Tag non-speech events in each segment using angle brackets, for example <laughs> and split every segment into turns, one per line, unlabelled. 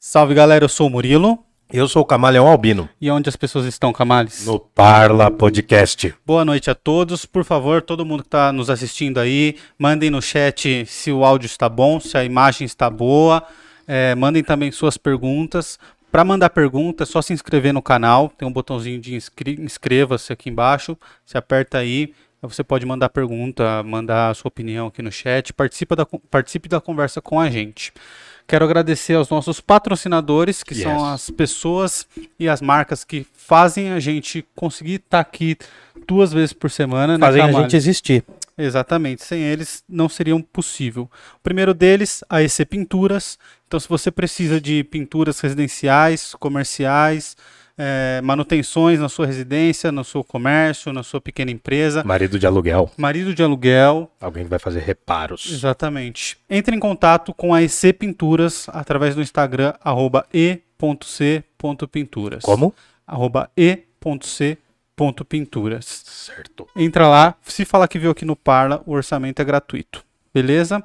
Salve galera, eu sou o Murilo.
Eu sou o Camaleão Albino.
E onde as pessoas estão, Camales?
No Parla Podcast.
Boa noite a todos. Por favor, todo mundo que está nos assistindo aí, mandem no chat se o áudio está bom, se a imagem está boa. É, mandem também suas perguntas. Para mandar pergunta, é só se inscrever no canal. Tem um botãozinho de inscre inscreva-se aqui embaixo. Você aperta aí. Você pode mandar pergunta, mandar a sua opinião aqui no chat. Participa da, participe da conversa com a gente. Quero agradecer aos nossos patrocinadores, que yes. são as pessoas e as marcas que fazem a gente conseguir estar tá aqui duas vezes por semana.
Né, fazem né, a gente existir.
Exatamente, sem eles não seria possível. O primeiro deles, a EC Pinturas. Então, se você precisa de pinturas residenciais, comerciais, é, manutenções na sua residência, no seu comércio, na sua pequena empresa.
Marido de aluguel.
Marido de aluguel.
Alguém que vai fazer reparos.
Exatamente. Entre em contato com a EC Pinturas através do Instagram, e.c.pinturas.
Como?
Arroba e.c.pinturas.
Certo.
Entra lá, se falar que viu aqui no Parla, o orçamento é gratuito. Beleza?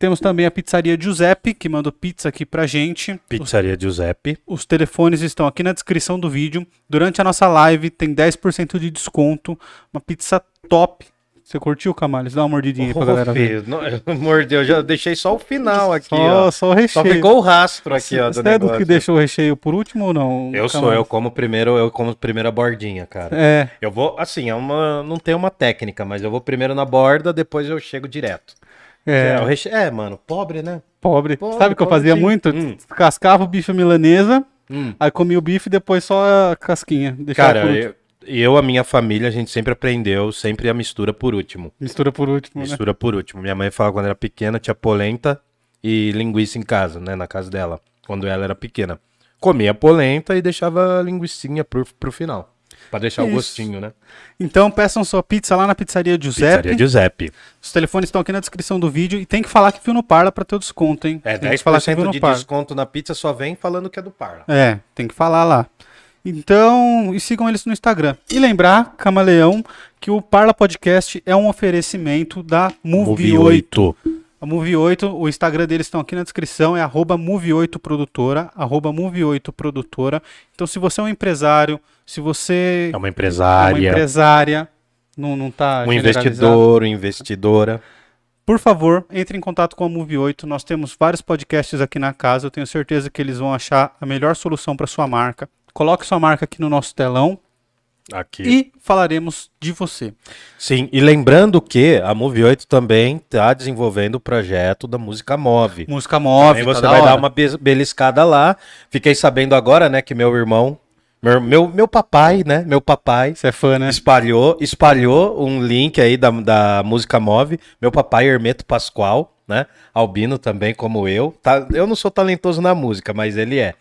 Temos também a Pizzaria Giuseppe, que mandou pizza aqui pra gente.
Pizzaria os, Giuseppe.
Os telefones estão aqui na descrição do vídeo. Durante a nossa live tem 10% de desconto. Uma pizza top. Você curtiu, Camales? Dá uma mordidinha aí pra galera
ver. Não, mordeu, já deixei só o final aqui,
só, ó. Só o recheio. Só
ficou o rastro aqui, ó,
Você é do que deixou o recheio por último ou não?
Eu Camales? sou, eu como primeiro, eu como primeiro a bordinha, cara.
É.
Eu vou, assim, é uma, não tem uma técnica, mas eu vou primeiro na borda, depois eu chego direto.
É.
É, reche... é, mano, pobre, né?
Pobre. pobre Sabe o que eu fazia sim. muito? Hum. Cascava o bife milanesa, hum. aí comia o bife e depois só a casquinha.
Cara, eu, eu, a minha família, a gente sempre aprendeu sempre a mistura por último.
Mistura por último,
né? Mistura né? por último. Minha mãe falava quando era pequena, tinha polenta e linguiça em casa, né? Na casa dela, quando ela era pequena. Comia polenta e deixava a linguiçinha pro, pro final. Pra deixar Isso. o gostinho, né?
Então peçam sua pizza lá na pizzaria Giuseppe.
Pizzaria Giuseppe.
Os telefones estão aqui na descrição do vídeo e tem que falar que viu no Parla pra ter o desconto, hein?
É,
tem
10% falar que de Parla. desconto na pizza só vem falando que é do Parla.
É, tem que falar lá. Então, e sigam eles no Instagram. E lembrar, Camaleão, que o Parla Podcast é um oferecimento da Move, Move 8. 8. A Move 8, o Instagram deles estão aqui na descrição, é arroba Move8Produtora, arroba Move8Produtora. Então, se você é um empresário, se você
é uma empresária, é
uma empresária não, não tá
um investidor, investidora,
por favor, entre em contato com a Move 8. Nós temos vários podcasts aqui na casa. Eu tenho certeza que eles vão achar a melhor solução para sua marca. Coloque sua marca aqui no nosso telão.
Aqui.
E falaremos de você.
Sim, e lembrando que a Move 8 também está desenvolvendo o projeto da Música Move.
Música Move,
você tá vai dar uma beliscada lá. Fiquei sabendo agora, né, que meu irmão, meu, meu, meu papai, né, meu papai...
Você é fã, né?
Espalhou, espalhou um link aí da, da Música Move. Meu papai, Hermeto Pascoal, né, albino também, como eu. Tá, eu não sou talentoso na música, mas ele é.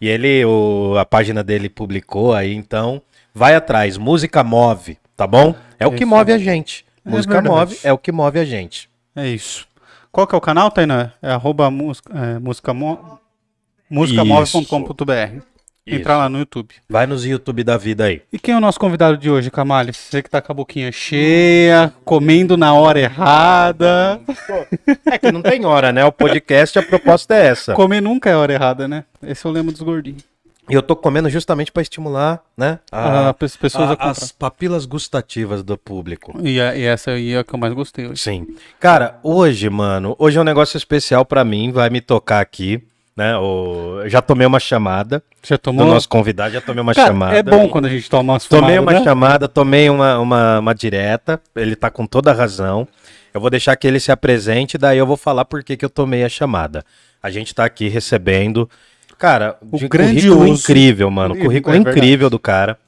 E ele, o, a página dele publicou aí, então vai atrás. Música move, tá bom? É o que move a gente. É música move é o que move a gente.
É isso. Qual que é o canal, Tainá? É arroba música, é, música mo... Entrar lá no YouTube.
Vai nos YouTube da vida aí.
E quem é o nosso convidado de hoje, Camales? Você que tá com a boquinha cheia, comendo na hora errada.
É que não tem hora, né? O podcast, a proposta é essa.
Comer nunca é hora errada, né? Esse é o lema dos gordinhos.
E eu tô comendo justamente para estimular, né?
A, as pessoas a, a
as papilas gustativas do público.
E, a, e, essa aí é a que eu mais gostei hoje.
Sim. Cara, hoje, mano, hoje é um negócio especial para mim, vai me tocar aqui, né? O, já tomei uma chamada.
Já tomou?
Do nosso convidado, já tomei uma
Cara,
chamada.
É bom quando a gente toma umas
Tomei uma né? chamada, tomei uma, uma, uma direta, ele tá com toda a razão. Eu vou deixar que ele se apresente, daí eu vou falar por que, que eu tomei a chamada. A gente tá aqui recebendo Cara,
o de currículo
incrível, mano. O currículo é incrível do cara.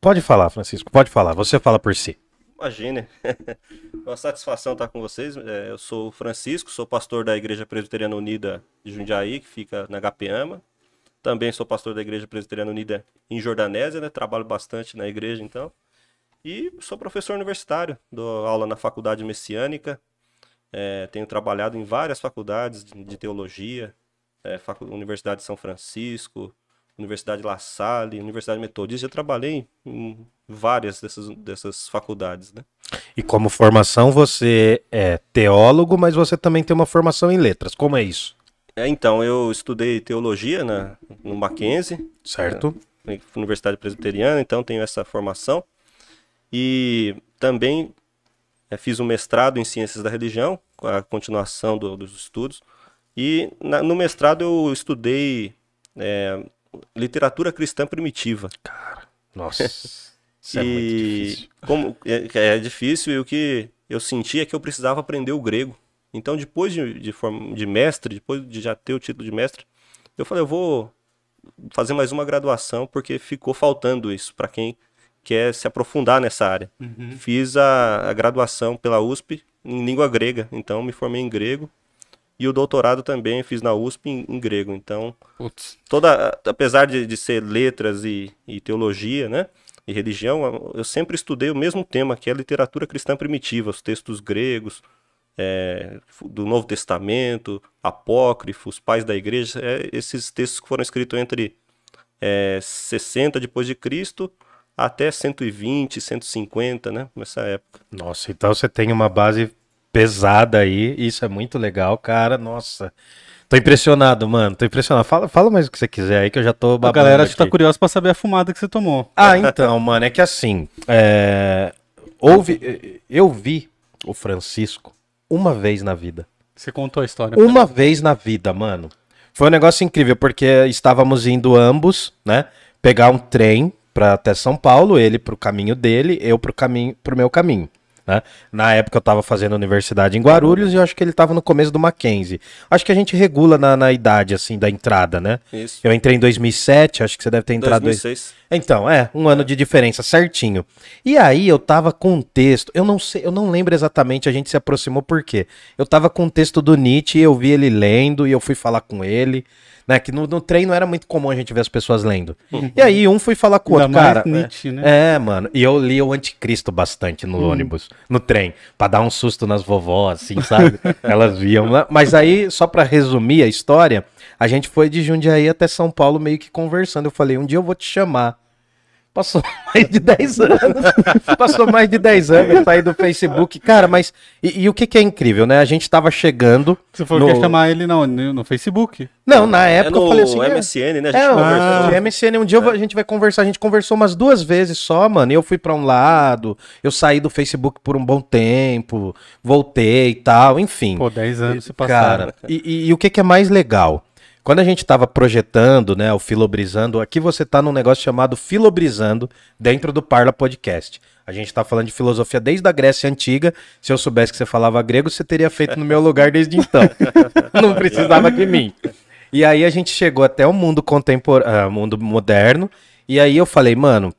Pode falar, Francisco, pode falar. Você fala por si.
Imagine. <laughs> Uma satisfação estar com vocês. É, eu sou o Francisco, sou pastor da Igreja Presbiteriana Unida de Jundiaí, que fica na Gapeama. Também sou pastor da Igreja Presbiteriana Unida em Jordanésia, né? Trabalho bastante na igreja, então. E sou professor universitário, dou aula na Faculdade Messiânica. É, tenho trabalhado em várias faculdades de teologia, é, Universidade de São Francisco, Universidade La Salle, Universidade Metodista. Eu trabalhei em várias dessas, dessas faculdades, né?
E como formação você é teólogo, mas você também tem uma formação em letras. Como é isso?
É, então, eu estudei teologia na, no Mackenzie,
Certo?
Universidade Presbiteriana, então tenho essa formação. E também eh, fiz um mestrado em Ciências da Religião, com a continuação do- dos estudos. E na- no mestrado eu estudei eh, literatura cristã primitiva.
Nossa. <laughs> Isso é muito
e
difícil.
como é, é difícil e o que eu senti é que eu precisava aprender o grego. Então, depois de, de, forma, de mestre, depois de já ter o título de mestre, eu falei, eu vou fazer mais uma graduação porque ficou faltando isso para quem quer se aprofundar nessa área. Fiz a, a graduação pela USP em língua grega, então me formei em grego. E o doutorado também fiz na USP em, em grego. Então,
Putz.
toda, apesar de, de ser letras e, e teologia, né, e religião, eu sempre estudei o mesmo tema, que é a literatura cristã primitiva, os textos gregos, é, do Novo Testamento, apócrifos, pais da igreja, é, esses textos que foram escritos entre é, 60 depois de Cristo até 120, 150, né, nessa época.
Nossa, então você tem uma base pesada aí. Isso é muito legal, cara. Nossa. Tô impressionado, mano. Tô impressionado. Fala, fala mais o que você quiser aí, que eu já tô
A
babando
galera acho que tá
aqui.
curiosa pra saber a fumada que você tomou. <laughs>
Ah, então, mano, é que assim, é, houve, eu vi o Francisco uma vez na vida.
Você contou a história.
Uma vez na vida, mano. Foi um negócio incrível, porque estávamos indo ambos, né, pegar um trem pra até São Paulo, ele pro caminho dele, eu pro caminho, pro meu caminho. Né? Na época eu tava fazendo universidade em Guarulhos e eu acho que ele tava no começo do Mackenzie. Acho que a gente regula na, na idade, assim, da entrada, né?
Isso.
Eu entrei em 2007, acho que você deve ter entrado... em
2006.
então, é, um ano de diferença, certinho. E aí eu tava com um texto, eu não sei, eu não lembro exatamente, a gente se aproximou por quê. Eu tava com um texto do Nietzsche, eu vi ele lendo e eu fui falar com ele, né, que no, no trem não era muito comum a gente ver as pessoas lendo. E aí um fui falar com o outro, cara.
Nietzsche, né?
É, mano, e eu li o Anticristo bastante no ônibus, no trem, pra dar um susto nas vovós, assim, sabe? <laughs> Elas viam lá. Mas aí, só pra resumir a história, a gente foi de Jundiaí até São Paulo meio que conversando. Eu falei, um dia eu vou te chamar. Passou <laughs> mais de 10 anos. Passou mais de 10 anos, saí do Facebook. Cara, mas. E, e o que, que é incrível, né? A gente tava chegando.
Você for
no-
quer chamar ele não, no, no Facebook?
Não, na
É
época
no
eu falei assim. é-
MSN, né? A gente
é,
conversou.
o MSN, um dia vou- a gente vai conversar. A gente conversou umas duas vezes só, mano. Eu fui pra um lado, eu saí do Facebook por um bom tempo, voltei e tal, enfim.
Pô, 10 anos se passaram.
Cara, e, e- e o que, que é mais legal? Quando a gente tava projetando, né, o Filobrizando, aqui você tá num negócio chamado Filobrizando dentro do Parla Podcast. A gente tá falando de filosofia desde a Grécia Antiga. Se eu soubesse que você falava grego, você teria feito no meu lugar desde então. <laughs> Não precisava de mim. E aí a gente chegou até o mundo contemporâneo, mundo moderno. E aí eu falei, mano,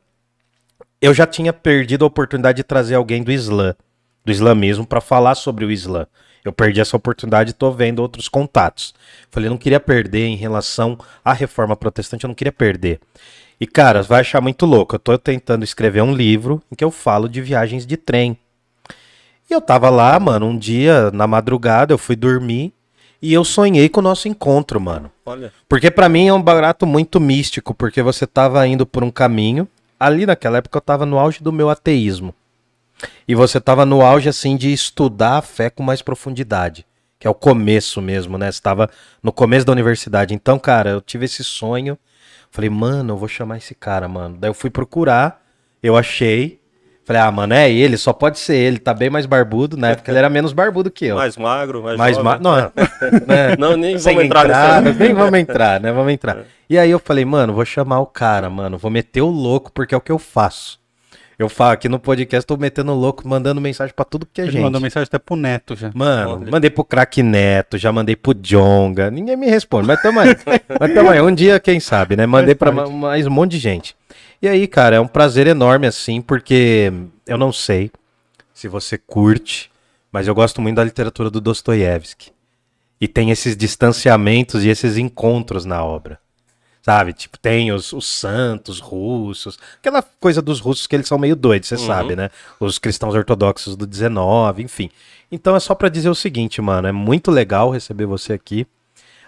eu já tinha perdido a oportunidade de trazer alguém do Islã, do islamismo, pra falar sobre o Islã. Eu perdi essa oportunidade e tô vendo outros contatos. Falei, não queria perder em relação à reforma protestante, eu não queria perder. E, cara, vai achar muito louco. Eu tô tentando escrever um livro em que eu falo de viagens de trem. E eu tava lá, mano, um dia, na madrugada, eu fui dormir e eu sonhei com o nosso encontro, mano.
Olha,
Porque pra mim é um barato muito místico, porque você tava indo por um caminho. Ali naquela época eu tava no auge do meu ateísmo. E você tava no auge assim de estudar a fé com mais profundidade, que é o começo mesmo, né? Você tava no começo da universidade. Então, cara, eu tive esse sonho. Falei, mano, eu vou chamar esse cara, mano. Daí eu fui procurar, eu achei. Falei, ah, mano, é ele, só pode ser ele, tá bem mais barbudo. Na época ele era menos barbudo que eu.
mais magro, mais,
mais
jovem.
ma... Não, <laughs> né?
Não, nem
Sem
vamos entrar
entrada,
nessa.
Nem vamos entrar, né? Vamos entrar. E aí eu falei, mano, vou chamar o cara, mano. Vou meter o louco, porque é o que eu faço. Eu falo aqui no podcast, tô metendo louco, mandando mensagem pra tudo que é
Ele
gente.
mandou mensagem até pro Neto já.
Mano,
Olha.
mandei pro craque Neto, já mandei pro Jonga. Ninguém me responde, mas tamo aí. <laughs> mas tamo aí. Um dia, quem sabe, né? Mandei pra ma- mais um monte de gente. E aí, cara, é um prazer enorme, assim, porque eu não sei se você curte, mas eu gosto muito da literatura do Dostoiévski. E tem esses distanciamentos e esses encontros na obra. Sabe? Tipo, tem os, os santos russos, aquela coisa dos russos que eles são meio doidos, você sabe, né? Os cristãos ortodoxos do 19, enfim. Então é só pra dizer o seguinte, mano, é muito legal receber você aqui.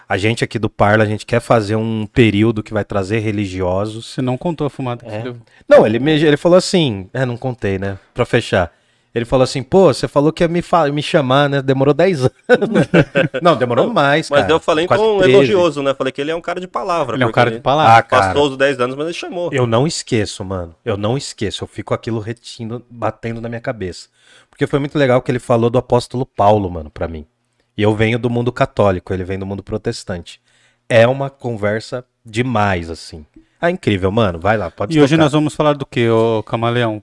A gente aqui do Parla, a gente quer fazer um período que vai trazer religiosos.
Você não contou a fumada que
É.
você deu.
Não, ele, me- ele falou assim, é, não contei, né? Pra fechar. Ele falou assim, pô, você falou que ia me, me chamar, né? Demorou 10 anos. <laughs> Não, demorou mais,
Mas
cara.
eu falei tom
13.
elogioso, né? Falei que ele é um cara de palavra.
Ele é um cara de palavra.
Ah, cara.
Passou os 10 anos, mas ele chamou.
Eu não esqueço, mano. Eu não esqueço. Eu fico aquilo retindo, batendo na minha cabeça. Porque foi muito legal que ele falou do apóstolo Paulo, mano, pra mim. E eu venho do mundo católico, ele vem do mundo protestante. É uma conversa demais, assim. Ah, incrível, mano. Vai lá, pode
E hoje
tocar.
nós vamos falar do que, ô Camaleão?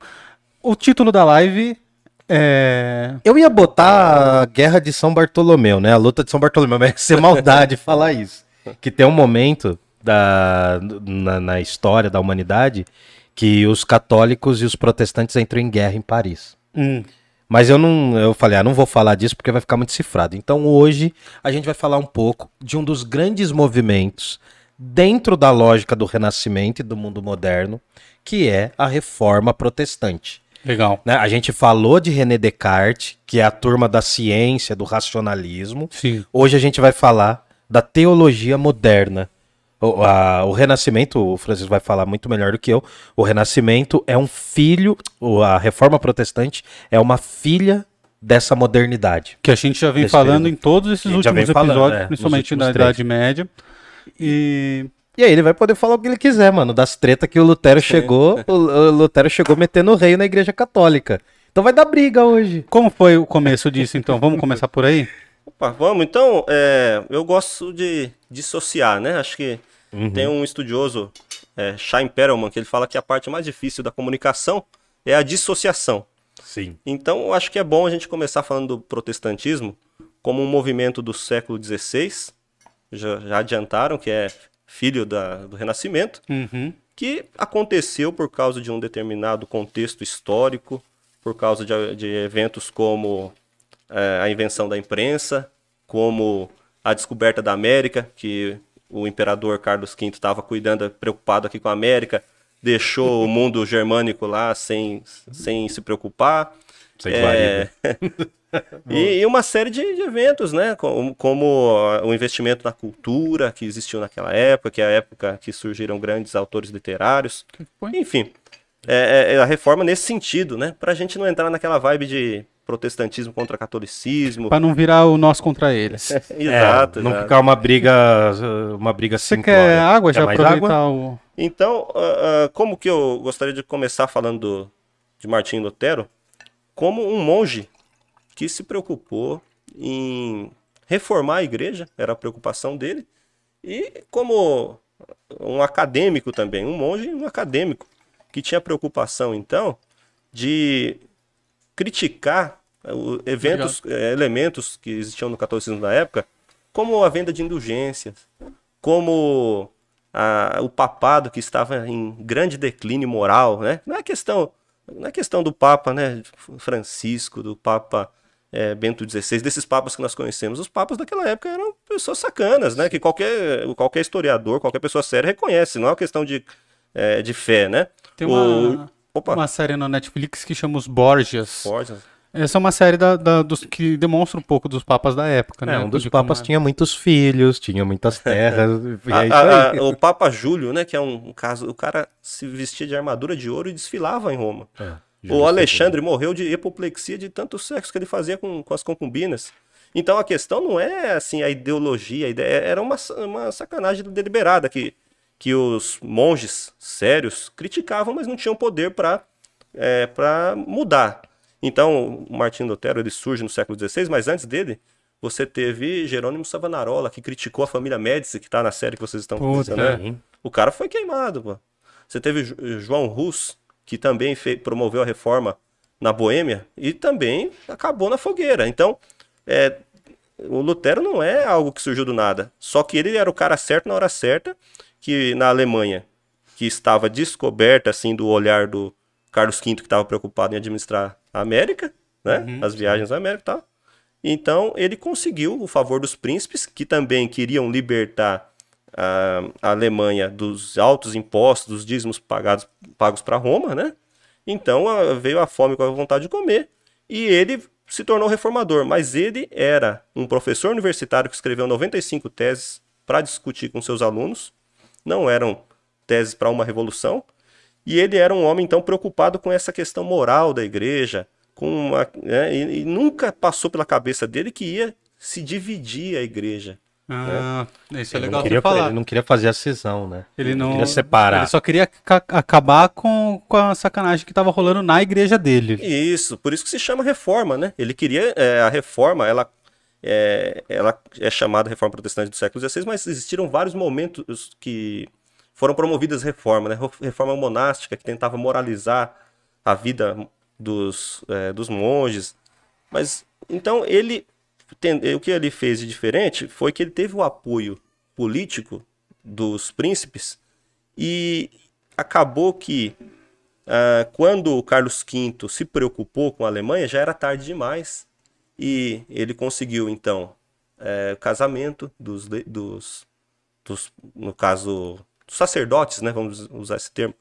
O título da live é.
Eu ia botar a Guerra de São Bartolomeu, né? A luta de São Bartolomeu, mas ia ser <laughs> maldade falar isso. Que tem um momento da, na, na história da humanidade que os católicos e os protestantes entram em guerra em Paris.
Hum,
Mas eu não, eu falei, ah, não vou falar disso porque vai ficar muito cifrado. Então hoje a gente vai falar um pouco de um dos grandes movimentos dentro da lógica do Renascimento e do mundo moderno, que é a Reforma Protestante.
Legal.
né? A gente falou de René Descartes, que é a turma da ciência, do racionalismo.
Sim.
Hoje a gente vai falar da teologia moderna. O, a- o Renascimento, o Francisco vai falar muito melhor do que eu. O Renascimento é um filho, a Reforma Protestante é uma filha dessa modernidade.
Que a gente já vem falando
período.
em todos esses últimos
vem falando,
episódios,
é,
principalmente
últimos
na
três.
Idade Média. E
E aí ele vai poder falar o que ele quiser, mano, das tretas que o Lutero chegou, o, o Lutero chegou metendo o rei na Igreja Católica. Então vai dar briga hoje.
como foi o começo disso, então? Vamos <laughs> começar por aí?
Opa, vamos. Então, é, eu gosto de dissociar, né? Acho que
Uhum.
tem um estudioso, é, Chaim Perelman, que ele fala que a parte mais difícil da comunicação é a dissociação.
Sim.
Então, eu acho que é bom a gente começar falando do protestantismo como um movimento do século XVI, já, já adiantaram que é filho da- do Renascimento,
Uhum.
que aconteceu por causa de um determinado contexto histórico, por causa de, de eventos como eh, a invenção da imprensa, como a descoberta da América, que o imperador Carlos V estava cuidando, preocupado aqui com a América, deixou o mundo germânico lá sem, sem se preocupar.
Sem
É, <laughs> e, e uma série de, de eventos, né? Como, como ah, o investimento na cultura que existiu naquela época, que é a época que surgiram grandes autores literários. Enfim, é, é a reforma nesse sentido, né? Pra gente não entrar naquela vibe de protestantismo contra catolicismo.
Pra não virar o nós contra eles. <laughs>
Exato,
É, não
exato.
ficar uma briga, uma briga
Você
simplória.
quer água? Já
Quer
aproveitar
água?
o.
Então, ah, ah, como que eu gostaria de começar falando do- de Martinho Lutero? Como um monge que se preocupou em reformar a igreja, era a preocupação dele, e como um acadêmico também, um monge e um acadêmico, que tinha preocupação, então, de criticar eventos, eh, elementos que existiam no catolicismo da época, como a venda de indulgências, como a- o papado que estava em grande declínio moral, né? Não é questão, é questão do Papa, né? Francisco, do Papa eh, Bento XVI, desses papas que nós conhecemos. Os papas daquela época eram pessoas sacanas, né? Que qualquer, qualquer historiador, qualquer pessoa séria reconhece. Não é uma questão de, eh, de fé, né?
Tem
O-
uma,
Opa,
uma série na Netflix que chama Os Borgias.
Borges.
Essa é uma série da, da- dos, que demonstra um pouco dos papas da época, né?
É, um dos
De
papas
era.
tinha muitos filhos, tinha muitas <laughs> terras. e
A-
é isso
a-
aí.
a- o Papa Júlio, né? Que é um, um caso. O cara se vestia de armadura de ouro e desfilava em Roma.
É,
O. Alexandre morreu de apoplexia de tanto sexo que ele fazia com, com as concubinas. Então a questão não é assim a ideologia, a ideia, era uma, uma sacanagem deliberada que, que os monges sérios criticavam, mas não tinham poder para é, para mudar. Então o Martinho Lutero ele surge no século XVI, mas antes dele você teve Jerônimo Savonarola que criticou a família Médici que está na série que vocês estão pensando, né? O cara foi queimado, pô. Você teve Jo- João Rus, que também promoveu a reforma na Boêmia e também acabou na fogueira. Então, é, o Lutero não é algo que surgiu do nada. Só que ele era o cara certo na hora certa, que na Alemanha, que estava descoberta assim do olhar do Carlos V, que estava preocupado em administrar América, né? As viagens à América e tal. Então, ele conseguiu o favor dos príncipes, que também queriam libertar a, a Alemanha dos altos impostos, dos dízimos pagados, pagos para Roma, né? Então a- veio a fome com a vontade de comer e ele se tornou reformador. Mas ele era um professor universitário que escreveu 95 teses para discutir com seus alunos. Não eram teses para uma revolução. E ele era um homem, então, preocupado com essa questão moral da igreja, com uma, né, e, e nunca passou pela cabeça dele que ia se dividir a igreja.
Ah, isso é
Ele
legal
não, queria,
falar.
ele não queria fazer a cisão, né?
Ele não
queria separar.
Ele só queria ca- acabar com, com a sacanagem que tava rolando na igreja dele.
Isso, por isso que se chama reforma, né? Ele queria é, a reforma, ela é, ela é chamada reforma protestante do século XVI, mas existiram vários momentos que foram promovidas reformas, né? Reforma monástica que tentava moralizar a vida dos, é, dos monges, mas então ele ten- o que ele fez de diferente foi que ele teve o apoio político dos príncipes e acabou que ah, quando Carlos V se preocupou com a Alemanha, já era tarde demais. E ele conseguiu, então, eh, o casamento dos, dos, dos, no caso, dos sacerdotes, né? Vamos usar esse termo.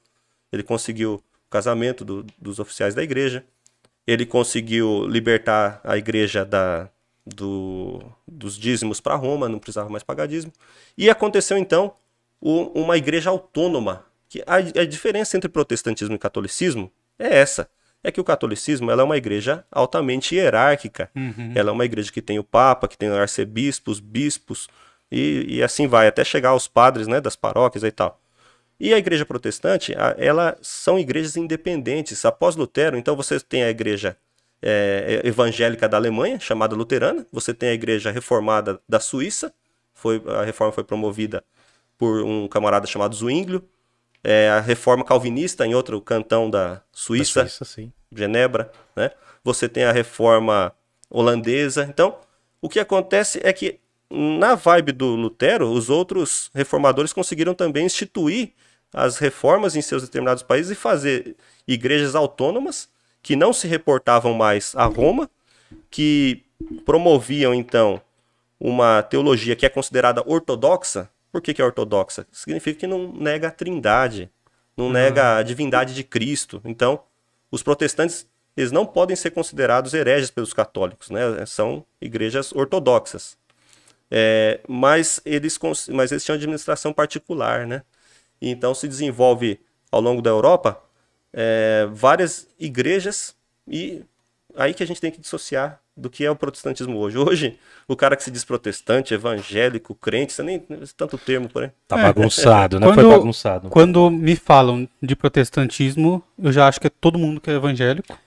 Ele conseguiu o casamento do- dos oficiais da igreja. Ele conseguiu libertar a igreja da, do- dos dízimos para Roma, não precisava mais pagar dízimo. E aconteceu, então, o- uma igreja autônoma. Que a, a diferença entre protestantismo e catolicismo é essa. É que o catolicismo ela é uma igreja altamente hierárquica. Ela é uma igreja que tem o Papa, que tem arcebispos, bispos, e, e assim vai, até chegar aos padres né, das paróquias e tal. E a igreja protestante, a- ela são igrejas independentes. Após Lutero, então você tem a igreja é, evangélica da Alemanha, chamada luterana. Você tem a igreja reformada da Suíça. Foi, a reforma foi promovida por um camarada chamado Zwinglio. É, a reforma calvinista em outro cantão da Suíça,
Isso, sim.
Genebra, né? Você tem a reforma holandesa. Então, o que acontece é que na vibe do Lutero, os outros reformadores conseguiram também instituir as reformas em seus determinados países e fazer igrejas autônomas que não se reportavam mais a Roma, que promoviam então uma teologia que é considerada ortodoxa. Por que, que é ortodoxa? Significa que não nega a trindade, não nega a divindade de Cristo. Então, os protestantes eles não podem ser considerados hereges pelos católicos, né? São igrejas ortodoxas. É, mas, eles, mas eles tinham administração particular, né? Então se desenvolve ao longo da Europa é, várias igrejas e aí que a gente tem que dissociar do que é o protestantismo hoje. Hoje, o cara que se diz protestante, evangélico, crente, você nem tanto termo por aí.
Tá
É.
bagunçado, né? Foi
Quando-
bagunçado.
Quando me falam de protestantismo, eu já acho que é todo mundo que é evangélico.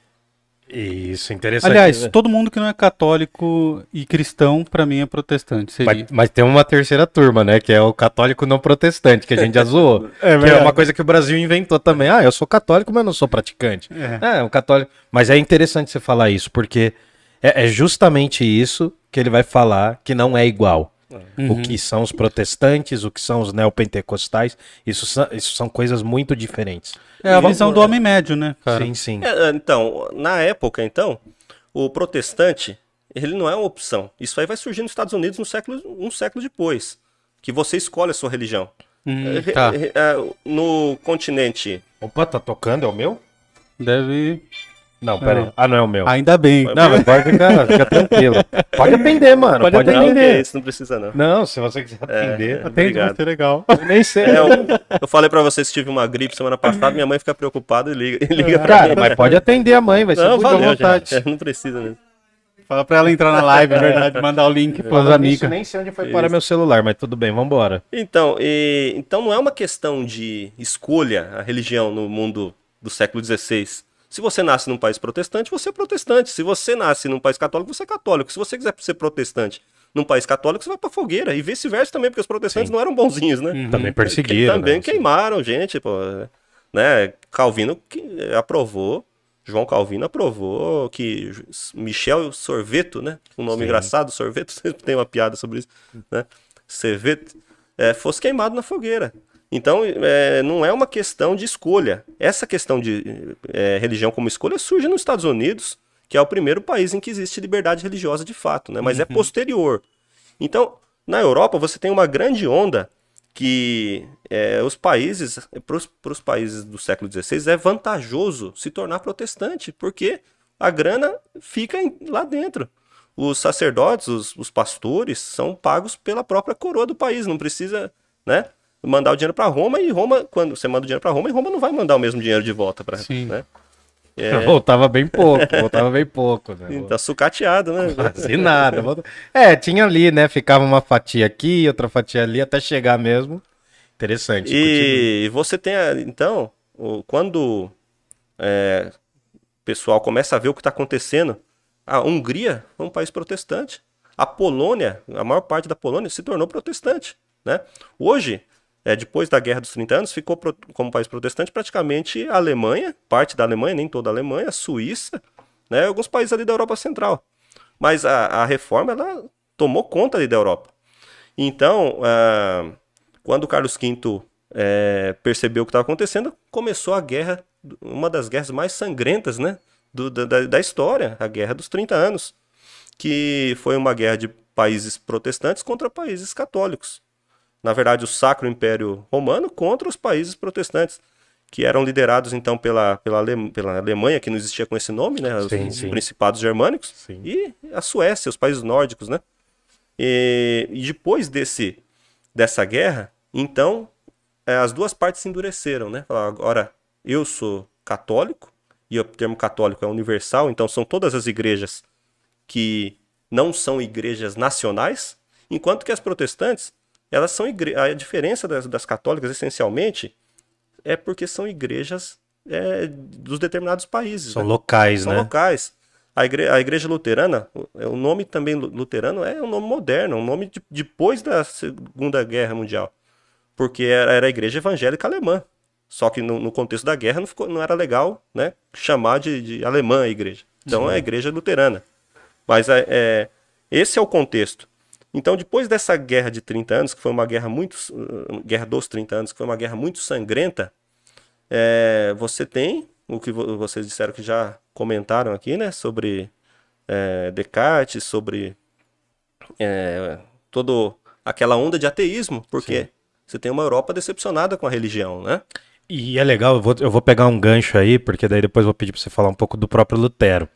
Isso, interessante.
Aliás, todo mundo que não é católico e cristão, pra mim, é protestante. Seria.
Mas, mas tem uma terceira turma, né? Que é o católico não protestante, que a gente já zoou. <laughs>
É
que é uma coisa que o Brasil inventou também. Ah, eu sou católico, mas não sou praticante.
É.
É, um católico. Mas é interessante você falar isso, porque é, é justamente isso que ele vai falar que não é igual. O que são os protestantes, o que são os neopentecostais, isso são, isso são coisas muito diferentes.
É a visão do homem médio, né, cara?
Sim, sim.
É, então, na época, então, o protestante, ele não é uma opção. Isso aí vai surgir nos Estados Unidos no século, um século depois, que você escolhe a sua religião.
Hum,
É,
tá.
é, é, no continente
Opa, tá tocando? É o meu?
Deve.
Não, pera aí.
Não.
Ah, não é o meu.
Ainda bem.
Não, mas pode ficar, fica tranquilo. Pode atender, mano.
Pode
Pode,
atender.
Atender.
isso, não precisa não.
Não, se você quiser atender.
Atende,
Obrigado.
vai ser legal.
eu Nem sei.
É, eu, eu falei pra vocês que tive uma gripe semana passada, minha mãe fica preocupada e liga, e liga pra
Cara,
mim.
mas pode atender a mãe, vai ser
Não,
muito à vontade.
gente. É, não precisa mesmo.
Fala pra ela entrar na live, é verdade. Mandar o link pras
Isso,
amigas.
nem sei onde foi parar meu celular, mas tudo bem, vambora.
Então, e- então não é uma questão de escolha a religião no mundo do século XVI. Se você nasce num país protestante, você é protestante. Se você nasce num país católico, você é católico. Se você quiser ser protestante num país católico, você vai pra fogueira. E vice-versa também, porque os protestantes não eram bonzinhos, né?
Uhum.
Também perseguiram.
Também
né?
queimaram gente, pô. Né? Calvino que aprovou, João Calvino aprovou que Michel Sorveto, né? Um nome
Sim.
engraçado, Sorveto, <laughs> sempre tem uma piada sobre isso, né? Serveto, é, fosse queimado na fogueira. Então, é, não é uma questão de escolha. Essa questão de é, religião como escolha surge nos Estados Unidos, que é o primeiro país em que existe liberdade religiosa de fato, né? Mas é posterior. Então, na Europa, você tem uma grande onda que é, os países, para os países do século XVI, é vantajoso se tornar protestante, porque a grana fica em- lá dentro. Os sacerdotes, os, os pastores, são pagos pela própria coroa do país, não precisa né, mandar o dinheiro para Roma, e Roma, quando você manda o dinheiro para Roma, e Roma não vai mandar o mesmo dinheiro de volta para
Sim.
né? É,
Voltava bem pouco, voltava bem pouco, né?
tá sucateado, né?
Quase nada. É, tinha ali, né? Ficava uma fatia aqui, outra fatia ali, até chegar mesmo. Interessante. continua.
E você tem, então, quando é, o pessoal começa a ver o que está acontecendo, a Hungria é um país protestante. A Polônia, a maior parte da Polônia se tornou protestante, né? Hoje, é, depois da Guerra dos 30 anos, ficou pro- como país protestante praticamente a Alemanha, parte da Alemanha, nem toda a Alemanha, a Suíça, né? Alguns países ali da Europa Central. Mas a, a reforma, ela tomou conta ali da Europa. Então, ah, quando Carlos V eh, percebeu o que estava acontecendo, começou a guerra, uma das guerras mais sangrentas né, do- da- da história, a Guerra dos 30 Anos, que foi uma guerra de países protestantes contra países católicos. Na verdade, o Sacro Império Romano contra os países protestantes, que eram liderados então pela, pela, Ale- pela Alemanha, que não existia com esse nome, né, os
Sim, sim.
principados germânicos,
Sim.
e a Suécia, os países nórdicos, né? E, e depois desse, dessa guerra, então, eh, as duas partes se endureceram, né? Falaram, Agora, eu sou católico, e o termo católico é universal, então são todas as igrejas que não são igrejas nacionais, enquanto que as protestantes, elas são igre... a diferença das, das católicas, essencialmente, é porque são igrejas eh, dos determinados países.
São
né?
locais,
são
né?
locais. A, igre- a igreja luterana, o- nome também lu- luterano é um nome moderno, um nome de- depois da Segunda Guerra Mundial. Porque era, era a igreja evangélica alemã. Só que no, no contexto da guerra não, ficou, não era legal né, chamar de, de alemã a igreja. Então é a igreja luterana. Mas é, é, esse é o contexto. Então, depois dessa guerra de 30 anos, que foi uma guerra muito. uh, Guerra dos 30 anos, que foi uma guerra muito sangrenta, é, você tem o que vo- vocês disseram que já comentaram aqui, né? Sobre é, Descartes, sobre é, toda aquela onda de ateísmo, porque você tem uma Europa decepcionada com a religião, né?
E é legal, eu vou, eu vou pegar um gancho aí, porque daí depois vou pedir pra você falar um pouco do próprio Lutero.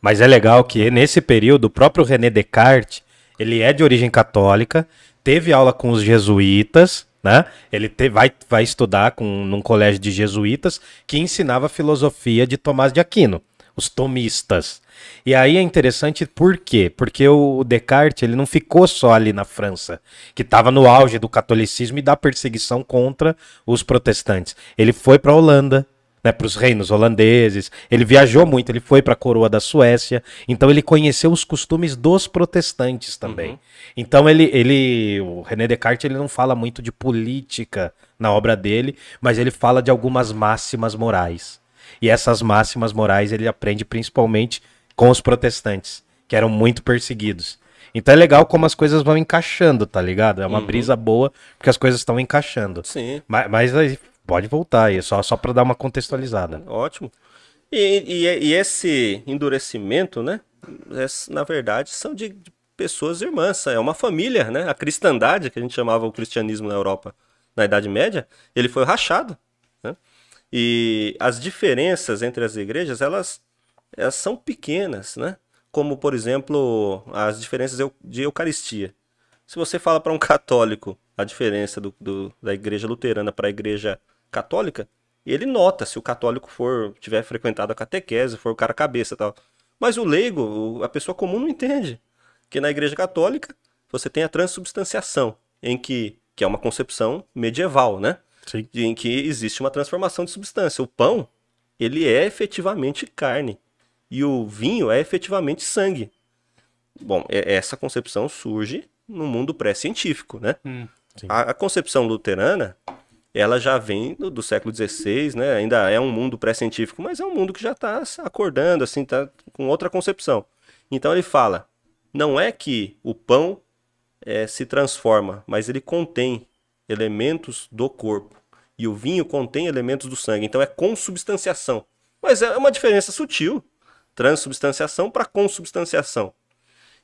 Mas é legal que nesse período, o próprio René Descartes, ele é de origem católica, teve aula com os jesuítas, né? Ele te- vai, vai estudar com, num colégio de jesuítas que ensinava filosofia de Tomás de Aquino, os tomistas. E aí é interessante por quê? Porque o Descartes ele não ficou só ali na França, que estava no auge do catolicismo e da perseguição contra os protestantes. Ele foi para a Holanda, né, para os reinos holandeses. Ele viajou muito, ele foi para a coroa da Suécia. Então ele conheceu os costumes dos protestantes também. Então ele, ele, o René Descartes, ele não fala muito de política na obra dele, mas ele fala de algumas máximas morais. E essas máximas morais ele aprende principalmente com os protestantes, que eram muito perseguidos. Então é legal como as coisas vão encaixando, tá ligado? É uma brisa boa, porque as coisas estão encaixando.
Sim.
Mas, mas aí pode voltar aí, só, só pra dar uma contextualizada.
Ótimo. E, e- e esse endurecimento, né? na verdade, são de, de pessoas irmãs. É uma família, né? A cristandade, que a gente chamava o cristianismo na Europa na Idade Média, ele foi rachado. Né? E as diferenças entre as igrejas, elas, elas são pequenas, né? Como, por exemplo, as diferenças de Eucaristia. Se você fala para um católico a diferença do, do- da igreja luterana para a igreja católica, ele nota se o católico for tiver frequentado a catequese, for o cara cabeça e tal. Mas o leigo, a pessoa comum não entende. Que na igreja católica você tem a transubstanciação, em que, que é uma concepção medieval, né?
Sim.
em que existe uma transformação de substância. O pão, ele é efetivamente carne e o vinho é efetivamente sangue. Bom, essa concepção surge no mundo pré-científico, né?
sim.
A, a concepção luterana, ela já vem do, do século XVI, né? Ainda é um mundo pré-científico, mas é um mundo que já está acordando, assim, tá com outra concepção. Então ele fala, não é que o pão eh, se transforma, mas ele contém elementos do corpo. E o vinho contém elementos do sangue. Então é consubstanciação. Mas é uma diferença sutil. Transubstanciação para consubstanciação.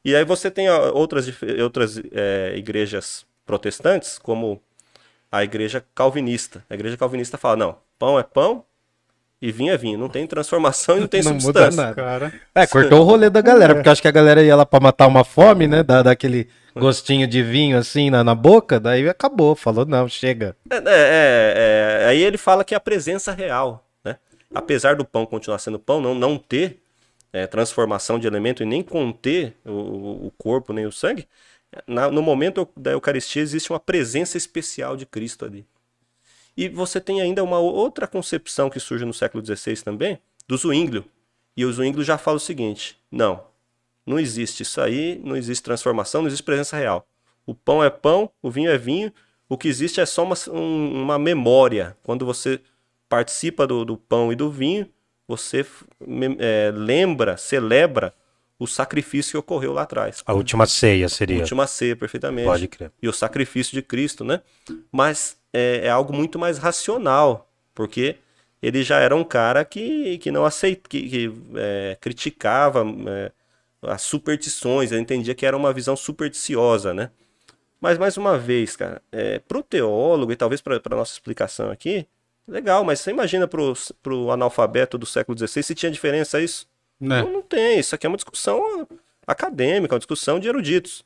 E aí você tem outras, outras eh, igrejas protestantes, como a igreja calvinista. A igreja calvinista fala, não, pão é pão e vinho é vinho. Não tem transformação e não tem
Não muda
substância.
nada.
Cara,
É, cortou o rolê da galera, porque eu acho que a galera ia lá pra matar uma fome, né? Dar daquele gostinho de vinho assim na, na boca, daí acabou. Falou, não, chega.
É, é, é, é, aí ele fala que é a presença real, né? apesar do pão continuar sendo pão, não, não ter é, transformação de elemento e nem conter o, o corpo nem o sangue, na, no momento da Eucaristia existe uma presença especial de Cristo ali. E você tem ainda uma outra concepção que surge no século XVI também, do Zwinglio. E o Zwinglio já fala o seguinte: não, não existe isso aí, não existe transformação, não existe presença real. O pão é pão, o vinho é vinho, o que existe é só uma, um, uma memória. Quando você participa do, do pão e do vinho, você é, lembra, celebra o sacrifício que ocorreu lá atrás.
A última ceia seria. A
última ceia, perfeitamente.
Pode crer.
E o sacrifício de Cristo, né? Mas é, é algo muito mais racional, porque ele já era um cara que, que não aceita, que, que é, criticava é, as superstições, ele entendia que era uma visão supersticiosa, né? Mas, mais uma vez, cara, é, para o teólogo, e talvez para a nossa explicação aqui, legal, mas você imagina para o analfabeto do século XVI se tinha diferença isso?
Né?
Não, não tem. Isso aqui é uma discussão acadêmica, uma discussão de eruditos.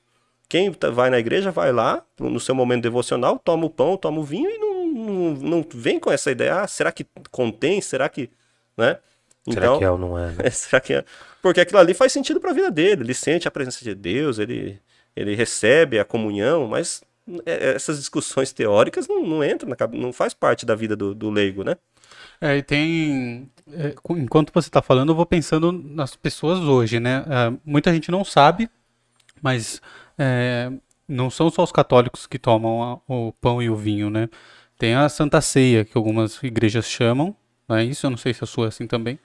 Quem tá, vai na igreja vai lá, no seu momento devocional, toma o pão, toma o vinho e não, não, não vem com essa ideia, ah, será que contém? Será que. Né?
Então, será que é ou não é? Né? <laughs>
será que é? Porque aquilo ali faz sentido para a vida dele. Ele sente a presença de Deus, ele, ele recebe a comunhão, mas é, essas discussões teóricas não, não entram, na, não faz parte da vida do, do leigo, né?
É, e tem. É, enquanto você está falando, eu vou pensando nas pessoas hoje, né? É, muita gente não sabe, mas é, não são só os católicos que tomam a, o pão e o vinho, né? Tem a Santa Ceia, que algumas igrejas chamam, não é isso? Eu não sei se a sua é assim também.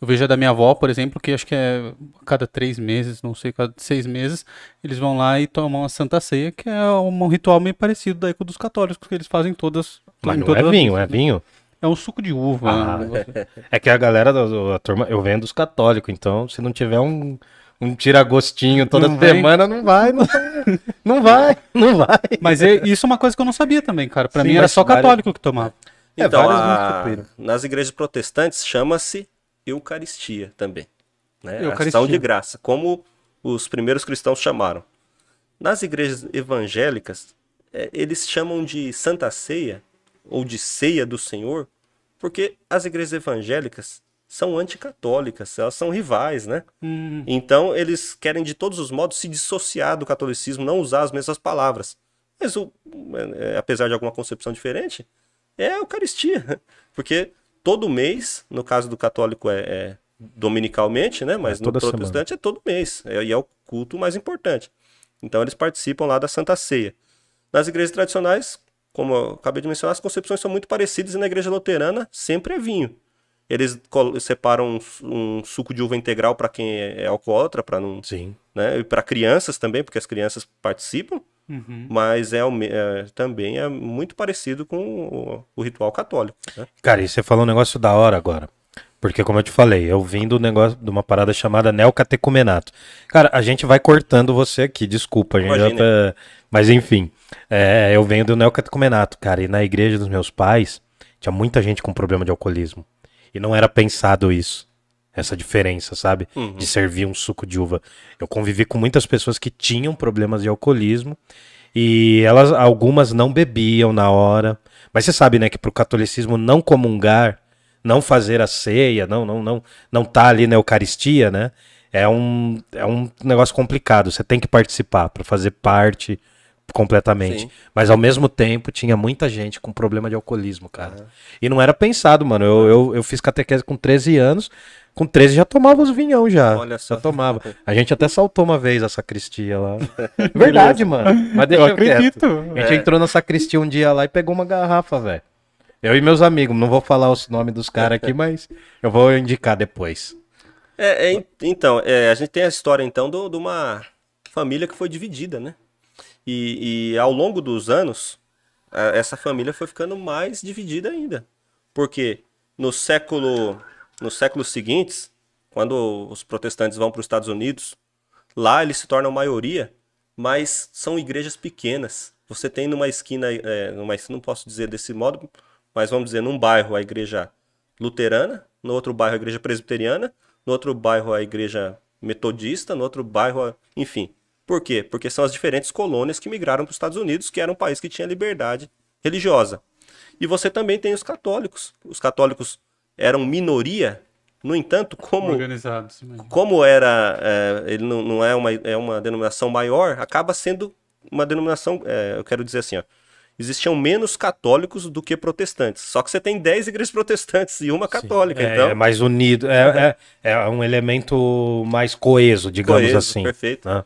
Eu vejo a da minha avó, por exemplo, que acho que é cada três meses, não sei, cada seis meses, eles vão lá e tomam a Santa Ceia, que é um ritual meio parecido daí com o dos católicos, que eles fazem todas.
Mas não é vinho, é vinho.
É um suco de uva.
Ah, né? é que a galera da, turma, eu venho dos católicos, então se não tiver um, um tiragostinho toda não semana, não vai, não, não vai, não vai.
Mas é, isso é uma coisa que eu não sabia também, cara. Pra Sim, mim era só católico várias... que tomava.
É, então, a... nas igrejas protestantes chama-se Eucaristia também. Né? Eucaristia. Ação de graça, como os primeiros cristãos chamaram. Nas igrejas evangélicas, é, eles chamam de Santa Ceia ou de ceia do Senhor, porque as igrejas evangélicas são anticatólicas, elas são rivais, né? Hum. Então eles querem de todos os modos se dissociar do catolicismo, não usar as mesmas palavras. Mas o, é, apesar de alguma concepção diferente, é a Eucaristia, <laughs> porque todo mês, no caso do católico é, é dominicalmente, né? Mas é no protestante semana. é todo mês, é, e é o culto mais importante. Então eles participam lá da Santa Ceia. Nas igrejas tradicionais, como eu acabei de mencionar, as concepções são muito parecidas e na igreja luterana sempre é vinho. Eles separam um, um suco de uva integral para quem é, é alcoólatra, para não.
Sim.
Né? E para crianças também, porque as crianças participam. Uhum. Mas é, é, também é muito parecido com o, o ritual católico. Né?
Cara, e você falou um negócio da hora agora. Porque, como eu te falei, eu vim do negócio de uma parada chamada neocatecumenato. Cara, a gente vai cortando você aqui, desculpa, a gente já tá... Mas enfim, é, eu venho do neocatecumenato, cara, e na igreja dos meus pais tinha muita gente com problema de alcoolismo. E não era pensado isso. Essa diferença, sabe? Uhum. De servir um suco de uva. Eu convivi com muitas pessoas que tinham problemas de alcoolismo e elas, algumas não bebiam na hora. Mas você sabe, né, que pro catolicismo não comungar não fazer a ceia, não não não não tá ali na Eucaristia, né? É um, é um negócio complicado. Você tem que participar para fazer parte completamente. Sim. Mas ao mesmo tempo tinha muita gente com problema de alcoolismo, cara. Uhum. E não era pensado, mano. Eu, eu, eu fiz catequese com 13 anos. Com 13 já tomava os vinhão já. Olha só. Já tomava. A gente até saltou uma vez a sacristia lá. <laughs> Verdade, mano. Mas deixa eu, acredito. Quieto. A gente é. entrou na sacristia um dia lá e pegou uma garrafa, velho. Eu e meus amigos, não vou falar os nomes dos caras aqui, mas eu vou indicar depois.
É, é então, é, a gente tem a história então de uma família que foi dividida, né? E, e ao longo dos anos, a, essa família foi ficando mais dividida ainda. Porque no século, nos séculos seguintes, quando os protestantes vão para os Estados Unidos, lá eles se tornam maioria, mas são igrejas pequenas. Você tem numa esquina, é, numa, não posso dizer desse modo, mas vamos dizer, num bairro a igreja luterana, no outro bairro a igreja presbiteriana, no outro bairro a igreja metodista, no outro bairro, enfim. Por quê? Porque são as diferentes colônias que migraram para os Estados Unidos, que era um país que tinha liberdade religiosa. E você também tem os católicos. Os católicos eram minoria, no entanto, como
Organizados.
como era, é, ele não, não é, uma, é uma denominação maior, acaba sendo uma denominação, é, eu quero dizer assim, ó, existiam menos católicos do que protestantes. Só que você tem 10 igrejas protestantes e uma católica,
é,
então...
é mais unido. É, é, é um elemento mais coeso, digamos
Coeso,
assim.
Perfeito.
né?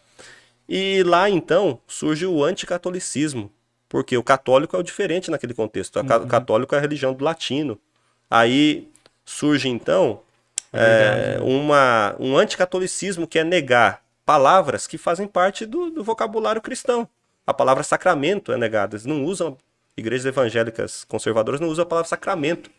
E lá, então, surge o anticatolicismo, porque o católico é o diferente naquele contexto. O O católico é a religião do latino. Aí surge, então, é, uma, um anticatolicismo que é negar palavras que fazem parte do, do vocabulário cristão. A palavra sacramento é negada. Eles não usam, igrejas evangélicas conservadoras não usam a palavra sacramento,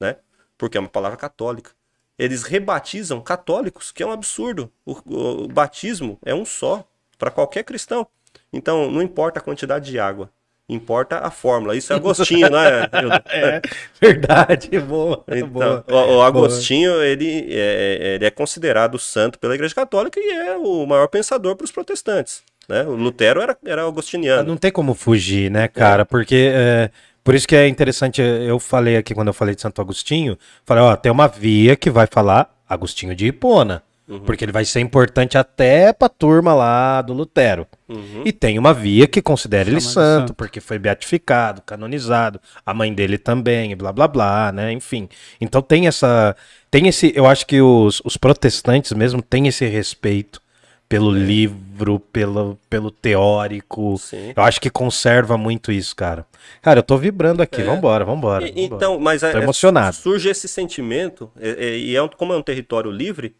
né? Porque é uma palavra católica. Eles rebatizam católicos, que é um absurdo. O, o- o batismo é um só para qualquer cristão. Então, não importa a quantidade de água, importa a fórmula. Isso é Agostinho, né? Hildo? <laughs>
É, verdade, boa.
Então,
boa.
o, o Agostinho, ele é, ele é considerado santo pela Igreja Católica e é o maior pensador para os protestantes. Né? O Lutero era, era agostiniano.
Não tem como fugir, né, cara? Porque é, por isso que é interessante. Eu falei aqui quando eu falei de Santo Agostinho, falei, ó, tem uma via que vai falar Agostinho de Hipona. Porque ele vai ser importante até pra turma lá do Lutero.
Uhum.
E tem uma via que considera ele
Chama
santo,
santo.
porque foi beatificado, canonizado, a mãe dele também, e blá blá blá, né? Enfim. Então tem essa. Tem esse. Eu acho que os, os protestantes mesmo têm esse respeito pelo livro, pelo, pelo teórico.
Sim.
Eu acho que conserva muito isso, cara. Cara, eu tô vibrando aqui. Vambora, vambora.
É. E-
vambora.
então, mas é-
Tô
é-
emocionado.
surge esse sentimento, é- é- e é um- como é um território livre,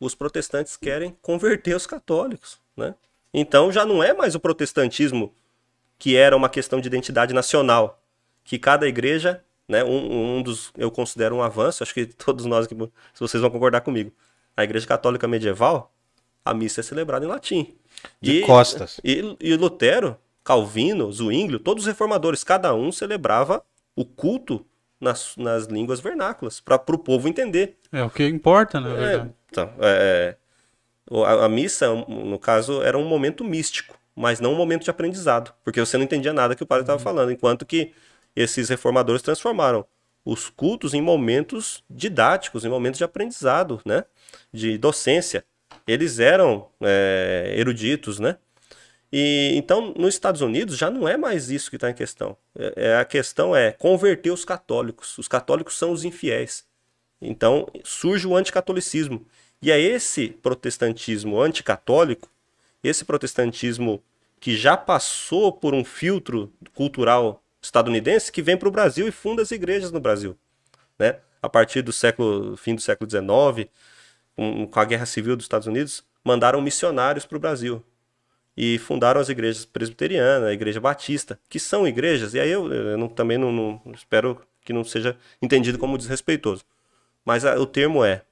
os protestantes querem converter os católicos, né? Então já não é mais o protestantismo que era uma questão de identidade nacional, que cada igreja, né, um, um dos, eu considero um avanço, acho que <laughs> todos nós aqui, se vocês vão concordar comigo, a igreja católica medieval, a missa é celebrada em latim.
De costas.
E, e Lutero, Calvino, Zwinglio, todos os reformadores, cada um celebrava o culto nas, nas línguas vernáculas, para o povo entender.
É o que importa, na
É,
verdade.
então, é, o- a, a missa, no caso, era um momento místico, mas não um momento de aprendizado, porque você não entendia nada que o padre estava falando, enquanto que esses reformadores transformaram os cultos em momentos didáticos, em momentos de aprendizado, né? De docência. Eles eram é, eruditos, né? E então, nos Estados Unidos já não é mais isso que está em questão. É, é- a questão é converter os católicos. Os católicos são os infiéis. Então surge o anticatolicismo. E é esse protestantismo anticatólico, esse protestantismo que já passou por um filtro cultural estadunidense, que vem para o Brasil e funda as igrejas no Brasil. Né? A partir do século, fim do século XIX, com, com a Guerra Civil dos Estados Unidos, mandaram missionários para o Brasil e fundaram as igrejas presbiterianas, a igreja batista, que são igrejas, e aí eu, eu não- também não, não- espero que não seja entendido como desrespeitoso. Mas a- o termo é,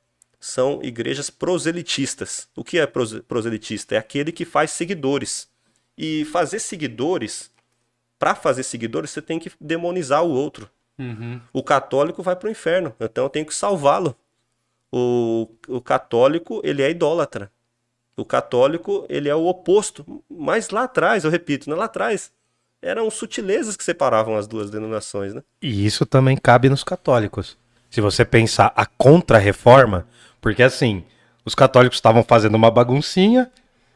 são igrejas proselitistas. O que é prose- proselitista? É aquele que faz seguidores. E fazer seguidores, para fazer seguidores, você tem que demonizar o outro.
Uhum.
O católico vai para o inferno, então eu tenho que salvá-lo. O, o católico, ele é idólatra. O católico, ele é o oposto. Mas lá atrás, eu repito, né, lá atrás, eram sutilezas que separavam as duas denominações, né?
E isso também cabe nos católicos. Se você pensar a contra-reforma, porque assim, os católicos estavam fazendo uma baguncinha,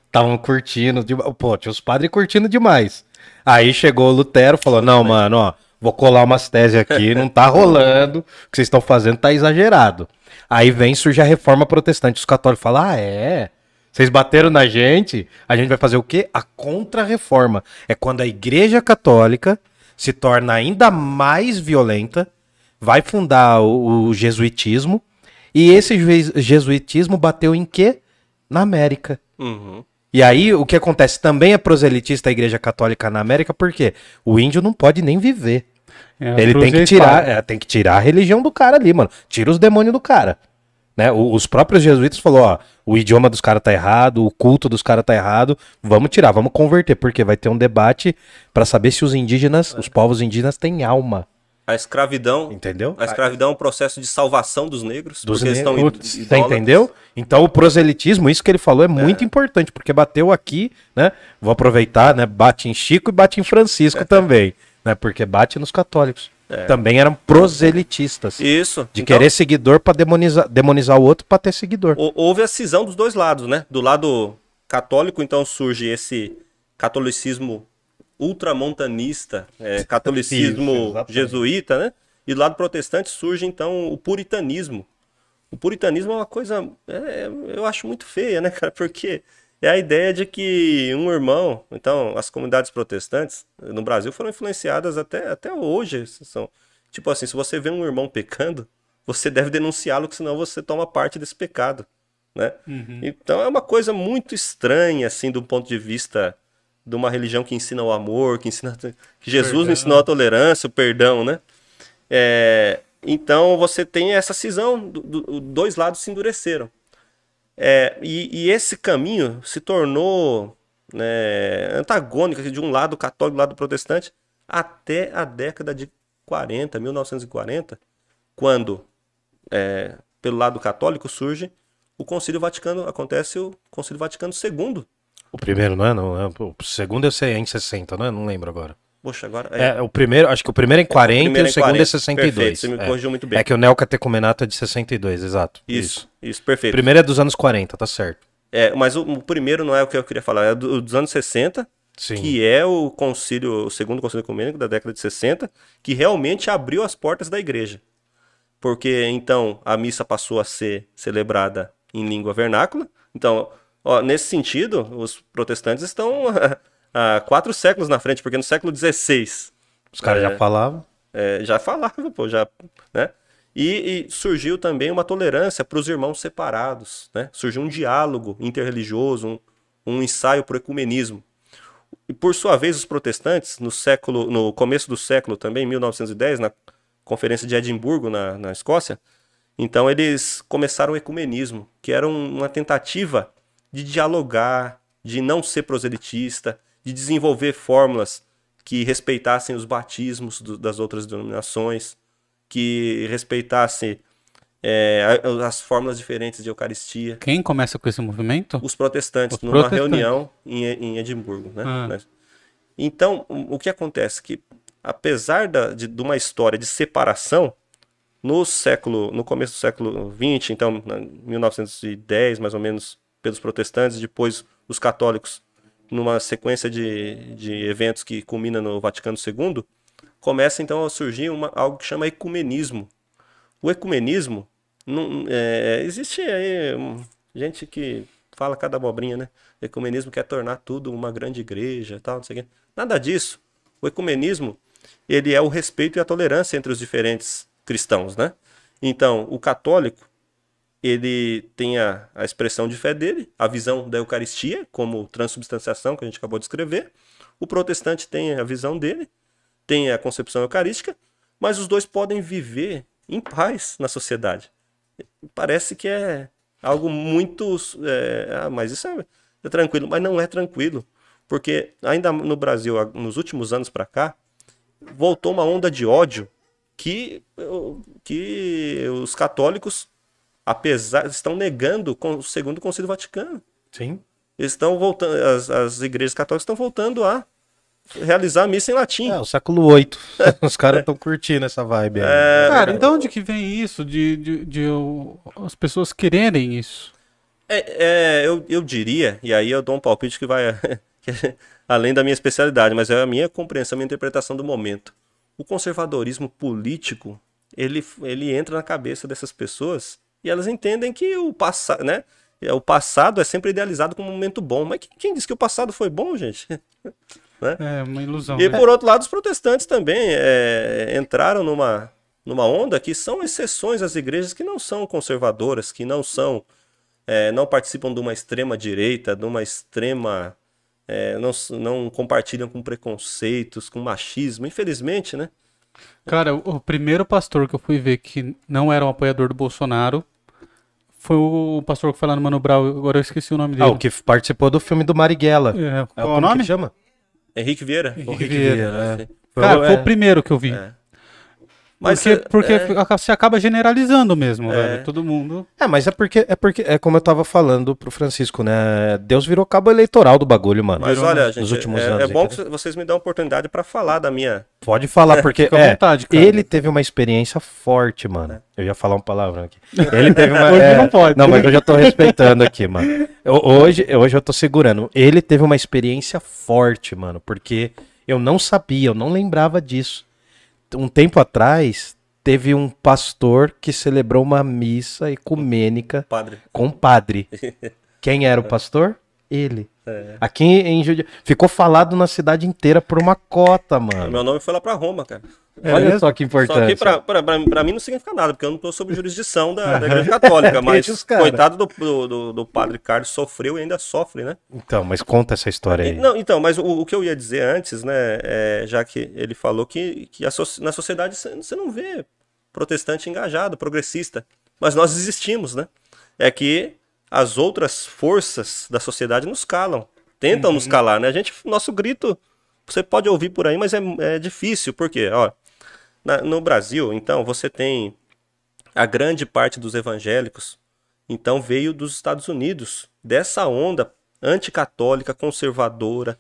estavam curtindo, de... pô, tinha os padres curtindo demais. Aí chegou o Lutero falou: Não, mano, ó, vou colar umas teses aqui, não tá rolando, o que vocês estão fazendo tá exagerado. Aí vem surge a reforma protestante. Os católicos falam: Ah, é? Vocês bateram na gente, a gente vai fazer o quê? A contra-reforma. É quando a igreja católica se torna ainda mais violenta, vai fundar o, o jesuitismo, e esse jesuitismo bateu em quê? Na América.
Uhum.
E aí, o que acontece? Também é proselitista a igreja católica na América, porque o índio não pode nem viver.
É,
Ele tem que tirar, é, tem que tirar a religião do cara ali, mano. Tira os demônios do cara. Né? Os próprios jesuítas falou, ó, o idioma dos caras tá errado, o culto dos caras tá errado, vamos tirar, vamos converter, porque vai ter um debate pra saber se os indígenas, os povos indígenas têm alma,
A escravidão,
entendeu?
a escravidão é um processo de salvação dos negros,
Dos
porque eles estão
negros.
id-
Você
idólatras.
entendeu? Então o proselitismo, isso que ele falou é muito importante, porque bateu aqui, né? Vou aproveitar, né? Bate em Chico e bate em Francisco também, né? Porque bate nos católicos. Também eram proselitistas.
Isso.
De
Então,
querer seguidor pra demonizar, demonizar o outro pra ter seguidor.
hou- houve a cisão dos dois lados, né? Do lado católico, então surge esse catolicismo ultramontanista, é, catolicismo
Isso,
jesuíta, né? E do lado protestante surge então o puritanismo. O puritanismo é uma coisa, é, eu acho muito feia, né, cara? Porque é a ideia de que um irmão, então as comunidades protestantes no Brasil foram influenciadas até, até hoje. São, tipo assim, se você vê um irmão pecando, <laughs> você deve denunciá-lo, que senão você toma parte desse pecado, né? Então é uma coisa muito estranha, assim, do ponto de vista de uma religião que ensina o amor, que ensina que Jesus
Perdão.
ensinou a tolerância, o perdão, né? É, então você tem essa cisão, do- do- dois lados se endureceram. É, e, e esse caminho se tornou né, antagônico de um lado católico, do lado protestante, até a década de 40, 1940, quando, é, pelo lado católico, surge o Concílio Vaticano, acontece o Concílio Vaticano II.
O primeiro, não é? Não, é o segundo eu sei, é em 60, não é? Não lembro agora.
Poxa, agora.
É, o primeiro, acho que o primeiro é em 40
primeiro
e
é
o segundo
40.
é 62.
Perfeito, você me
é.
corrigiu muito bem.
É que o neocatecumenato é de 62, exato.
Isso, isso,
O
perfeito.
primeiro é dos anos 40, tá certo.
É, mas o, o primeiro não é o que eu queria falar, é do- dos anos 60,
Sim.
que é o concílio, o segundo concílio ecumênico da década de 60, que realmente abriu as portas da igreja. Porque então a missa passou a ser celebrada em língua vernácula. Então, ó, nesse sentido, os protestantes estão <laughs> há quatro séculos na frente, porque no século XVI
Os caras
É.
já falavam.
é, já falava, pô, já, né? E, e surgiu também uma tolerância para os irmãos separados, né? Surgiu um diálogo interreligioso, um, um ensaio para o ecumenismo. E por sua vez, os protestantes, no século, no começo do século também, 1910, na conferência de Edimburgo, na, na Escócia, então eles começaram o ecumenismo, que era um- uma tentativa de dialogar, de não ser proselitista, de desenvolver fórmulas que respeitassem os batismos do- das outras denominações, que respeitassem é, as fórmulas diferentes de Eucaristia.
Quem começa com esse movimento?
Os protestantes,
Os
numa
protestantes.
reunião em, em Edimburgo. Né?
Ah.
Então, o que acontece? Que, apesar da, de, de uma história de separação, no século, no começo do século XX, então, na- 1910, mais ou menos, pelos protestantes, depois os católicos, numa sequência de, de eventos que culmina no Vaticano II, começa então a surgir uma, algo que chama ecumenismo. O ecumenismo, não, é, existe aí hum, gente que fala cada abobrinha, né? O ecumenismo quer tornar tudo uma grande igreja tal, não sei o quê. Nada disso. O ecumenismo, ele é o respeito e a tolerância entre os diferentes cristãos, né? Então, o católico, ele tem a, a expressão de fé dele, a visão da Eucaristia, como transubstanciação, que a gente acabou de escrever. O protestante tem a visão dele, tem a concepção eucarística, mas os dois podem viver em paz na sociedade. Parece que é algo muito. é, ah, mas isso é, é tranquilo, mas não é tranquilo. Porque ainda no Brasil, nos últimos anos para cá, voltou uma onda de ódio que, que os católicos, apesar, estão negando com o segundo concílio vaticano.
Sim.
Eles estão voltando, as, as igrejas católicas estão voltando a realizar a missa em latim.
É, o século 8. <laughs> Os caras estão curtindo essa vibe aí.
É,
Cara, e de onde que vem isso? De, de, de o- as pessoas quererem isso?
É, é, eu, eu diria, e aí eu dou um palpite que vai <laughs> que é além da minha especialidade, mas é a minha compreensão, a minha interpretação do momento. O conservadorismo político, ele, ele entra na cabeça dessas pessoas e elas entendem que o passado, né? é, O passado é sempre idealizado como um momento bom. Mas quem, disse que o passado foi bom, gente? <laughs>
É uma ilusão.
E
né?
por outro lado, os protestantes também é, entraram numa, numa onda que são exceções às igrejas que não são conservadoras, que não são, é, não participam de uma extrema direita, de uma extrema, é, não, não compartilham com preconceitos, com machismo, infelizmente, né?
Cara, o primeiro pastor que eu fui ver que não era um apoiador do Bolsonaro foi o pastor que foi lá no Mano Brown, agora eu esqueci o nome
Ah,
dele.
o que participou do filme do Marighella.
É,
É,
qual o
como
nome?
que chama?
Henrique Vieira?
Henrique
Rick
Vieira.
Vieira, é.
Sim.
Cara, foi
é.
o primeiro que eu vi.
É. Mas,
porque porque
é,
você acaba generalizando mesmo,
É.
velho. Todo mundo.
É, mas é porque, é porque, é como eu tava falando pro Francisco, né? Deus virou cabo eleitoral do bagulho, mano.
mas olha,
nos
gente,
últimos
é,
anos,
é bom que vocês me dão a oportunidade para falar da minha.
Pode falar, porque
Fica à
é,
vontade, cara.
ele teve uma experiência forte, mano. Eu ia falar uma palavra aqui. <laughs> Ele teve uma.
Hoje
é,
não pode.
Não, mas eu já tô respeitando aqui, mano. Eu- hoje, hoje eu tô segurando. Ele teve uma experiência forte, mano, porque eu não sabia, eu não lembrava disso. Um tempo atrás, teve um pastor que celebrou uma missa ecumênica
Padre.
com padre. <laughs> Quem era o pastor? Ele.
É.
Aqui em Judia. Ficou falado na cidade inteira por uma cota, mano.
Meu nome foi lá para Roma, cara.
É
Olha
mesmo?
só que
Só que
importante.
pra, pra, pra, pra mim não significa nada, porque eu não tô sob jurisdição da, da Igreja Católica, <laughs> mas
os cara.
coitado do, do, do- do padre Carlos sofreu e ainda sofre, né?
Então, mas conta essa história
E-
aí.
não, então, mas o, o que eu ia dizer antes, né, é, já que ele falou que, que a na sociedade você não vê protestante engajado, progressista, mas nós existimos, né? É que as outras forças da sociedade nos calam, tentam nos calar, né? A gente, nosso grito, você pode ouvir por aí, mas é, é difícil, porque, ó, na- no Brasil, então, você tem a grande parte dos evangélicos, então veio dos Estados Unidos, dessa onda anticatólica, conservadora,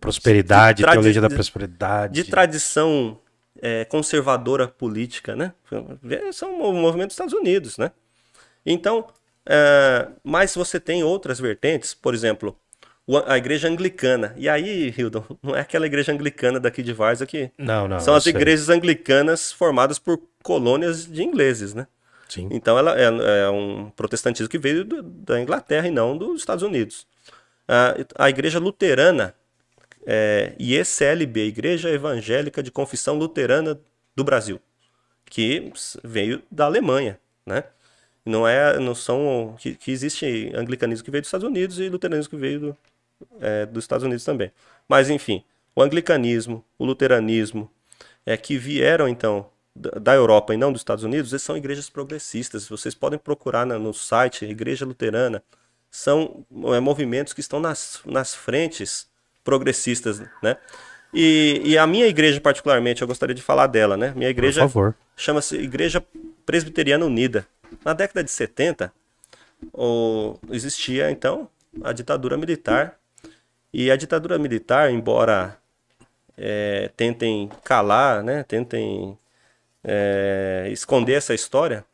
Prosperidade, teologia da
de-
prosperidade.
de tradição é, conservadora política, né? São um movimento dos Estados Unidos, né? Então, é, mas você tem outras vertentes, por exemplo, a igreja anglicana. E aí, Hildon, <laughs> não é aquela igreja anglicana daqui de Varza que
Não, não.
são as
sei.
igrejas anglicanas formadas por colônias de ingleses, né?
Sim.
Então ela é, é um protestantismo que veio do- da Inglaterra e não dos Estados Unidos. A, a igreja luterana, é, IECLB, Igreja Evangélica de Confissão Luterana do Brasil, que veio da Alemanha, né? Não é, não são que, que existe anglicanismo que veio dos Estados Unidos e luteranismo que veio do, é, dos Estados Unidos também. Mas enfim, o anglicanismo, o luteranismo, é que vieram então da Europa e não dos Estados Unidos, eles são igrejas progressistas. Vocês podem procurar na- no site Igreja Luterana. São é, movimentos que estão nas, nas frentes progressistas, né? E, e a minha igreja, particularmente, eu gostaria de falar dela, né? Minha igreja chama-se Igreja Presbiteriana Unida. Na década de 70, o- existia então a ditadura militar. E a ditadura militar, embora é, tentem calar, né, tentem é, esconder essa história,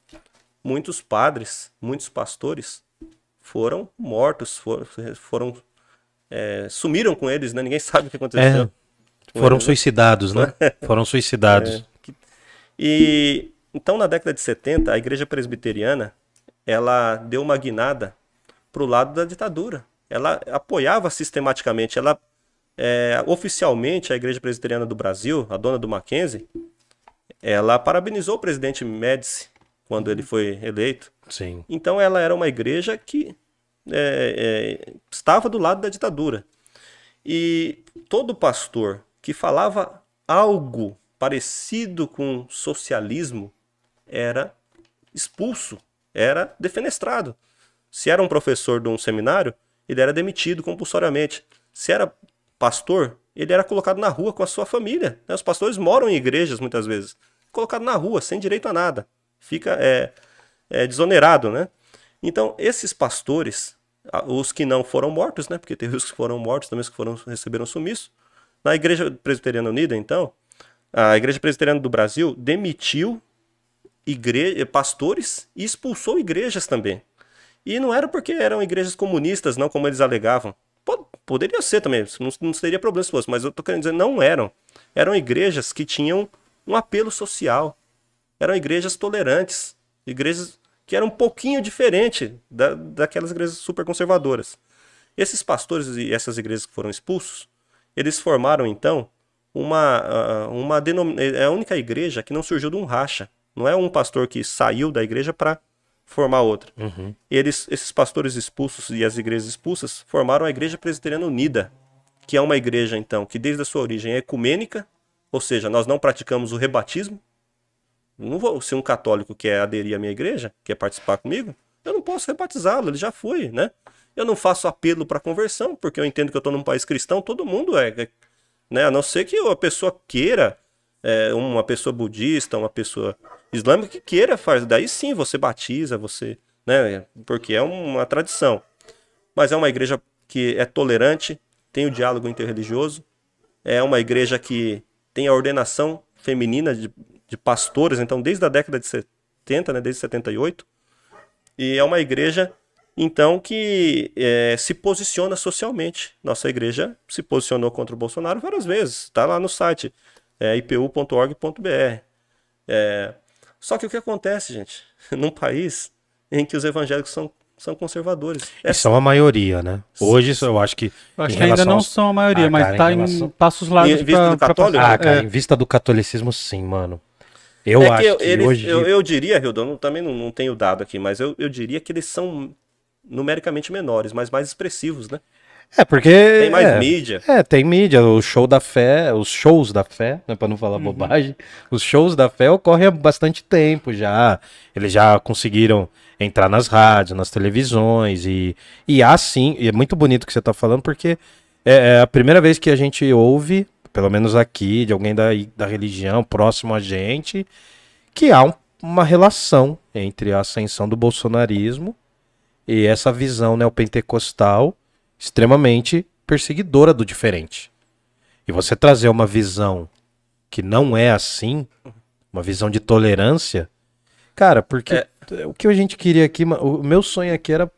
muitos padres, muitos pastores foram mortos, foram, foram é, sumiram com eles, né? Ninguém <laughs> sabe o que aconteceu.
Foram
eles, né?
suicidados, né? <laughs> Foram suicidados.
E então na década de 70, a igreja presbiteriana, ela deu uma guinada para o lado da ditadura. Ela apoiava sistematicamente, ela é, oficialmente a igreja presbiteriana do Brasil, a dona do Mackenzie, ela parabenizou o presidente Médici quando ele foi eleito.
Sim.
Então ela era uma igreja que é, é, estava do lado da ditadura. E todo pastor que falava algo parecido com socialismo era expulso, era defenestrado. Se era um professor de um seminário, ele era demitido compulsoriamente. Se era pastor, ele era colocado na rua com a sua família. né? Os pastores moram em igrejas muitas vezes, colocado na rua sem direito a nada, fica é, é, desonerado, né? Então esses pastores, os que não foram mortos, né? Porque teve os que foram mortos, também os que foram receberam sumiço. Na Igreja Presbiteriana Unida, então, a Igreja Presbiteriana do Brasil demitiu igre... pastores e expulsou igrejas também. E não era porque eram igrejas comunistas, não como eles alegavam. Po- Poderia ser também, não, não teria problema se fosse, mas eu tô querendo dizer, não eram. Eram igrejas que tinham um apelo social. Eram igrejas tolerantes, igrejas que eram um pouquinho diferente da, daquelas igrejas super conservadoras. Esses pastores e essas igrejas que foram expulsos, eles formaram então uma, ah, uma denom... é a única igreja que não surgiu de um racha. Não é um pastor que saiu da igreja para formar outra. Eles, esses pastores expulsos e as igrejas expulsas formaram a Igreja Presbiteriana Unida, que é uma igreja então que desde a sua origem é ecumênica, ou seja, nós não praticamos o rebatismo. Não vou ser um católico que quer aderir à minha igreja, quer participar comigo, eu não posso rebatizá-lo, ele já foi, né? Eu não faço apelo para conversão, porque eu entendo que eu estou num país cristão, todo mundo é, é, né? A não ser que a pessoa queira é, uma pessoa budista, uma pessoa islâmica que queira fazer, daí sim você batiza, você, né, porque é uma tradição. Mas é uma igreja que é tolerante, tem o diálogo interreligioso, é uma igreja que tem a ordenação feminina de, de pastores, então desde a década de 70, né, desde 78, e é uma igreja então que é, se posiciona socialmente. Nossa igreja se posicionou contra o Bolsonaro várias vezes, está lá no site é, ipu.org.br. É, só que o que acontece, gente, <laughs> num país em que os evangélicos são, são conservadores.
E são a maioria, né? Hoje eu acho que.
Eu acho que ainda não aos... são a maioria, ah, mas cara, tá em, relação... em passos largos.
Em vista pra, do católico?
Ah, cara, é. em vista do catolicismo, sim, mano. Eu é acho que, eu, que
eles,
hoje.
Eu, eu diria, Hildon, também não, não tenho dado aqui, mas eu, eu diria que eles são numericamente menores, mas mais expressivos, né?
É, porque.
Tem mais
é,
mídia.
É, tem mídia. O show da fé, os shows da fé, né, para não falar uhum. bobagem, os shows da fé ocorrem há bastante tempo já. Eles já conseguiram entrar nas rádios, nas televisões, e, e há sim, e é muito bonito o que você tá falando, porque é, é a primeira vez que a gente ouve, pelo menos aqui, de alguém da, da religião próximo a gente, que há um, uma relação entre a ascensão do bolsonarismo e essa visão neopentecostal extremamente perseguidora do diferente. E você trazer uma visão que não é assim, uma visão de tolerância, cara, porque é. o que a gente queria aqui, o meu sonho aqui era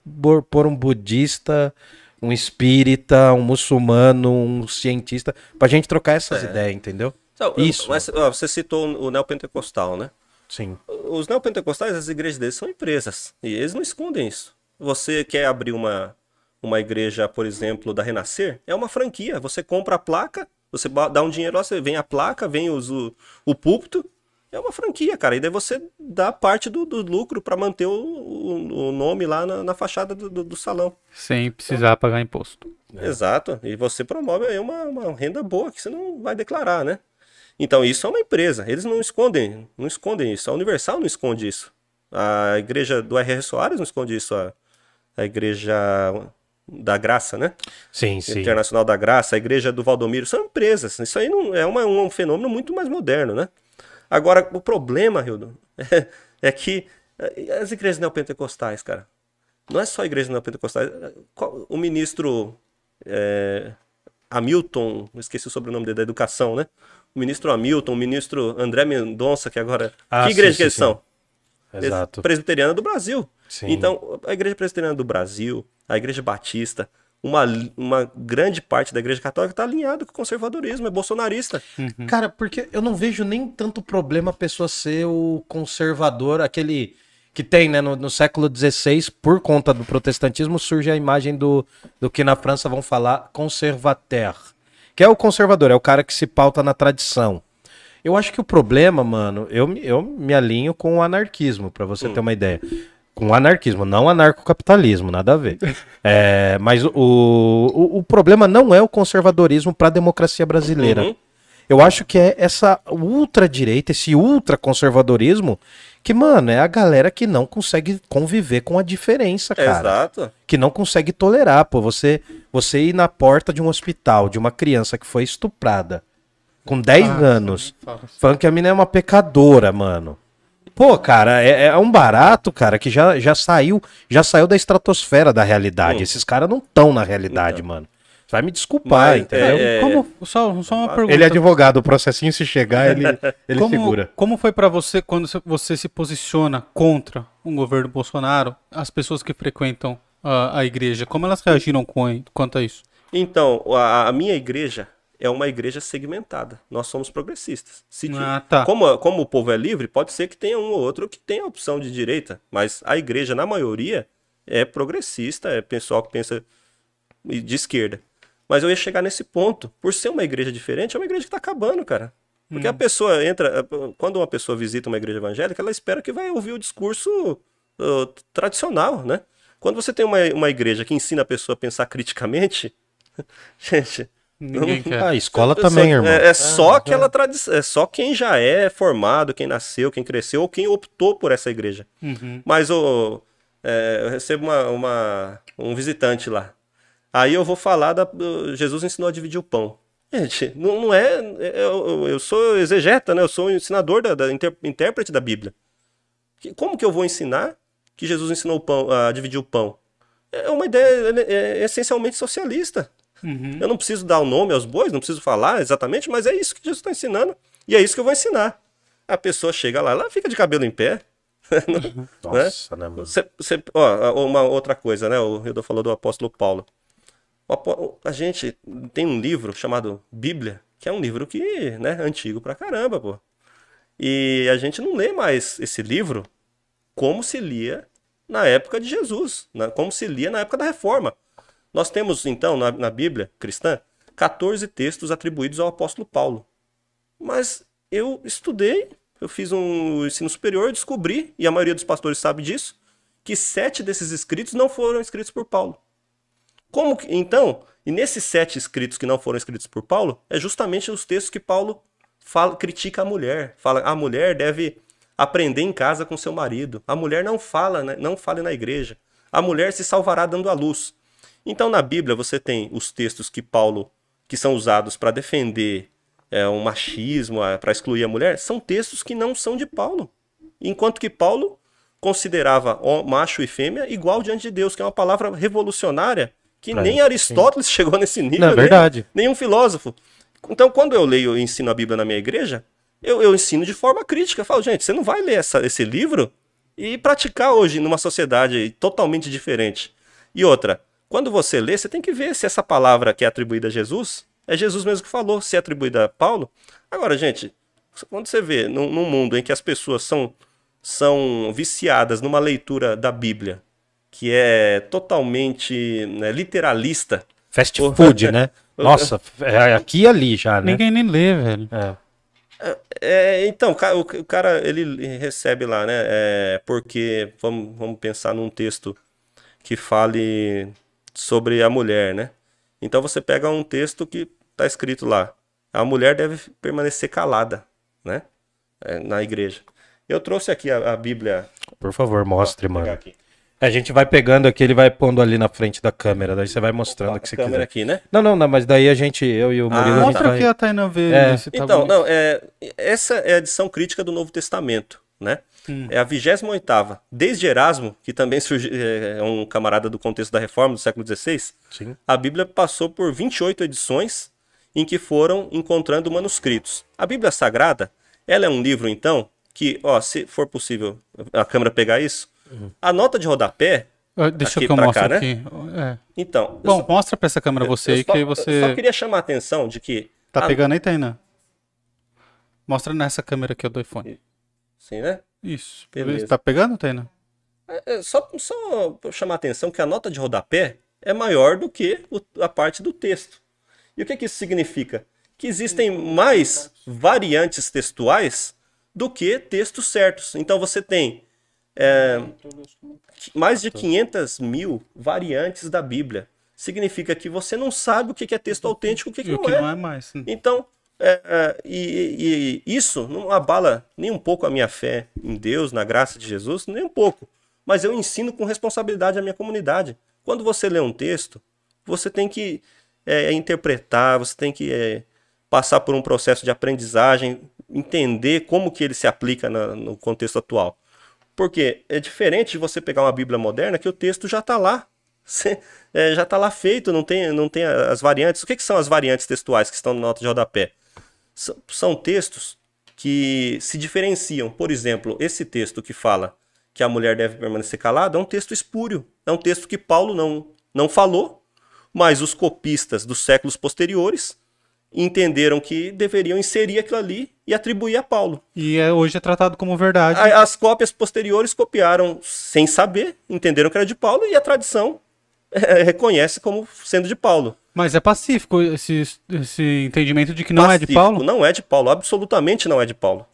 pôr um budista, um espírita, um muçulmano, um cientista, pra gente trocar essas é. ideias, entendeu?
Então, Isso. Você citou o neopentecostal, né?
Sim.
Os neopentecostais, as igrejas deles são empresas. E eles não escondem isso. Você quer abrir uma, uma igreja, por exemplo, da Renascer, é uma franquia. Você compra a placa, você dá um dinheiro lá, você vem a placa, vem os, o, o púlpito. É uma franquia, cara. E daí você dá parte do, do lucro para manter o, o, o, nome lá na, na fachada do, do, do, salão.
Sem precisar então, pagar imposto.
É. Exato. E você promove aí uma, uma renda boa que você não vai declarar, né? Então isso é uma empresa. Eles não escondem, não escondem isso. A Universal não esconde isso. A igreja do R.R. Soares não esconde isso. A, a igreja da Graça, né?
Sim, sim.
Internacional da Graça, a Igreja do Valdomiro, são empresas. Isso aí não, é uma, um fenômeno muito mais moderno, né? Agora, o problema, Hildo, é, <laughs> é que eh, as igrejas neopentecostais, cara, não é só a igreja neopentecostais. O ministro é, Hamilton, esqueci o sobrenome dele, da educação, né? O ministro Hamilton, o ministro André Mendonça, que agora. Ah, que igreja sim, que eles sim, são?
Exato.
Presbiteriana do Brasil. Sim. Então, a igreja presbiteriana do Brasil, a Igreja Batista, uma, uma grande parte da Igreja Católica está alinhada com o conservadorismo, é bolsonarista.
Uhum. Cara, porque eu não vejo nem tanto problema a pessoa ser o conservador, aquele que tem, né, no, no século XVI, por conta do protestantismo, surge a imagem do, do que na França vão falar conservateur, que é o conservador, é o cara que se pauta na tradição. Eu acho que o problema, mano, eu, eu me alinho com o anarquismo, para você hum. ter uma ideia com anarquismo, não anarcocapitalismo, nada a ver. <laughs> É, mas o, o, o, problema não é o conservadorismo para a democracia brasileira. Uhum. Eu acho que é essa ultradireita, esse ultraconservadorismo, que, mano, é a galera que não consegue conviver com a diferença, cara.
Exato.
Que não consegue tolerar, pô. Você, você ir na porta de um hospital de uma criança que foi estuprada com 10 ah, anos, falando que a mina é uma pecadora, mano. Pô, cara, é, é, um barato, cara, que já, já saiu já saiu da estratosfera da realidade. Hum. Esses caras não estão na realidade, então. mano. Vai me desculpar, Mas, entendeu?
É... Como, só, só uma pergunta.
Ele é advogado, o processinho se chegar, ele, <laughs> ele
como,
segura.
Como foi para você quando você se posiciona contra um governo Bolsonaro, as pessoas que frequentam a, a igreja, como elas reagiram com, quanto a isso?
Então, a, a minha igreja, é uma igreja segmentada. Nós somos progressistas. Se ah, tá. como, como o povo é livre, pode ser que tenha um ou outro que tenha opção de direita, mas a igreja, na maioria, é progressista, é pessoal que pensa de esquerda. Mas eu ia chegar nesse ponto. Por ser uma igreja diferente, é uma igreja que está acabando, cara. Porque hum. a pessoa entra. Quando uma pessoa visita uma igreja evangélica, ela espera que vai ouvir o discurso uh, tradicional, né? Quando você tem uma, uma igreja que ensina a pessoa a pensar criticamente, <laughs> gente,
Ninguém quer. A ah, escola também, irmão.
É, é só é, aquela tradição. É só quem já é formado, quem nasceu, quem cresceu, ou quem optou por essa igreja. Uhum. Mas o, é, eu recebo uma, uma, um visitante lá. Aí eu vou falar da. Jesus ensinou a dividir o pão. Gente, não, não é. Eu, eu sou exegeta, né? Eu sou ensinador da, da inter, intérprete da Bíblia. Como que eu vou ensinar que Jesus ensinou o pão, a dividir o pão? É uma ideia é, é essencialmente socialista. Uhum. Eu não preciso dar o nome aos bois, não preciso falar exatamente, mas é isso que Jesus está ensinando. E é isso que eu vou ensinar. A pessoa chega lá, ela fica de cabelo em pé. <laughs> Né? Nossa, né, mano? Cê, cê, ó, uma outra coisa, né? O Hildo falou do apóstolo Paulo. A gente tem um livro chamado Bíblia, que é um livro que, né, antigo pra caramba, pô. E a gente não lê mais esse livro como se lia na época de Jesus, né? como se lia na época da reforma. Nós temos, então, na, na Bíblia cristã, 14 textos atribuídos ao apóstolo Paulo. Mas eu estudei, eu fiz um ensino superior, descobri, e a maioria dos pastores sabe disso, que sete desses escritos não foram escritos por Paulo. Como que, então, e nesses sete escritos que não foram escritos por Paulo, é justamente os textos que Paulo fala, critica a mulher. Fala, a mulher deve aprender em casa com seu marido. A mulher não fala, né, não fale na igreja. A mulher se salvará dando a luz. Então, na Bíblia, você tem os textos que Paulo, que são usados para defender é, o machismo, para excluir a mulher, são textos que não são de Paulo. Enquanto que Paulo considerava macho e fêmea igual diante de Deus, que é uma palavra revolucionária que nem Aristóteles sim. <laughs> chegou nesse nível. Não,
é verdade.
Nem, nenhum filósofo. Então, quando eu leio e ensino a Bíblia na minha igreja, eu, eu ensino de forma crítica. Eu falo, gente, você não vai ler essa, esse livro e praticar hoje numa sociedade totalmente diferente. E outra, quando você lê, você tem que ver se essa palavra que é atribuída a Jesus é Jesus mesmo que falou, se é atribuída a Paulo. Agora, gente, quando você vê num, num mundo em que as pessoas são, são viciadas numa leitura da Bíblia que é totalmente né, literalista.
Fast food, né? <laughs> Nossa, é aqui e ali já, né?
Ninguém nem lê, velho.
É. É, é então, o cara ele recebe lá, né? É, porque vamos, vamos pensar num texto que fale sobre a mulher, né? Então você pega um texto que está escrito lá: a mulher deve permanecer calada, né? É, na igreja. Eu trouxe aqui a, a Bíblia.
Por favor, mostre, mano. Aqui. A gente vai pegando aqui, ele vai pondo ali na frente da câmera, daí você vai mostrando o que você quiser.
aqui, né?
Não, não, não, mas daí a gente, eu e o Murilo, ah, a
Mostra vai... que a Tainá vê
é. tá Então, bonito. não, é, essa é a edição crítica do Novo Testamento, né? Hum. É a 28 Desde Erasmo, que também surgiu, é, é um camarada do contexto da Reforma do século XVI, Sim. a Bíblia passou por 28 edições em que foram encontrando manuscritos. A Bíblia Sagrada, ela é um livro, então, que, ó, se for possível a câmera pegar isso, a nota de rodapé.
Uh, deixa aqui que eu mostro cá, né? aqui.
É. Então.
Bom, só, mostra para essa câmera você aí que você.
Eu só queria chamar a atenção de que.
Tá a... pegando aí, Taina? Mostra nessa câmera aqui do iPhone.
Sim, né?
Isso. Beleza. Tá pegando, Taina?
É, é, só, só chamar a atenção que a nota de rodapé é maior do que o, a parte do texto. E o que, que isso significa? Que existem mais variantes textuais do que textos certos. Então você tem é, mais de 500 mil variantes da Bíblia. Significa que você não sabe o que é texto autêntico e o que, que, não, é.
não é mais.
Então, é, é, e, e, isso não abala nem um pouco a minha fé em Deus, na graça de Jesus, nem um pouco. Mas eu ensino com responsabilidade a minha comunidade. Quando você lê um texto, você tem que é, interpretar, você tem que é, passar por um processo de aprendizagem, entender como que ele se aplica na, no contexto atual. Porque é diferente de você pegar uma Bíblia moderna que o texto já está lá. <laughs> é, já está lá feito, não tem, não tem as variantes. O que, que são as variantes textuais que estão na nota de rodapé? São textos que se diferenciam. Por exemplo, esse texto que fala que a mulher deve permanecer calada é um texto espúrio. É um texto que Paulo não, não falou, mas os copistas dos séculos posteriores entenderam que deveriam inserir aquilo ali e atribuir a Paulo.
E é, hoje é tratado como verdade.
As cópias posteriores copiaram sem saber, entenderam que era de Paulo e a tradição é, reconhece como sendo de Paulo.
Mas é pacífico esse, esse entendimento de que não pacífico, é de Paulo?
Não é de Paulo, absolutamente não é de Paulo.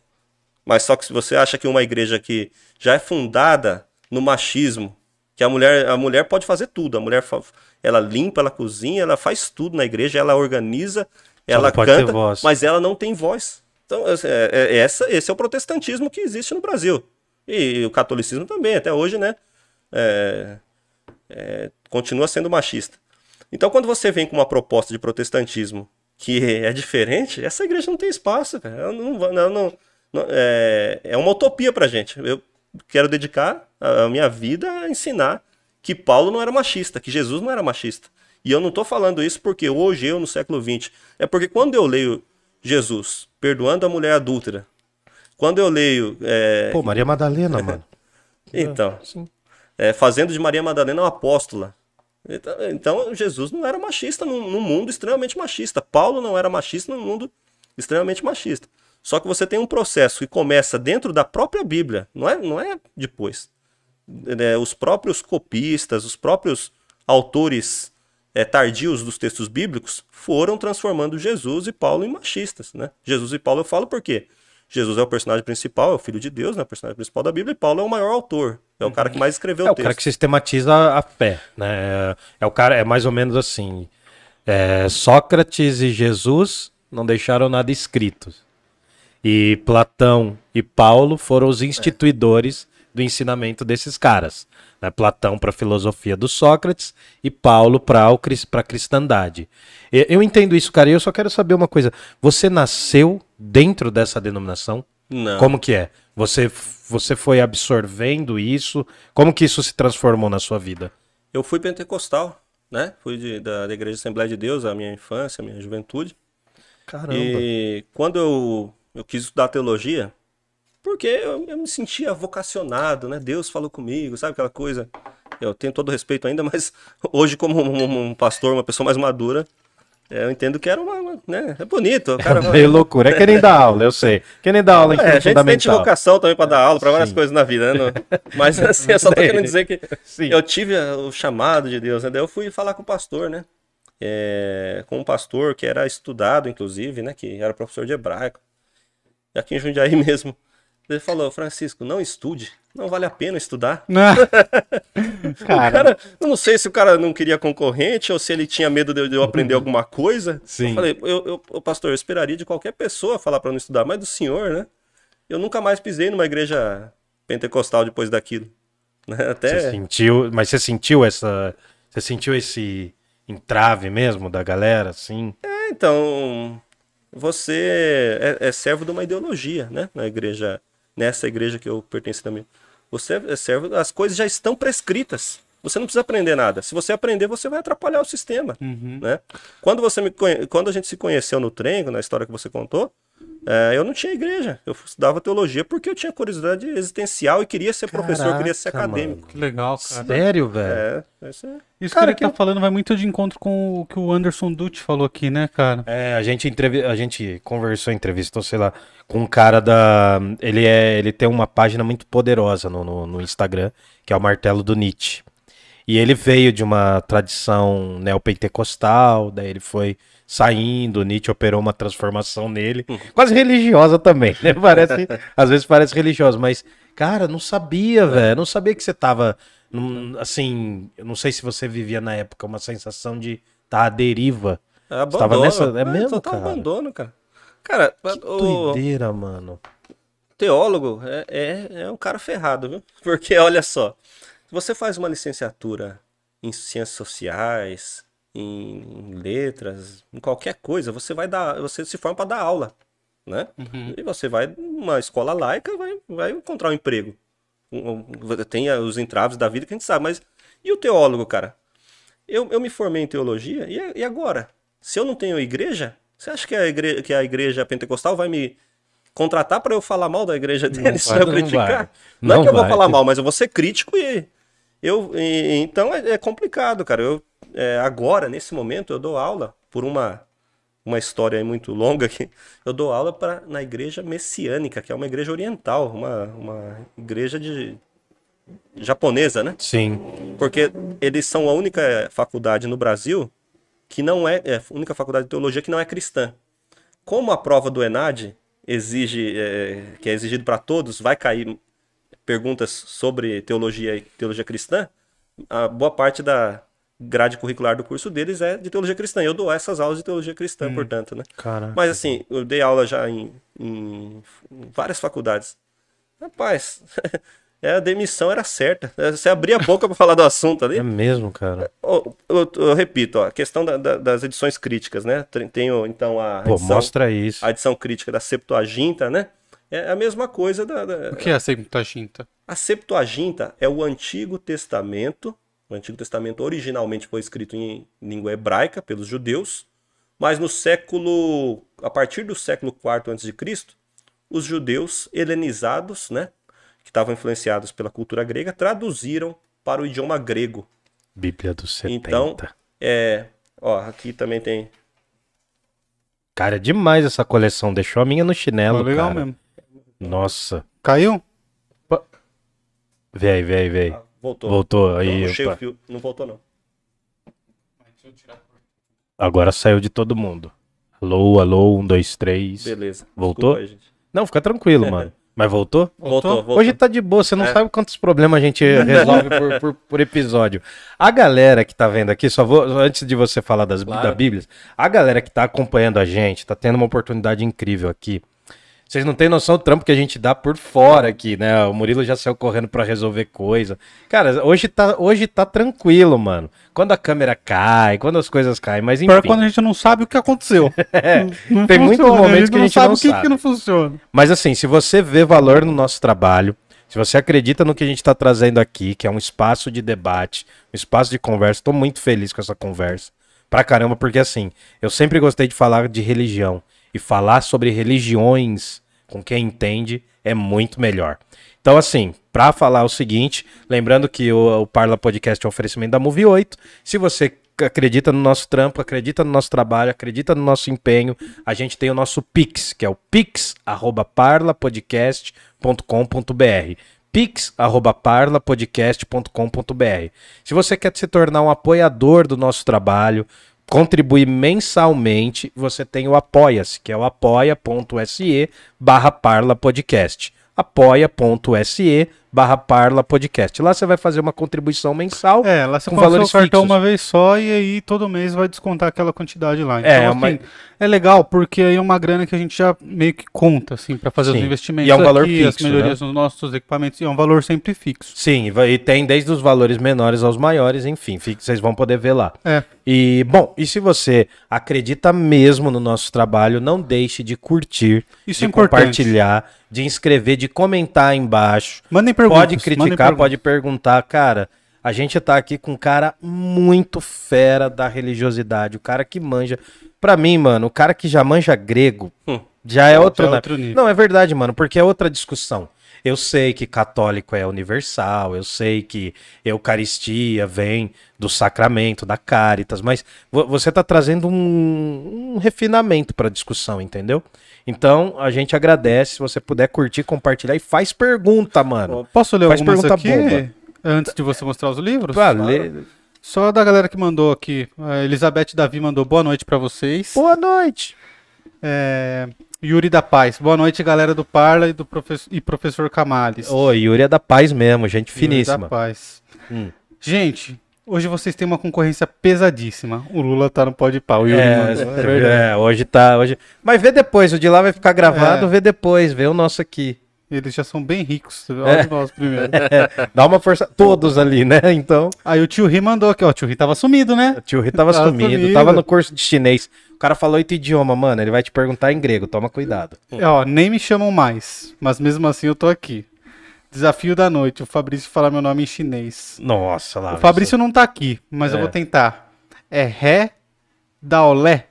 Mas só que se você acha que uma igreja que já é fundada no machismo, que a mulher, a mulher pode fazer tudo, a mulher ela limpa, ela cozinha, ela faz tudo na igreja, ela organiza, ela, canta, mas ela não tem voz. Então, é, é, é, essa, esse é o protestantismo que existe no Brasil. E, e o catolicismo também, até hoje, né? É, é, continua sendo machista. Então, quando você vem com uma proposta de protestantismo que é diferente, essa igreja não tem espaço, cara. Ela não, vai- não, não- é, é uma utopia pra gente. Eu quero dedicar a a minha vida a ensinar que Paulo não era machista, que Jesus não era machista. E eu não tô falando isso porque hoje eu, no século XX, é porque quando eu leio Jesus perdoando a mulher adúltera, quando eu leio é,
Pô, Maria Madalena, mano. <laughs>
então,
Sim.
é, fazendo de Maria Madalena uma apóstola. Então, então, Jesus não era machista num, num mundo extremamente machista. Paulo não era machista num mundo extremamente machista. Só que você tem um processo que começa dentro da própria Bíblia, não é, não é depois. É, os próprios copistas, os próprios autores é, tardios dos textos bíblicos foram transformando Jesus e Paulo em machistas. Né? Jesus e Paulo eu falo por quê? Jesus é o personagem principal, é o filho de Deus, né? o personagem principal da Bíblia, e Paulo é o maior autor. É o cara que mais escreveu
É
o
o cara
texto.
que sistematiza a fé, né? É o cara, é mais ou menos assim. é, Sócrates e Jesus não deixaram nada escrito. E Platão e Paulo foram os instituidores do ensinamento desses caras. Né? Platão para a filosofia do Sócrates e Paulo para a cristandade. Eu entendo isso, cara, e eu só quero saber uma coisa. Você nasceu dentro dessa denominação?
Não.
Como que é? Você, você foi absorvendo isso? Como que isso se transformou na sua vida?
Eu fui pentecostal, né? Fui de- da, da Igreja Assembleia de Deus, a minha infância, a minha juventude.
Caramba.
E quando eu, eu quis estudar teologia, porque eu, eu me sentia vocacionado, né? Deus falou comigo, sabe aquela coisa? Eu tenho todo o respeito ainda, <laughs> mas hoje, como um, um pastor, uma pessoa mais madura, é, eu entendo que era uma. uma- né? É bonito. O cara,
Meio loucura. É que nem dar aula, eu sei. Que nem dar aula em
É, a gente tem vocação também para dar aula para várias
Sim.
coisas na vida, né? Não- Mas <laughs> assim, eu só tô querendo dizer que
Sim.
eu tive o chamado de Deus, né? Daí eu fui falar com o pastor, né? É, com um pastor que era estudado, inclusive, né? Que era professor de hebraico. Aqui em Jundiaí <laughs> mesmo. Ele falou, Francisco, não estude. Não vale a pena estudar. <laughs> O
Cara,
cara, eu não sei se o cara não queria concorrente ou se ele tinha medo de eu aprender alguma coisa.
Sim.
Eu falei, eu, eu, pastor, eu esperaria de qualquer pessoa falar para não estudar, mas do senhor, né? Eu nunca mais pisei numa igreja pentecostal depois daquilo. <laughs> né?
Você
Até
sentiu, mas você sentiu essa, você sentiu esse entrave mesmo da galera, assim?
É, então, você é, é servo de uma ideologia, né? Na igreja, nessa igreja que eu pertenço também. Você é servo, as coisas já estão prescritas. Você não precisa aprender nada. Se você aprender, você vai atrapalhar o sistema, né? Quando você me conhe... quando a gente se conheceu no trem, na história que você contou, é, eu não tinha igreja. Eu estudava teologia porque eu tinha curiosidade existencial e queria ser professor, queria ser
Caraca,
acadêmico.
que legal, cara.
Sério, velho?
É, isso é.
Isso
Cara,
que ele tá falando vai muito de encontro com o que o Anderson Dutti falou aqui, né, cara?
É, a gente, entrevi... a gente conversou, entrevistou, sei lá, com um cara da. Ele, é... ele tem uma página muito poderosa no, no, no Instagram, que é o Martelo do Nietzsche. E ele veio de uma tradição neopentecostal, daí ele foi saindo, Nietzsche operou uma transformação nele, quase religiosa também, né? <laughs> Parece, às vezes parece religiosa, mas, cara, não sabia, velho, não sabia que você tava, assim, não sei se você vivia na época uma sensação de estar à deriva.
É
Você
abandono.
tava nessa- é mesmo,
total
cara?
abandono, cara. Cara,
Que
o
doideira, mano.
teólogo é, é, é um cara ferrado, viu? <laughs> Porque, olha só, se você faz uma licenciatura em ciências sociais, em letras, em qualquer coisa, você vai dar, você se forma para dar aula, né? E você vai numa escola laica, vai, vai encontrar um emprego. Tem os entraves da vida que a gente sabe, mas e o teólogo, cara? Eu, eu me formei em teologia, e, e agora? Se eu não tenho igreja, você acha que a igreja, que a igreja pentecostal vai me contratar para eu falar mal da igreja deles,
vai,
pra eu
não
criticar?
vai.
Não,
Não
é que eu vou
vai.
falar mal, mas eu vou ser crítico e eu e- então é, é complicado, cara. Eu é, agora nesse momento eu dou aula por uma uma história muito longa que eu dou aula para na igreja messiânica, que é uma igreja oriental, uma, uma igreja de japonesa, né?
Sim.
Porque eles são a única faculdade no Brasil que não é, é a única faculdade de teologia que não é cristã. Como a prova do ENAD exige, é, que é exigido para todos, vai cair perguntas sobre teologia e teologia cristã, a boa parte da grade curricular do curso deles é de teologia cristã. Eu dou essas aulas de teologia cristã, portanto, né?
Cara.
Mas assim, eu dei aula já em, em várias faculdades. Rapaz, <laughs> É, a demissão era certa. Você abria a boca pra falar do assunto ali.
É mesmo, cara.
Ó, eu, eu repito, ó, a questão da- da- das edições críticas, né? Tem- Tenho, então, a
Pô,
edição,
mostra isso.
a edição crítica da Septuaginta, né? É a mesma coisa da... da-
O que é a Septuaginta?
A Septuaginta é o Antigo Testamento. O Antigo Testamento originalmente foi escrito em língua hebraica pelos judeus, mas no século, a partir do século IV a.C., os judeus helenizados, né, que estavam influenciados pela cultura grega, traduziram para o idioma grego.
Bíblia dos 70.
Então, é, ó, aqui também tem
Cara, é demais essa coleção. Deixou a minha no chinelo,
legal
cara.
mesmo.
Nossa.
Caiu?
Vem aí, vem aí, vem aí.
Voltou.
Voltou
Não,
aí.
puxei o fio, não voltou não.
Agora saiu de todo mundo. Alô, alô, um, dois, três.
Beleza.
Voltou?
Desculpa.
Não, fica tranquilo, mano. Mas voltou?
Voltou, voltou.
Hoje tá de boa, você não
É.
sabe quantos problemas a gente <laughs> resolve por, por- por episódio. A galera que tá vendo aqui, só vou, antes de você falar das,
Claro.
da Bíblia, a galera que tá acompanhando a gente, tá tendo uma oportunidade incrível aqui. Vocês não têm noção do trampo que a gente dá por fora aqui, né? O Murilo já saiu correndo pra resolver coisa. Cara, hoje tá, hoje tá tranquilo, mano. Quando a câmera cai, quando as coisas caem, mas enfim.
Pior quando a gente não sabe o que aconteceu. <laughs> Não
tem muito
funciona,
momentos que a gente
sabe
não
o que,
sabe.
que não funciona.
Mas assim, se você vê valor no nosso trabalho, se você acredita no que a gente está trazendo aqui, que é um espaço de debate, um espaço de conversa, estou muito feliz com essa conversa. Pra caramba, porque assim, eu sempre gostei de falar de religião. E falar sobre religiões com quem entende é muito melhor. Então, assim, pra falar o seguinte, lembrando que o, o Parla Podcast é um oferecimento da Movie 8. Se você acredita no nosso trampo, acredita no nosso trabalho, acredita no nosso empenho, a gente tem o nosso Pix, que é o pix@parlapodcast.com.br pix@parlapodcast.com.br. Se você quer se tornar um apoiador do nosso trabalho, contribuir mensalmente, você tem o Apoia-se, que é o apoia.se barra parlapodcast. apoia.se barra parlapodcast. Lá você vai fazer uma contribuição mensal.
É, lá você
Com valores
cartão
fixos.
uma vez só e aí todo mês vai descontar aquela quantidade lá. Então,
É,
assim,
mas-
é legal porque aí é uma grana que a gente já meio que conta, assim, pra fazer
Sim.
os investimentos
E é um valor
aqui, as
fixo, né?
melhorias nos nossos equipamentos, e é um valor sempre fixo.
Sim, e tem desde os valores menores aos maiores, enfim, vocês vão poder ver lá.
É.
E, bom, e se você acredita mesmo no nosso trabalho, não deixe de curtir,
Isso
de
é
compartilhar, de inscrever, de comentar aí embaixo.
Mandem perguntas.
pode criticar,
perguntas.
pode perguntar, cara. A gente tá aqui com um cara muito fera da religiosidade, o cara que manja. Pra mim, mano, o cara que já manja grego
Hum.
já é outro,
já é
né?
outro nível.
Não, é verdade, mano, porque é outra discussão. Eu sei que católico é universal, eu sei que Eucaristia vem do sacramento, da caritas, mas vo- você tá trazendo um, um refinamento pra discussão, entendeu? Então, a gente agradece se você puder curtir, compartilhar e faz pergunta, mano.
Posso ler
Faz
algumas
pergunta
aqui
bomba.
antes de você mostrar os livros?
Pra ler-
Só da galera que mandou aqui. A Elizabeth Davi mandou boa noite pra vocês.
Boa noite.
É, Yuri da Paz. Boa noite, galera do Parla e do professor, e professor Camales.
Ô, Yuri é da paz mesmo, gente
Yuri da
finíssima.
Paz.
Hum.
Gente, hoje vocês têm uma concorrência pesadíssima. O Lula tá no pó de pau. o Yuri mandou.
É,
verdade.
é, hoje tá. Hoje... Mas vê depois, o de lá vai ficar gravado,
É.
vê depois, vê o nosso aqui.
Eles já são bem ricos.
É.
Olha o nosso primeiro. <laughs>
Dá uma força. Todos ali, né? Então.
Aí o tio Ri mandou aqui, ó. O tio Ri tava sumido, né?
O tio Ri tava
Tava
sumido,
sumido.
tava no curso de chinês. O cara falou oito idiomas, mano. Ele vai te perguntar em grego, toma cuidado.
É, ó, nem me chamam mais. Mas mesmo assim eu tô aqui. Desafio da noite. O Fabrício falar meu nome em chinês.
Nossa, lá.
O Fabrício não tá aqui, mas eu
É.
vou tentar. É Ré Daolé?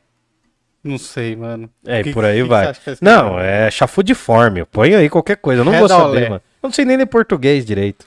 Não sei, mano.
É,
Que-
por aí
que
vai.
que escrito?
Não, é chafudiforme. Põe aí qualquer coisa. Eu não
É
vou saber,
olé.
mano. Eu não sei nem ler português direito.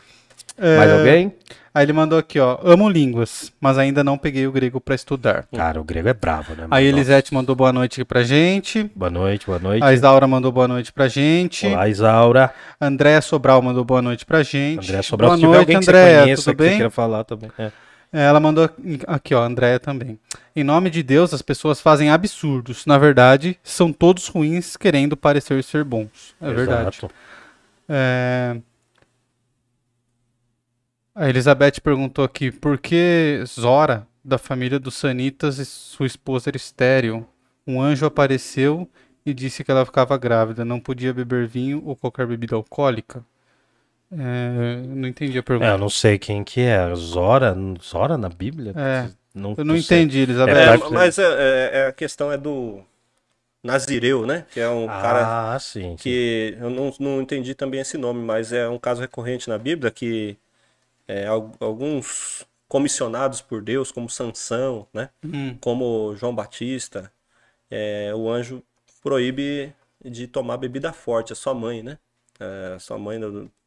É,
Mais alguém?
Aí ele mandou aqui, ó. Amo línguas, mas ainda não peguei o grego pra estudar.
Cara, o grego é bravo, né?
Aí? Elisete mandou boa noite aqui pra gente.
Boa noite, boa noite.
A Isaura mandou boa noite pra gente.
Olá, Isaura.
Andréa Sobral mandou boa noite pra gente.
André Sobral,
boa
se tiver
noite,
alguém que
Andréa,
você conheça
tudo
que
bem?
queira falar também. É.
É, Ela mandou aqui, ó, Andréia também. Em nome de Deus, as pessoas fazem absurdos. Na verdade, são todos ruins querendo parecer ser bons. É verdade.
Exato.
É... A Elizabeth perguntou aqui, por que Zora, da família dos Sanitas, e sua esposa era estéril? Um anjo apareceu e disse que ela ficava grávida, não podia beber vinho ou qualquer bebida alcoólica? É, não entendi a
É,
pergunta.
eu não sei quem que é. Zora? Zora na Bíblia?
É,
Não,
eu não
sei.
entendi, Elizabeth.
É,
tá-
mas é, é- é a questão é do Nazireu, né? Que é um cara
Ah, sim. sim.
que eu não, não entendi também esse nome, mas é um caso recorrente na Bíblia que é, al- alguns comissionados por Deus, como Sansão, né?
Hum.
Como João Batista, é, o anjo proíbe de tomar bebida forte, a sua mãe, né? É, a sua mãe,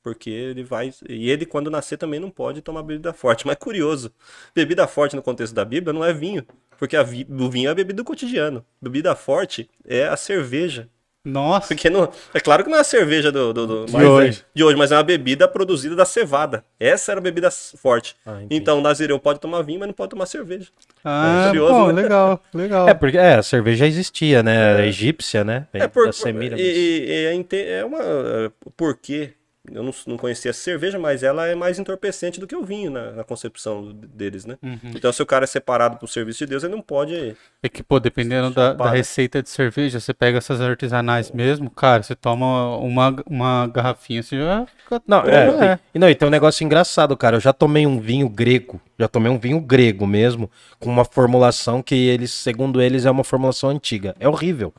porque ele vai. E ele, quando nascer, também não pode tomar bebida forte. Mas é curioso: bebida forte no contexto da Bíblia não é vinho, porque vi- o vinho é a bebida do cotidiano. Bebida forte é a cerveja.
Nossa,
Porque não, é claro que não é a cerveja do, do- do-
De hoje.
de hoje, mas é uma bebida produzida da cevada. Essa era a bebida forte.
Ah,
então, o Nazireu pode tomar vinho, mas não pode tomar cerveja.
ah,
curioso,
bom,
né?
legal, legal.
É, porque é, a cerveja existia, né? Era egípcia, né?
É, por, e, e- e é é uma. é, Por quê? Eu não, não conhecia a cerveja, mas ela é mais entorpecente do que o vinho na, na concepção deles, né?
Uhum.
Então, se o cara é separado pro serviço de Deus, ele não pode.
É que, pô, dependendo da, da receita de cerveja, você pega essas artesanais mesmo, cara, você toma uma, uma garrafinha, você já fica.
Não,
Pô,
é, E não, e tem um negócio engraçado, cara. Eu já tomei um vinho grego, já tomei um vinho grego mesmo, com uma formulação que eles, segundo eles, é uma formulação antiga. É horrível.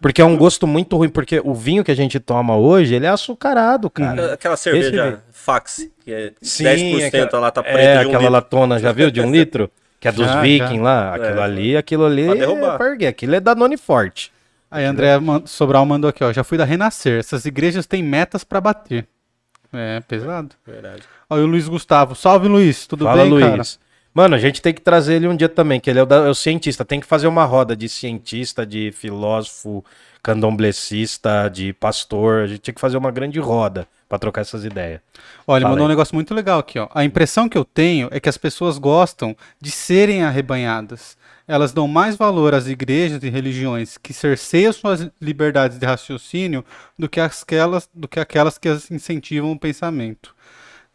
Porque é um gosto muito ruim, porque o vinho que a gente toma hoje, ele é açucarado, cara.
Aquela
Esse
cerveja. Fax, que é
Sim,
10%
aquela-
a lata preta
É,
de um
aquela
litro.
latona, já viu? De um litro? Que é dos
Já,
vikings
já.
lá. Aquilo
É.
ali, aquilo ali é. Aquilo é Danone forte.
Aí André Sobral mandou aqui, ó. Já fui da Renascer. Essas igrejas têm metas pra bater. É, pesado.
Verdade.
E o Luiz Gustavo. Salve, Luiz. Tudo
Fala,
bem,
Luiz.
cara?
Mano, a gente tem que trazer ele um dia também, que ele é o, da- é o cientista. Tem que fazer uma roda de cientista, de filósofo, candomblessista, de pastor. A gente tinha que fazer uma grande roda pra trocar essas ideias.
Olha, ele mandou um negócio muito legal aqui, ó. A impressão que eu tenho é que as pessoas gostam de serem arrebanhadas. Elas dão mais valor às igrejas e religiões que cerceiam suas liberdades de raciocínio do que aquelas, do que, aquelas que as incentivam o pensamento.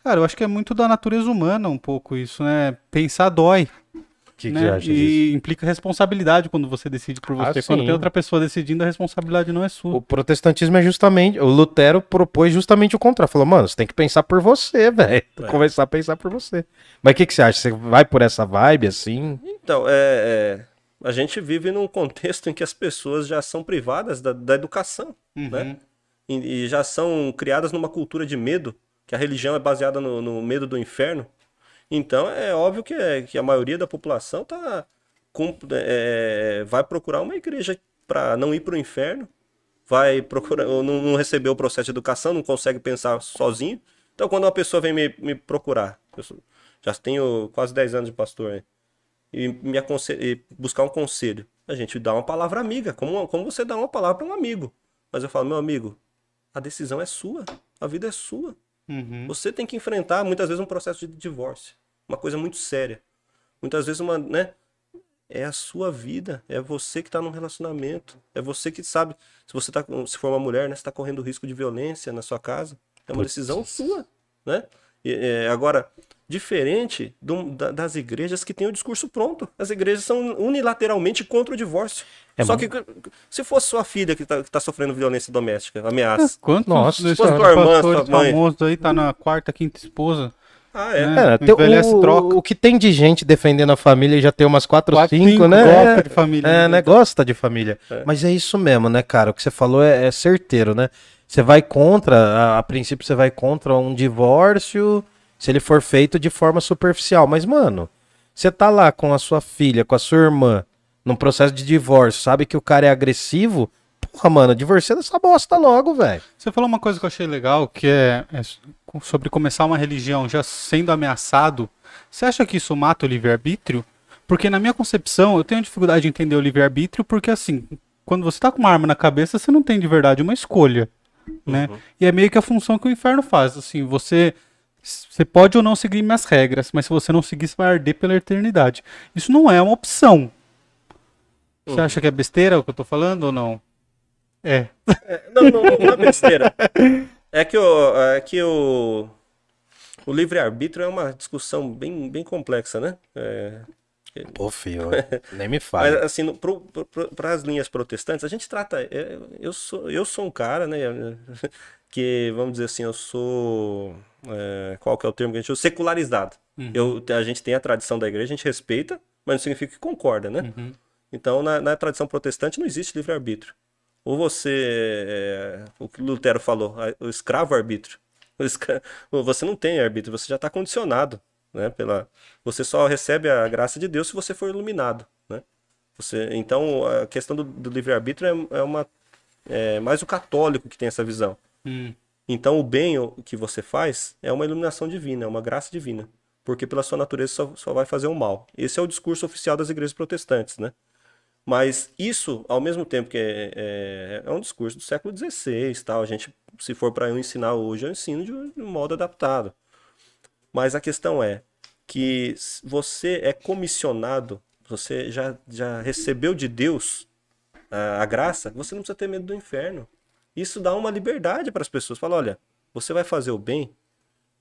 Cara, eu acho que é muito da natureza humana um pouco isso, né? Pensar dói.
Que, que
né?
você acha
e
disso?
implica responsabilidade quando você decide por
Ah,
você. quando
sim.
tem outra pessoa decidindo, a responsabilidade não é sua.
O protestantismo é justamente. O Lutero propôs justamente o contrário. Falou, mano, você tem que pensar por você, <laughs> velho.
É.
Começar a pensar por você. Mas o que, que você acha? Você vai por essa vibe assim?
Então, é, é, a gente vive num contexto em que as pessoas já são privadas da, da educação,
Uhum.
né? E, e já são criadas numa cultura de medo, que a religião é baseada no, no medo do inferno. Então, é óbvio que, é- que a maioria da população tá com- é, vai procurar uma igreja para não ir para o inferno, vai procurar, não, não receber o processo de educação, não consegue pensar sozinho. Então, quando uma pessoa vem me, me procurar, já tenho quase 10 anos de pastor, né? e me buscar um conselho. A gente dá uma palavra amiga, como, como você dá uma palavra para um amigo. Mas eu falo, meu amigo, a decisão é sua, a vida é sua.
Uhum.
Você tem que enfrentar muitas vezes um processo de divórcio, uma coisa muito séria. Muitas vezes uma, né? É a sua vida, é você que está num relacionamento, é você que sabe se você tá, se for uma mulher, né, está correndo risco de violência na sua casa, é uma
Putz.
decisão sua, né? E, é, agora, diferente do- da- das igrejas que têm o discurso pronto, as igrejas são unilateralmente contra o divórcio.
É
Só
muito-
que se fosse sua filha que está sofrendo violência doméstica, ameaça,
Quantos
Nossa,
desses
fosse tua irmã, sua mãe.
famosos aí tá na quarta, quinta esposa?
ah, é.
né?
É, tem-
envelhece,
o,
troca.
o que tem de gente defendendo a família e já tem umas 4 ou
Quatro,
5,
cinco
né?
gosta de família.
É, né? Gosta de família.
É.
Mas é isso mesmo, né, cara? O que você falou é, é certeiro, né? Você vai contra, a, a princípio você vai contra um divórcio se ele for feito de forma superficial. Mas, mano, você tá lá com a sua filha, com a sua irmã, num processo de divórcio, sabe que o cara é agressivo? Porra, mano, divorcia dessa bosta logo, velho.
Você falou uma coisa que eu achei legal, que é, é sobre começar uma religião já sendo ameaçado. Você acha que isso mata o livre-arbítrio? Porque na minha concepção, eu tenho dificuldade de entender o livre-arbítrio, porque assim, quando você tá com uma arma na cabeça, você não tem de verdade uma escolha, né? E é meio que a função que o inferno faz, assim, você você pode ou não seguir minhas regras, mas se você não seguir, você vai arder pela eternidade. Isso não é uma opção. Você acha que é besteira o que eu tô falando ou não? É.
Não, não, não é besteira. É que o, é que o, o livre-arbítrio é uma discussão bem, bem complexa, né? É,
Pô, filho, nem me <laughs>
mas
fale.
assim, para as linhas protestantes, a gente trata. é, Eu sou, eu sou um cara, né? Que, vamos dizer assim, eu sou. é, qual que é o termo que a gente usa? Secularizado. Eu, a gente tem a tradição da igreja, a gente respeita, mas não significa que concorda, né?
Uhum.
Então, na, na tradição protestante não existe livre-arbítrio. Ou você. é, o que Lutero falou, o escravo-arbítrio. Escra- <laughs> Você não tem arbítrio, você já está condicionado. Né, pela, você só recebe a graça de Deus se você for iluminado. Né? Você, então, a questão do, do livre-arbítrio é, é uma. É mais o católico que tem essa visão.
Hum.
Então, o bem que você faz é uma iluminação divina, é uma graça divina. Porque pela sua natureza só, só vai fazer o mal. Esse é o discurso oficial das igrejas protestantes, né? Mas isso, ao mesmo tempo que é, é, é um discurso do século XVI, tal, a gente, se for para eu ensinar hoje, eu ensino de um de um modo adaptado. Mas a questão é que você é comissionado, você já, já recebeu de Deus a, a graça, você não precisa ter medo do inferno. Isso dá uma liberdade para as pessoas. Fala, olha, você vai fazer o bem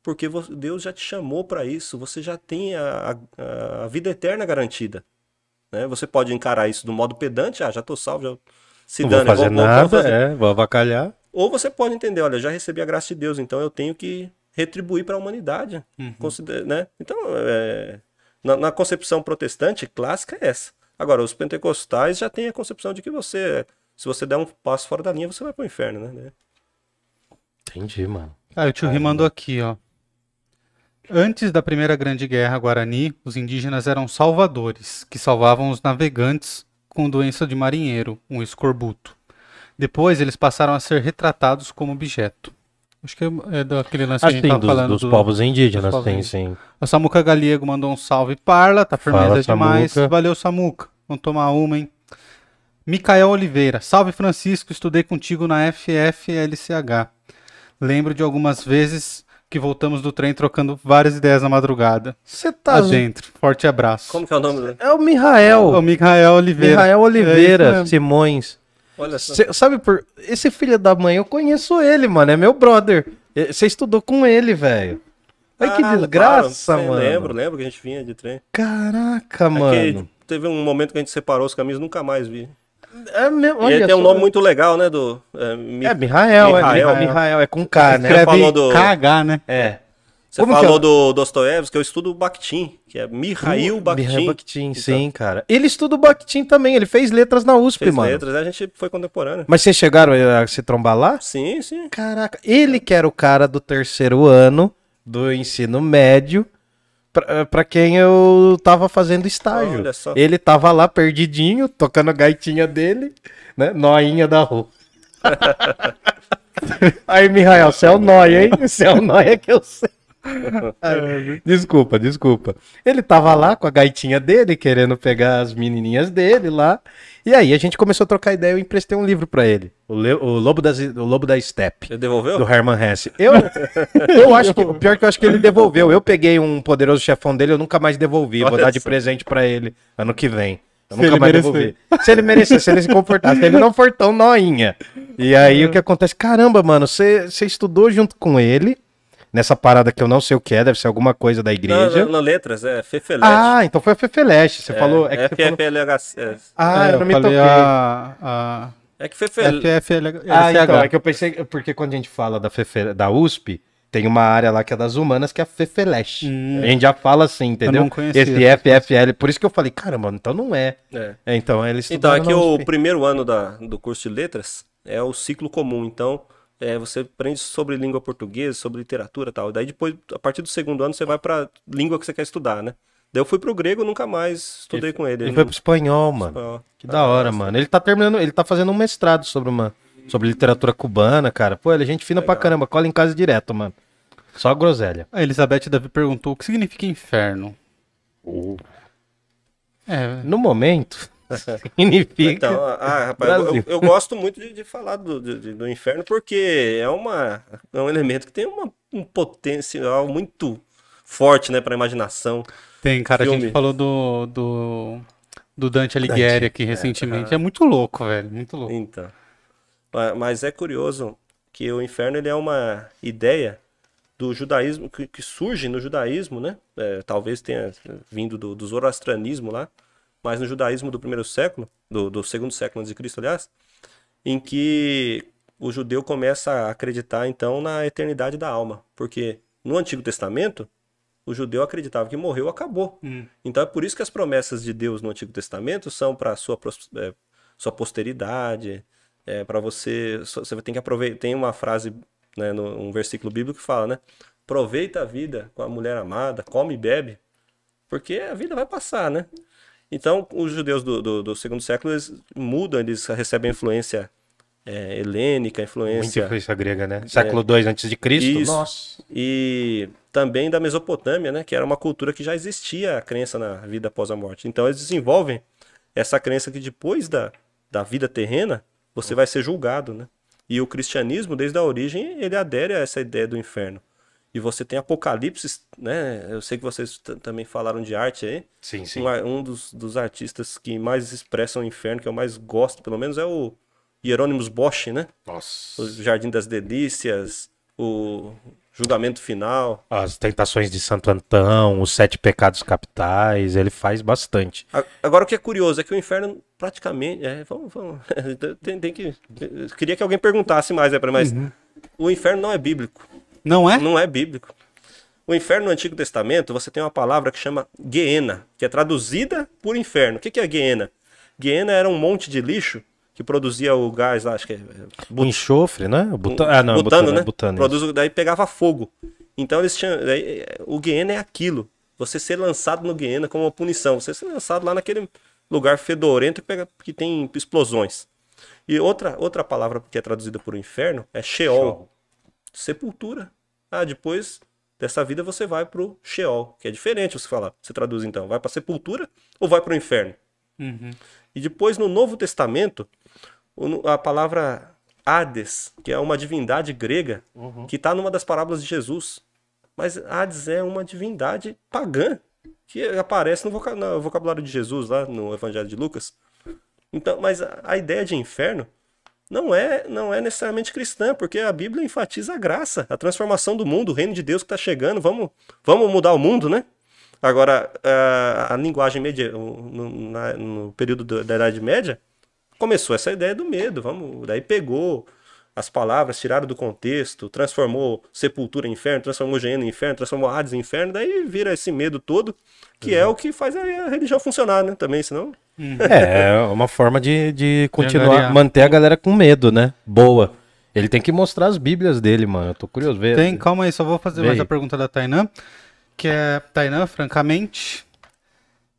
porque Deus já te chamou para isso, você já tem a, a, a vida eterna garantida. Né? Você pode encarar isso do modo pedante, ah, já tô salvo, já se
Não vou
dane,
fazer
vou- vou- vou
nada,
fazer.
é, vou avacalhar.
Ou você pode entender, olha, já recebi a graça de Deus, então eu tenho que retribuir para a humanidade. Consider- né? Então, é, na, na concepção protestante clássica é essa. Agora, os pentecostais já têm a concepção de que você, se você der um passo fora da linha, você vai para o inferno, né?
Entendi, mano.
Ah, o tio Ri mandou aqui, ó. Antes da Primeira Grande Guerra Guarani, os indígenas eram salvadores, que salvavam os navegantes com doença de marinheiro, um escorbuto. Depois eles passaram a ser retratados como objeto. Acho que é é daquele lance que a gente tava
dos,
falando
dos
do-
povos indígenas,
dos povos
sim, sim.
O Samuca Galego mandou um salve parla, tá firmeza
Fala,
demais.
Samuca.
Valeu, Samuca. Vamos tomar uma, hein? Micael Oliveira. Salve, Francisco. Estudei contigo na FFLCH. Lembro de algumas vezes que voltamos do trem trocando várias ideias na madrugada.
Você tá.
Adentro. Forte abraço.
Como que é o nome dele?
É o Mihael.
O Micael Oliveira.
Mihael
É
Oliveira
mesmo.
Simões.
Olha só.
Cê- sabe por. Esse filho da mãe, eu conheço ele, mano. É meu brother. Você estudou com ele, velho. Que
Ah,
desgraça,
claro,
mano.
Lembro, lembro que a gente vinha de trem.
Caraca,
É
mano.
que teve um momento que a gente separou os caminhos nunca mais vi.
É mesmo.
e
Olha
ele tem um nome muito legal, né? Do, é, Mi-
É Mihael, é
Mihael.
Mihael. Mihael, é com K, né?
Você falou do-
KH, né?
É.
Você
Como
falou
é?
do Dostoiévski, que eu estudo o Bakhtin, que é Mihail Bakhtin.
Mihail Bakhtin,
Então,
sim, cara. Ele estuda o Bakhtin também, ele fez letras na USP,
Fez
mano.
letras, a gente foi contemporâneo.
Mas vocês chegaram a se trombar lá?
Sim, sim.
Caraca, ele que era o cara do terceiro ano do ensino médio, pra, pra quem eu tava fazendo estágio. Ele tava lá perdidinho, tocando a gaitinha dele, né? Noinha da rua. <laughs> Aí, Mihael, você é o nóia, hein? Você é o nóia que eu sei. Ai, desculpa, desculpa. Ele tava lá com a gaitinha dele, querendo pegar as menininhas dele lá. E aí a gente começou a trocar ideia, eu emprestei um livro pra ele. O, Le- o Lobo, das, o Lobo da Steppe
Você devolveu?
do Herman Hesse. Eu, eu acho que, o pior é que eu acho que ele devolveu. Eu peguei um poderoso chefão dele, eu nunca mais devolvi. Vou
Olha
dar de presente pra ele ano que vem. Eu
Se
nunca
ele
mais
merecer.
devolvi. Se ele merecer, se ele se comportar, se ele não for tão noinha. E aí o que acontece? Caramba, mano, você estudou junto com ele nessa parada que eu não sei o que é, deve ser alguma coisa da
Não,
igreja.
não, não, letras, é Fefelete.
Ah, então foi a Fefeleste. Você
é,
falou. É que falou...
É,
Ah,
É,
eu não me
falei
toquei.
a, a
é que Fefel...
FFLCH.
Ah, então, é que eu pensei, porque quando a gente fala da, Fefe, da USP, tem uma área lá que é das humanas, que é a Fefeleche.
Hum.
A gente já fala assim, entendeu?
não conhecia
Esse FFL, por isso que eu falei, caramba, então não é.
É.
É, então, eles
Então, é que o primeiro ano da, do curso de letras é o ciclo comum. Então, é, você aprende sobre língua portuguesa, sobre literatura e tal. Daí depois, a partir do segundo ano, você vai pra língua que você quer estudar, né? Daí eu fui pro grego nunca mais estudei com ele.
Ele foi pro espanhol, mano.
Ó,
Que da hora, mano. Ele tá terminando, ele tá fazendo um mestrado sobre uma sobre literatura cubana, cara. Pô, ele é gente fina pra caramba, cola em casa direto, mano. Só groselha.
A Elizabeth Davi perguntou o que significa inferno. É,
No momento, <laughs> significa.
Então, ah, rapaz, eu, eu- eu gosto muito de, de falar do, de- do inferno porque é, uma, é um elemento que tem uma, um potencial muito forte, né, pra imaginação.
tem, cara, a
Filme.
gente falou do, do, do Dante Alighieri aqui recentemente. É muito louco, velho, muito louco.
Então. Ma- Mas é curioso que o inferno ele é uma ideia do judaísmo que, que surge no judaísmo, né? É, talvez tenha vindo do, do zoroastranismo lá, mas no judaísmo do primeiro século, do, do segundo século antes de Cristo, aliás, em que o judeu começa a acreditar então na eternidade da alma, porque no Antigo Testamento o judeu acreditava que morreu, acabou.
Hum.
Então é por isso que as promessas de Deus no Antigo Testamento são para sua é, sua posteridade, é, para você você tem que aproveitar. Tem uma frase, né, no, um versículo bíblico que fala, né? Aproveita a vida com a mulher amada, come e bebe, porque a vida vai passar, né? Então, os judeus do, do, do segundo século eles mudam, eles recebem a influência é, helênica,
Muita
influência
influência grega, né? Século II antes de Cristo.
Isso.
Nossa.
e também da Mesopotâmia, né, que era uma cultura que já existia a crença na vida após a morte. Então eles desenvolvem essa crença que depois da, da vida terrena você vai ser julgado, né? E o cristianismo, desde a origem, ele adere a essa ideia do inferno. E você tem Apocalipse, né? Eu sei que vocês também falaram de arte aí.
Sim, sim.
Um, um dos, dos artistas que mais expressam o inferno, que eu mais gosto, pelo menos, é o Hieronymus Bosch, né?
Nossa.
O Jardim das Delícias, o Julgamento Final.
As tentações de Santo Antão, os sete pecados capitais, ele faz bastante.
Agora o que é curioso é que o inferno praticamente. É, vamos, vamos. <laughs> tem, tem que. eu Queria que alguém perguntasse mais, é, pra- mas o inferno não é bíblico.
Não é?
Não é bíblico. O inferno no Antigo Testamento, você tem uma palavra que chama Geena, que é traduzida por inferno. O que é Geena? Geena era um monte de lixo que produzia o gás lá, acho que é.
O enxofre, né? O buta... Ah, não,
butano,
butano,
né?
é butano.
Produz, daí pegava fogo. Então eles tinham. daí, o Guiena é aquilo. Você ser lançado no Guiena como uma punição. Você ser lançado lá naquele lugar fedorento que, pega, que tem explosões. E outra, outra palavra que é traduzida por inferno é Sheol. Sepultura. Ah, depois dessa vida você vai pro Sheol, que é diferente você falar. Você traduz então, vai pra sepultura ou vai pro inferno?
Uhum.
E depois no Novo Testamento, o- a palavra Hades, que é uma divindade grega, que está numa das parábolas de Jesus. Mas Hades é uma divindade pagã, que aparece no, voca- no vocabulário de Jesus, lá no Evangelho de Lucas. Então, mas a ideia de inferno não é, não é necessariamente cristã, porque a Bíblia enfatiza a graça, a transformação do mundo, o reino de Deus que está chegando. Vamos, vamos mudar o mundo, né? Agora, a, a linguagem media, no, na- no período do- da Idade Média, começou essa ideia do medo. Vamos, daí pegou as palavras, tiraram do contexto, transformou sepultura em inferno, transformou Geena em inferno, transformou Hades em inferno, daí vira esse medo todo, que é o que faz a, a religião funcionar, né? Também, senão.
É, é uma forma de, de continuar, manter a galera com medo, né? Boa. Ele tem que mostrar as bíblias dele, mano. Eu tô curioso. Vê,
Tem, calma aí, só vou fazer
Vê
mais
aí.
a pergunta da Tainã. Que é, Tainã, francamente,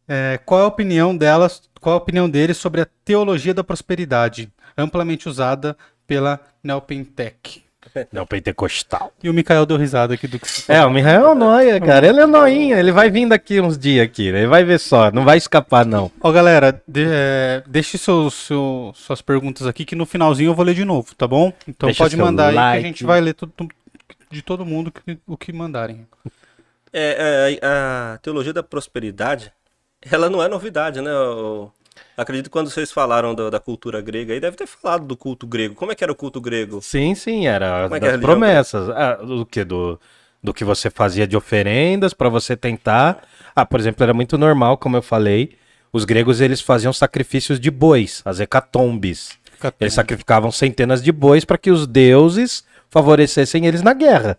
é, qual é a opinião delas, qual a opinião dele sobre a teologia da prosperidade, amplamente usada pela Neopentec?
Não, pentecostal.
E o Mikael deu risada aqui do que você
É, o Michael é noia, cara. Ele é noinha. Ele vai vir daqui uns dias aqui. né? Ele vai ver só. Não vai escapar, não.
Ó, galera, de, é, deixe seus, seu- suas perguntas aqui que no finalzinho eu vou ler de novo, tá bom? Então
Deixa
pode
seu
mandar aí que
like.
a gente vai ler tudo- de todo mundo que- o que mandarem.
É, é, a teologia da prosperidade, ela não é novidade, né? Eu acredito que quando vocês falaram do- da cultura grega aí, deve ter falado do culto grego. Como é que era o culto grego?
Sim, sim, era
Como é
das promessas. Ah, do que? Do, do que você fazia de oferendas pra você tentar. Ah, por exemplo, era muito normal, como eu falei. Os gregos eles faziam sacrifícios de bois, as hecatombes. Eles sacrificavam centenas de bois para que os deuses favorecessem eles na guerra.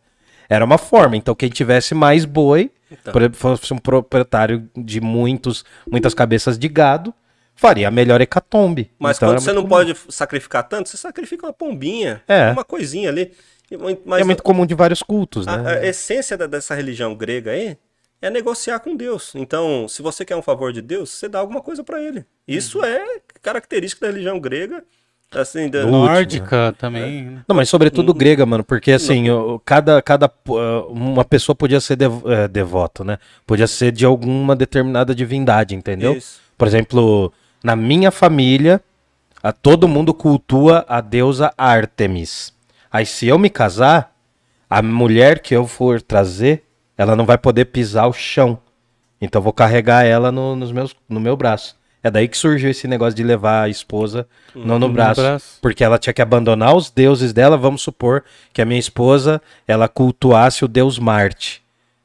Era uma forma. Então, quem tivesse mais boi,
Então.
por exemplo, fosse um proprietário de muitos, muitas cabeças de gado, faria a melhor hecatombe.
Mas
Então,
quando
era
você não
comum.
pode sacrificar tanto, você sacrifica uma pombinha,
É.
uma coisinha ali. E mu- Mas
É muito comum de vários cultos,
a,
né?
a essência da- dessa religião grega aí é negociar com Deus. Então, se você quer um favor de Deus, você dá alguma coisa pra ele. Isso é característica da religião grega. Assim, da-
Nórdica também. né?
Não, mas sobretudo
Hum.
grega, mano, porque assim, o- cada, cada uh, uma pessoa podia ser dev- eh, devoto, né? Podia ser de alguma determinada divindade, entendeu?
Isso.
Por exemplo, na minha família, a, todo mundo cultua a deusa Artemis. Aí se eu me casar, a mulher que eu for trazer, ela não vai poder pisar o chão. Então eu vou carregar ela no, nos meus, no meu braço. É daí que surgiu esse negócio de levar a esposa não no braço,
braço.
Porque ela tinha que abandonar os deuses dela. Vamos supor que a minha esposa ela cultuasse o deus Marte,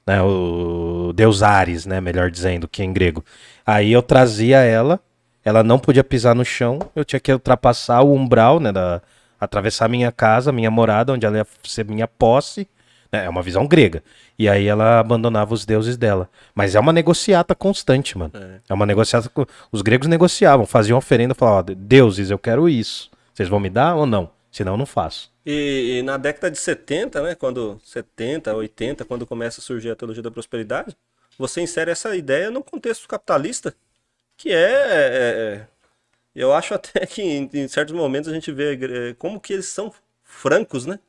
né? O deus Ares, né? Melhor dizendo, que é em grego. Aí eu trazia ela, ela não podia pisar no chão, eu tinha que ultrapassar o umbral, né? Da, atravessar minha casa, minha morada, onde ela ia ser minha posse. né? É uma visão grega. E aí ela abandonava os deuses dela. Mas é uma negociata constante, mano. É, uma negociata. Os gregos negociavam, faziam oferenda, falavam: ó, deuses, eu quero isso. Vocês vão me dar ou não? Senão eu não faço.
E, e na década de 70, né, quando 70, 80, quando começa a surgir a teologia da prosperidade, você insere essa ideia no contexto capitalista, que é, é- é- eu acho até que em, em certos momentos a gente vê a igre- como que eles são francos, né?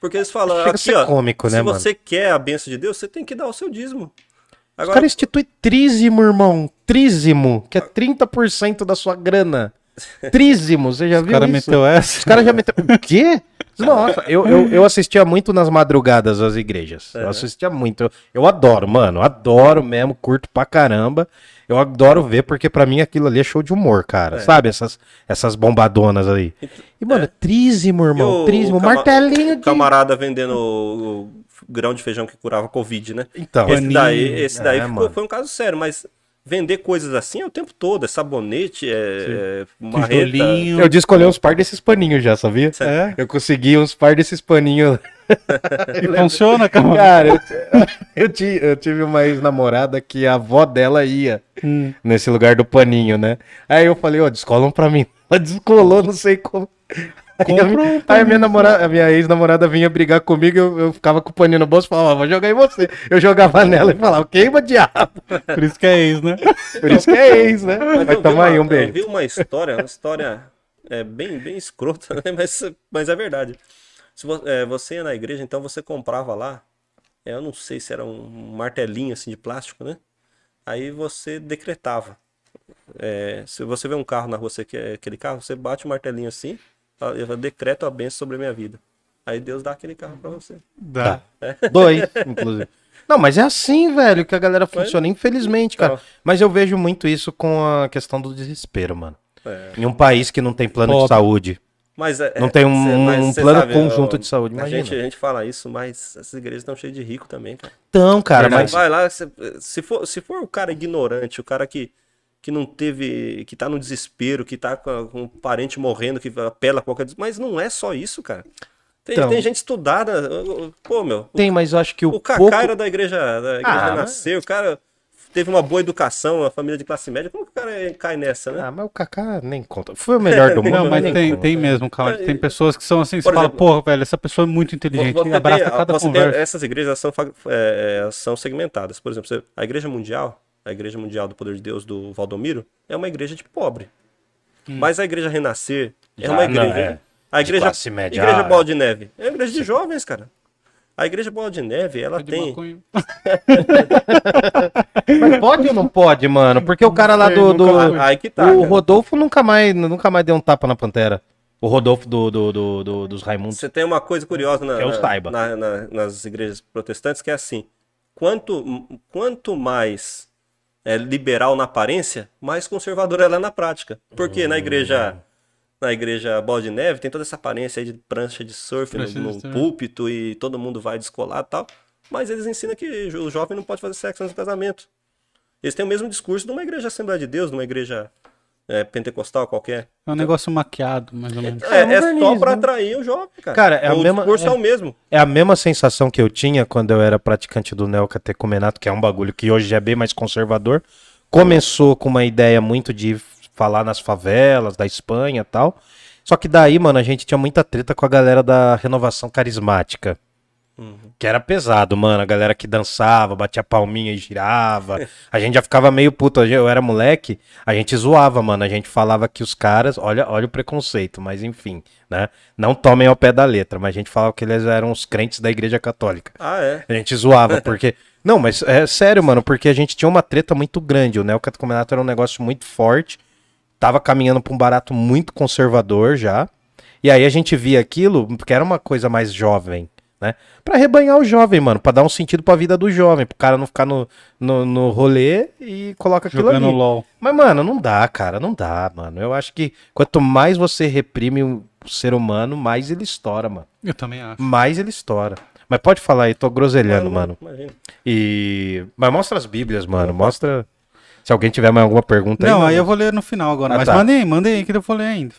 Porque eles falam
Chega a
aqui, ó,
cômico,
se
né, mano?
você quer a bênção de Deus, você tem que dar o seu dízimo.
Os
Agora,
caras instituem trízimo, irmão. Trízimo, que é 30% da sua grana. Trízimo, você já
O
viu
cara
isso?
meteu essa.
Os caras já meteram. O quê? Nossa, eu, eu, eu assistia muito nas madrugadas às igrejas. Eu assistia muito. Eu, eu adoro, mano. Adoro mesmo, curto pra caramba. Eu adoro ver, porque pra mim aquilo ali é show de humor, cara. Sabe? Essas, essas bombadonas aí. E, mano, trízimo, irmão.
o-
Trízimo.
o cama-
martelinho de.
camarada vendendo o, o grão de feijão que curava Covid, né?
Então,
Esse daí, esse daí
É,
ficou- foi um caso sério, mas vender coisas assim é o tempo todo, é sabonete, é, é marreta.
Tijolinho.
eu descolhi uns par desses paninhos já, sabia?
É.
Eu consegui uns par desses paninhos. <laughs>
E funciona, cara.
Cara, eu, <laughs> eu, eu tive uma ex-namorada que a avó dela ia
Hum.
nesse lugar do paninho, né? Aí eu falei, ó, descolam pra mim. <laughs> Ela descolou, não sei como. Aí, a,
Compra
mi-
um
aí a minha namorada, a minha ex-namorada vinha brigar comigo, eu, eu ficava com o paninho no bolso e falava, vou jogar em você. Eu jogava <laughs> nela e falava, queima diabo.
Por isso que é ex, né?
Por isso que é ex, né?
Mas
Mas tamo aí, um beijo.
Eu vi uma história, uma história é, bem, bem escrota, né? <laughs> mas, mas é verdade. Se vo- é, você ia na igreja, então você comprava lá, é, eu não sei se era um martelinho assim de plástico, né? Aí você decretava. É, se você vê um carro na rua, você quer aquele carro, você bate o martelinho assim, eu decreto a bênção sobre a minha vida. Aí Deus dá aquele carro pra você.
Dá.
Dois, <laughs> inclusive. Não, mas é assim, velho, que a galera funciona, infelizmente, cara.
Então.
Mas eu vejo muito isso com a questão do desespero, mano.
É.
Em um país que não tem plano de
Pobre.
saúde.
Mas é-
Não
é,
tem um-
cê- mas
um plano
sabe,
conjunto
ó,
de saúde,
A
imagina.
gente, a gente fala isso, mas essas igrejas estão cheias de rico também, cara.
Então, cara, mas.
Vai lá, se, se for, se for o cara ignorante, o cara que, que não teve, que tá no desespero, que tá com, com um parente morrendo, que apela a qualquer... Mas não é só isso, cara. Tem,
Então.
tem gente estudada, pô, meu,
Tem, mas eu acho que o,
o Kaká
pouco...
era da igreja, da igreja
Ah, mas-
nasceu, o cara teve uma boa educação, uma família de classe média, como que o cara cai nessa, né?
Ah, mas o Kaká nem conta. Foi o melhor do <laughs> mundo.
Não, mas tem, tem mesmo, calma. Tem pessoas que são assim, você
Por
fala,
exemplo,
pô, velho, essa pessoa é muito inteligente.
Você
e
tem-
abraça cada
você tem-
conversa.
essas igrejas são, é, é, são segmentadas. Por exemplo, você- a Igreja Mundial, a Igreja Mundial do Poder de Deus do Valdomiro, é uma igreja de pobre. Mas a Igreja Renascer é
Já
uma
não,
igreja.
é.
A igreja,
classe média,
igreja
ah,
Bola de Neve é uma igreja de jovens, cara. A Igreja Bola de Neve, ela
De
tem. <laughs>
Mas pode ou não pode, mano? Porque o cara lá do. do-
fui.
Aí que tá.
o
cara.
Rodolfo nunca mais, nunca mais deu um tapa na pantera. O Rodolfo do, do, do- do- dos Raimundos.
Você tem uma coisa curiosa na- na- na- nas igrejas protestantes que é assim: quanto, quanto mais é, liberal na aparência, mais conservador ela é na prática. Porque na igreja na igreja Bola de Neve tem toda essa aparência aí de prancha de surf no,
Prancha
no
surf.
púlpito e todo mundo vai descolado e tal. Mas eles ensinam que o jovem não pode fazer sexo antes do casamento. Eles têm o mesmo discurso de uma igreja Assembleia de Deus, de uma igreja é, pentecostal qualquer.
É um negócio maquiado, mais ou menos.
É,
É
é
verniz,
só pra
né?
atrair o jovem, cara.
Cara, é a
o
mesma-
discurso é...
é-
o mesmo.
É a mesma sensação que eu tinha quando eu era praticante do neocatecumenato, que é um bagulho que hoje já é bem mais conservador. Começou com uma ideia muito de falar nas favelas da Espanha e tal. Só que daí, mano, a gente tinha muita treta com a galera da renovação carismática. Que era pesado, mano. A galera que dançava, batia palminha e girava. <laughs> A gente já ficava meio puto. Eu era moleque, a gente zoava, mano. A gente falava que os caras. Olha, olha o preconceito, mas enfim, né? Não tomem ao pé da letra, mas a gente falava que eles eram os crentes da igreja católica.
Ah, é.
A gente zoava, <laughs> porque. Não, mas é sério, mano, porque a gente tinha uma treta muito grande. O neocatecumenato era um negócio muito forte. Tava caminhando pra um barato muito conservador já. E aí a gente via aquilo, porque era uma coisa mais jovem, né? Pra rebanhar o jovem, mano. Pra dar um sentido pra vida do jovem. Pro cara não ficar no, no, no rolê e coloca aquilo
Jogando
ali.
LOL.
Mas, mano, não dá, cara. Não dá, mano. Eu acho que quanto mais você reprime o ser humano, mais ele estoura, mano.
Eu também acho.
Mais ele estoura. Mas pode falar aí, tô groselhando, mano.
Imagina.
E. Mas mostra as Bíblias, mano. Mostra. Se alguém tiver mais alguma pergunta
Não,
aí.
aí
mano.
eu vou ler no final agora.
Ah,
mas
tá.
mandem aí, mandem aí que eu vou ler ainda.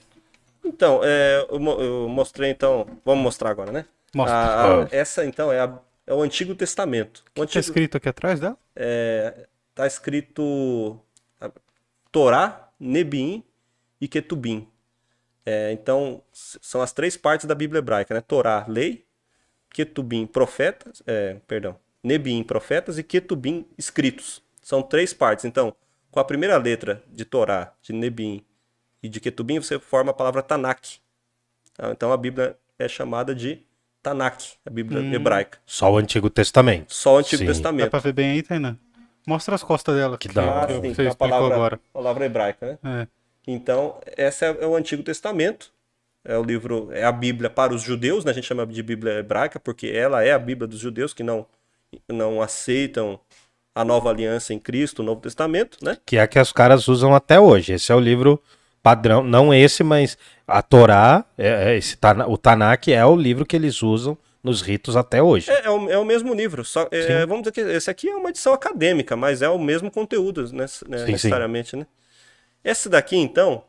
Então, é, eu, eu mostrei então. Vamos mostrar agora, né?
Mostra.
A- a- essa então é, a- é o Antigo Testamento. O
Tá
Antigo,
escrito aqui atrás dela?
é, tá escrito Torá, Nebiim e Ketubim. É, então, são as três partes da Bíblia hebraica, né? Torá, lei, Ketubim, profetas, é, perdão, Nebiim, profetas e Ketubim, escritos. São três partes. Então, com a primeira letra de Torá, de Nebiim e de Ketubim, você forma a palavra Tanakh. Ah, Então, a Bíblia é chamada de Tanakh, a Bíblia hebraica.
Só o Antigo Testamento.
Só o Antigo
Sim.
Dá
Testamento.
pra ver bem aí, Tainan? Mostra as costas dela.
Que hora.
Ah,
que
sim,
você
a
explicou
palavra,
agora.
palavra hebraica, né?
É.
Então, essa é, é o Antigo Testamento. É o livro, é a Bíblia para os judeus, né? A gente chama de Bíblia hebraica, porque ela é a Bíblia dos judeus que não, não aceitam a nova aliança em Cristo, o Novo Testamento, né?
Que é a que os caras usam até hoje. Esse é o livro padrão, não esse, mas a Torá, é, é esse, o Tanakh é o livro que eles usam nos ritos até hoje.
É, é o, é o mesmo livro, só é, vamos dizer que esse aqui é uma edição acadêmica, mas é o mesmo conteúdo, né, né,
sim.
necessariamente, né? Esse daqui, então,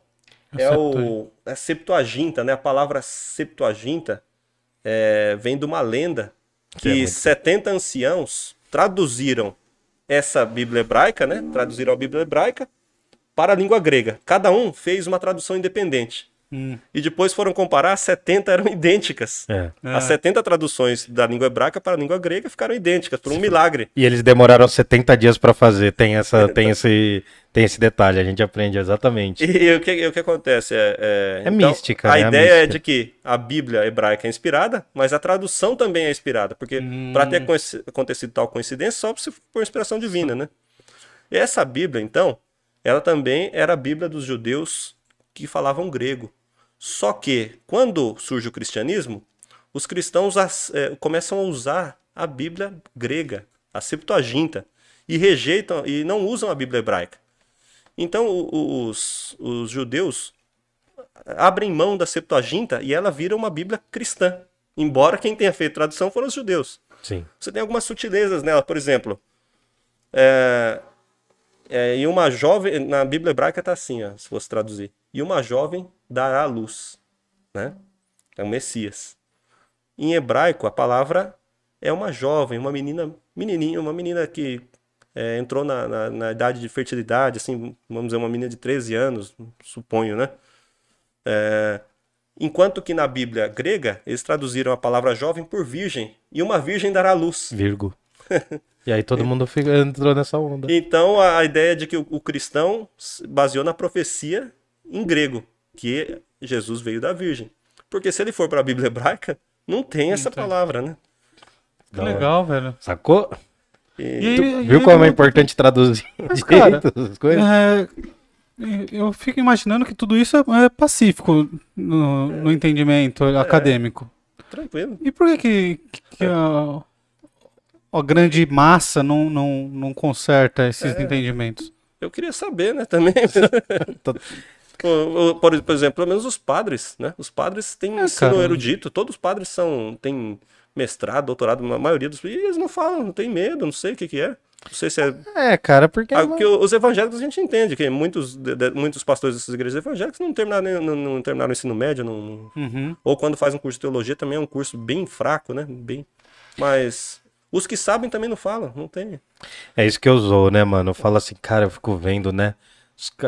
é o a Septuaginta, né? A palavra Septuaginta é, vem de uma lenda
Que é
que
muito-
70 anciãos traduziram essa Bíblia hebraica, né? Traduziram a Bíblia hebraica para a língua grega. Cada um fez uma tradução independente.
Hum.
E depois foram comparar, as 70 eram idênticas.
É.
As 70 traduções da língua hebraica para a língua grega ficaram idênticas, por um milagre.
E eles demoraram 70 dias pra fazer. Tem, essa, tem, esse, tem esse detalhe, a gente aprende exatamente.
E o que, o que acontece? É,
É mística,
A
né? A
ideia é
mística.
de que a Bíblia hebraica é inspirada, mas a tradução também é inspirada. Porque para ter acontecido tal coincidência, só se for por inspiração divina, né? E essa Bíblia, então, ela também era a Bíblia dos judeus que falavam grego. Só que, quando surge o cristianismo, os cristãos eh, começam a usar a Bíblia grega, a Septuaginta, e rejeitam e não usam a Bíblia hebraica. Então, os, os judeus abrem mão da Septuaginta e ela vira uma Bíblia cristã. Embora quem tenha feito tradução foram os judeus.
Sim.
Você tem algumas sutilezas nela, por exemplo. É, é, e uma jovem, na Bíblia hebraica está assim, ó, se fosse traduzir. E uma jovem dará luz, né? É o Messias. Em hebraico, a palavra é uma jovem, uma menina, menininha, uma menina que é, entrou na, na, na idade de fertilidade, assim, vamos dizer, uma menina de 13 anos, suponho, né? É, enquanto que na Bíblia grega, eles traduziram a palavra jovem por virgem, e uma virgem dará luz.
Virgo. E aí todo mundo fica, entrou nessa onda.
Então a, ideia de que o, o cristão se baseou na profecia em grego, que Jesus veio da virgem. Porque se ele for para a Bíblia hebraica, não tem essa palavra, né?
Que legal, velho.
Sacou?
E
E,
aí-
Viu
e
como é importante traduzir <laughs>
Mas, cara,
direito as coisas?
É, eu fico imaginando que tudo isso é pacífico no, no entendimento acadêmico.
tranquilo.
E por que, que, que a, a grande massa não, não, não conserta esses entendimentos?
Eu queria saber, né, também. <laughs> O- por, por exemplo, pelo menos os padres, né? Os padres têm ensino
cara.
erudito, todos os padres são têm mestrado, doutorado, a maioria dos. E eles não falam, não tem medo, não sei o que, que é. Não sei se é.
É, cara, porque.
Ah, porque os evangélicos a gente entende que muitos, de- de- muitos pastores dessas igrejas evangélicas não terminaram, não, não terminaram o ensino médio, não-
Uhum.
ou quando faz um curso de teologia também é um curso bem fraco, né? Bem, mas os que sabem também não falam, não tem.
É isso que eu usou, né, mano? Eu falo assim, cara, eu fico vendo, né?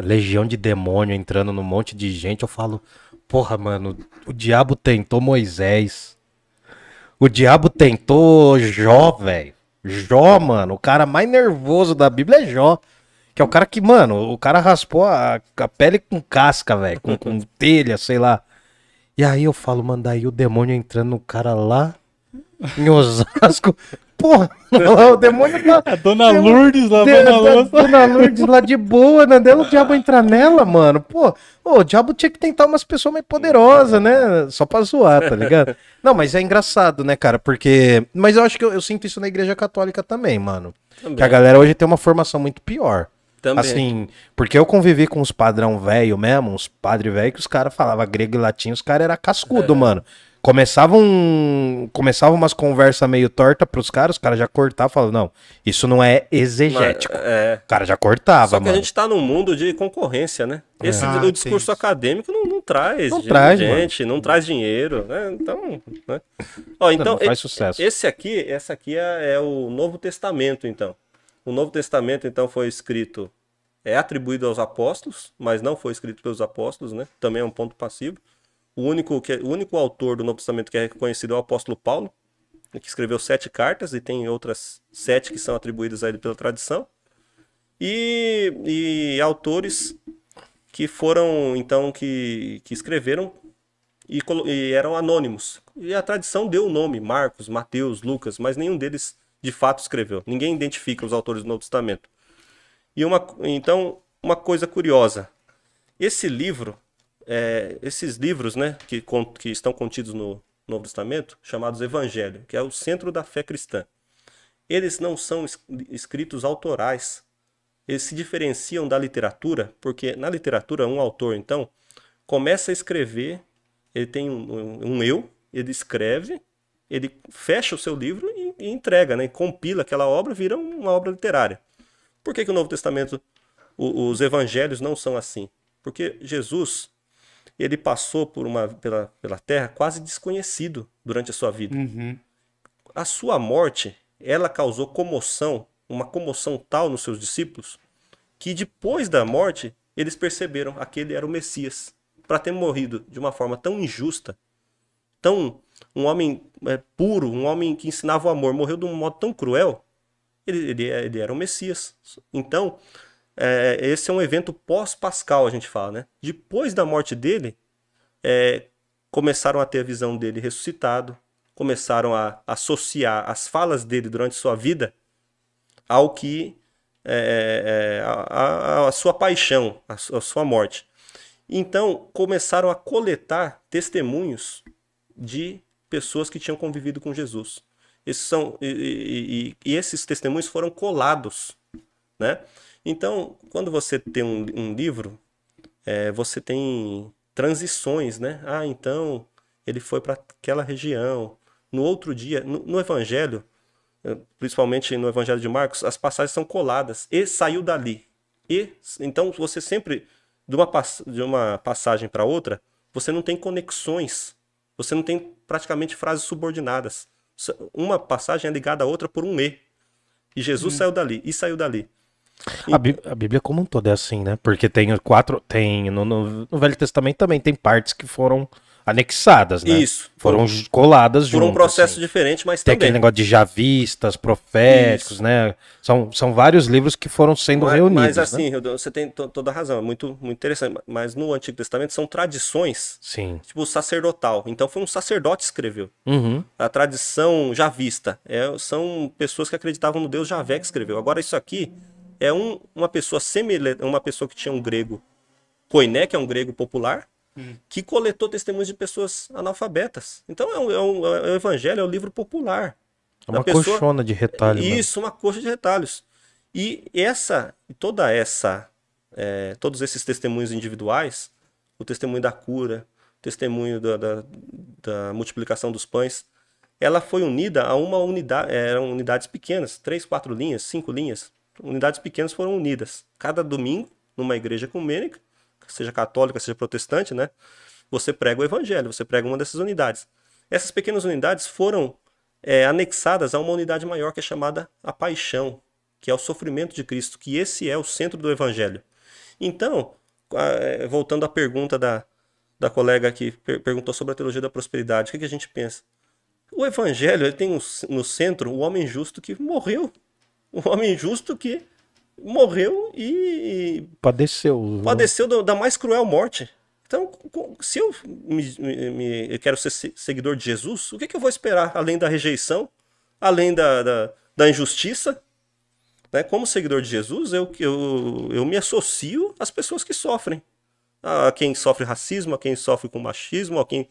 Legião de demônio entrando num monte de gente. Eu falo, porra, mano, o diabo tentou Moisés. O diabo tentou Jó, velho. Jó, mano, o cara mais nervoso da Bíblia é Jó. Que é o cara que, mano, o cara raspou a, a pele com casca, velho, com, com <laughs> telha, sei lá. E aí eu falo, mano, daí o demônio entrando no cara lá em Osasco. Porra, <laughs> o demônio tá.
A dona Lourdes lavando
Dona,
a louça.
Dona Lourdes lá de boa, né? Dela o diabo entrar nela, mano. Pô, o diabo tinha que tentar umas pessoas mais poderosas, né? Só pra zoar, tá ligado? <laughs> Não, mas é engraçado, né, cara? Porque. Mas eu acho que eu, eu sinto isso na igreja católica também, mano.
Também.
Que a galera hoje tem uma formação muito pior.
Também.
Assim, porque eu convivi com uns padrão velho mesmo, uns padre velho, que os caras falavam grego e latim, os caras eram cascudo, mano. Começava, um, começava umas conversas meio torta pros caras, os caras já cortavam e falavam, não, isso não é exegético.
Mas, é.
O cara já cortava,
Só que
mano.
a gente tá num mundo de concorrência, né? Esse
Ah,
o discurso
isso.
acadêmico não, não traz
Não
gente,
traz,
gente, não traz dinheiro, né? Então, né? Ó, então
não faz sucesso.
esse aqui, esse aqui é, é o Novo Testamento, então. O Novo Testamento, então, foi escrito, é atribuído aos apóstolos, mas não foi escrito pelos apóstolos, né? Também é um ponto passivo. O único, que, o único autor do Novo Testamento que é reconhecido é o apóstolo Paulo, que escreveu sete cartas e tem outras sete que são atribuídas a ele pela tradição. E, e autores que foram, então, que, que escreveram e, e eram anônimos. E a tradição deu o nome, Marcos, Mateus, Lucas, mas nenhum deles de fato escreveu. Ninguém identifica os autores do Novo Testamento. E uma, então, uma coisa curiosa. Esse livro, é, esses livros né, que, que estão contidos no Novo Testamento, chamados Evangelho, que é o centro da fé cristã, eles não são es- escritos autorais. Eles se diferenciam da literatura, porque na literatura, um autor, então, começa a escrever, ele tem um, um- um eu, ele escreve, ele fecha o seu livro e, e entrega, né? E compila aquela obra, vira uma obra literária. Por que, que o Novo Testamento, o- os evangelhos não são assim? Porque Jesus, ele passou por uma, pela, pela terra quase desconhecido durante a sua vida.
Uhum.
A sua morte, ela causou comoção, uma comoção tal nos seus discípulos, que depois da morte, eles perceberam que aquele era o Messias. Para ter morrido de uma forma tão injusta, tão um homem é, puro, um homem que ensinava o amor, morreu de um modo tão cruel, ele, ele, é- ele era o Messias. Então, é, esse é um evento pós-pascal, a gente fala, né? Depois da morte dele, é, começaram a ter a visão dele ressuscitado, começaram a associar as falas dele durante sua vida ao que é, é, a, a- a sua paixão, a, a sua morte. Então começaram a coletar testemunhos de pessoas que tinham convivido com Jesus. Esses são e- e- e esses testemunhos foram colados, né? Então, quando você tem um, um livro, é, você tem transições, né? Ah, então ele foi para aquela região. No outro dia, no, no Evangelho, eh, principalmente no Evangelho de Marcos, as passagens são coladas. E saiu dali. E então você sempre de uma, de uma passagem para outra, você não tem conexões. Você não tem praticamente frases subordinadas. Uma passagem é ligada à outra por um e. E Jesus saiu dali e saiu dali.
A, Bí- a Bíblia como um todo é assim, né? Porque tem quatro. Tem. No, no- no Velho Testamento também tem partes que foram anexadas, né?
Isso.
Foram coladas
Por
juntas.
um processo
assim.
diferente, mas
Tem
também.
aquele negócio de javistas, proféticos,
Isso.
né? São, são vários livros que foram sendo
Mas,
reunidos.
mas
né?
assim, Rodolfo, você tem to- toda a razão, é muito, muito interessante. Mas no Antigo Testamento são tradições,
Sim.
tipo sacerdotal. Então foi um sacerdote que escreveu.
Uhum.
A tradição javista é, são pessoas que acreditavam no Deus Javé que escreveu. Agora isso aqui é um- uma pessoa semelhante, uma pessoa que tinha um grego koiné, que é um grego popular, que coletou testemunhos de pessoas analfabetas. Então é um, é um- é um evangelho, é um livro popular.
É uma
pessoa-
colchona de retalho. né?
Isso, uma coxa de retalhos. E essa, toda essa, é, todos esses testemunhos individuais, o testemunho da cura, o testemunho da, da, da multiplicação dos pães, ela foi unida a uma unidade, eram unidades pequenas, três, quatro linhas, cinco linhas, unidades pequenas foram unidas. Cada domingo, numa igreja ecumênica, seja católica, seja protestante, né? Você prega o evangelho, você prega uma dessas unidades. Essas pequenas unidades foram é, anexadas a uma unidade maior que é chamada a paixão, que é o sofrimento de Cristo, que esse é o centro do evangelho. Então, é, voltando à pergunta da, da colega que per- perguntou sobre a teologia da prosperidade, o que, que a gente pensa? O evangelho tem no centro o homem justo que morreu. O homem justo que morreu e,
Padeceu.
padeceu da, da mais cruel morte. Então, se eu, me, me- eu quero ser se- seguidor de Jesus, o que, que eu vou esperar além da rejeição, além da, da, da injustiça? Né? Como seguidor de Jesus, eu, eu, eu me associo às pessoas que sofrem. A quem sofre racismo, a quem sofre com machismo, a quem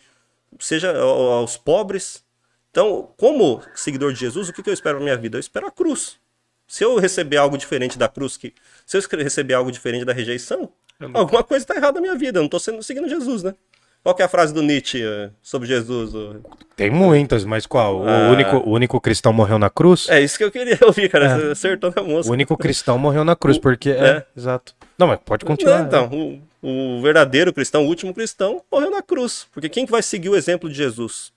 seja ao- aos pobres. Então, como seguidor de Jesus, o que, que eu espero na minha vida? Eu espero a cruz. Se eu receber algo diferente da cruz, que, se eu receber algo diferente da rejeição, alguma coisa está errada na minha vida. Eu não estou seguindo Jesus, né? Qual que é a frase do Nietzsche eh, sobre Jesus? o-
Tem muitas, mas qual? O,
Ah.
único, o único cristão morreu na cruz?
É isso que eu queria <laughs> ouvir, cara. Você acertou na
O
moça.
único cristão morreu na cruz, porque. É,
É.
exato. Não, mas pode continuar.
Não, então, o, o verdadeiro cristão, o último cristão, morreu na cruz. Porque quem que vai seguir o exemplo de Jesus?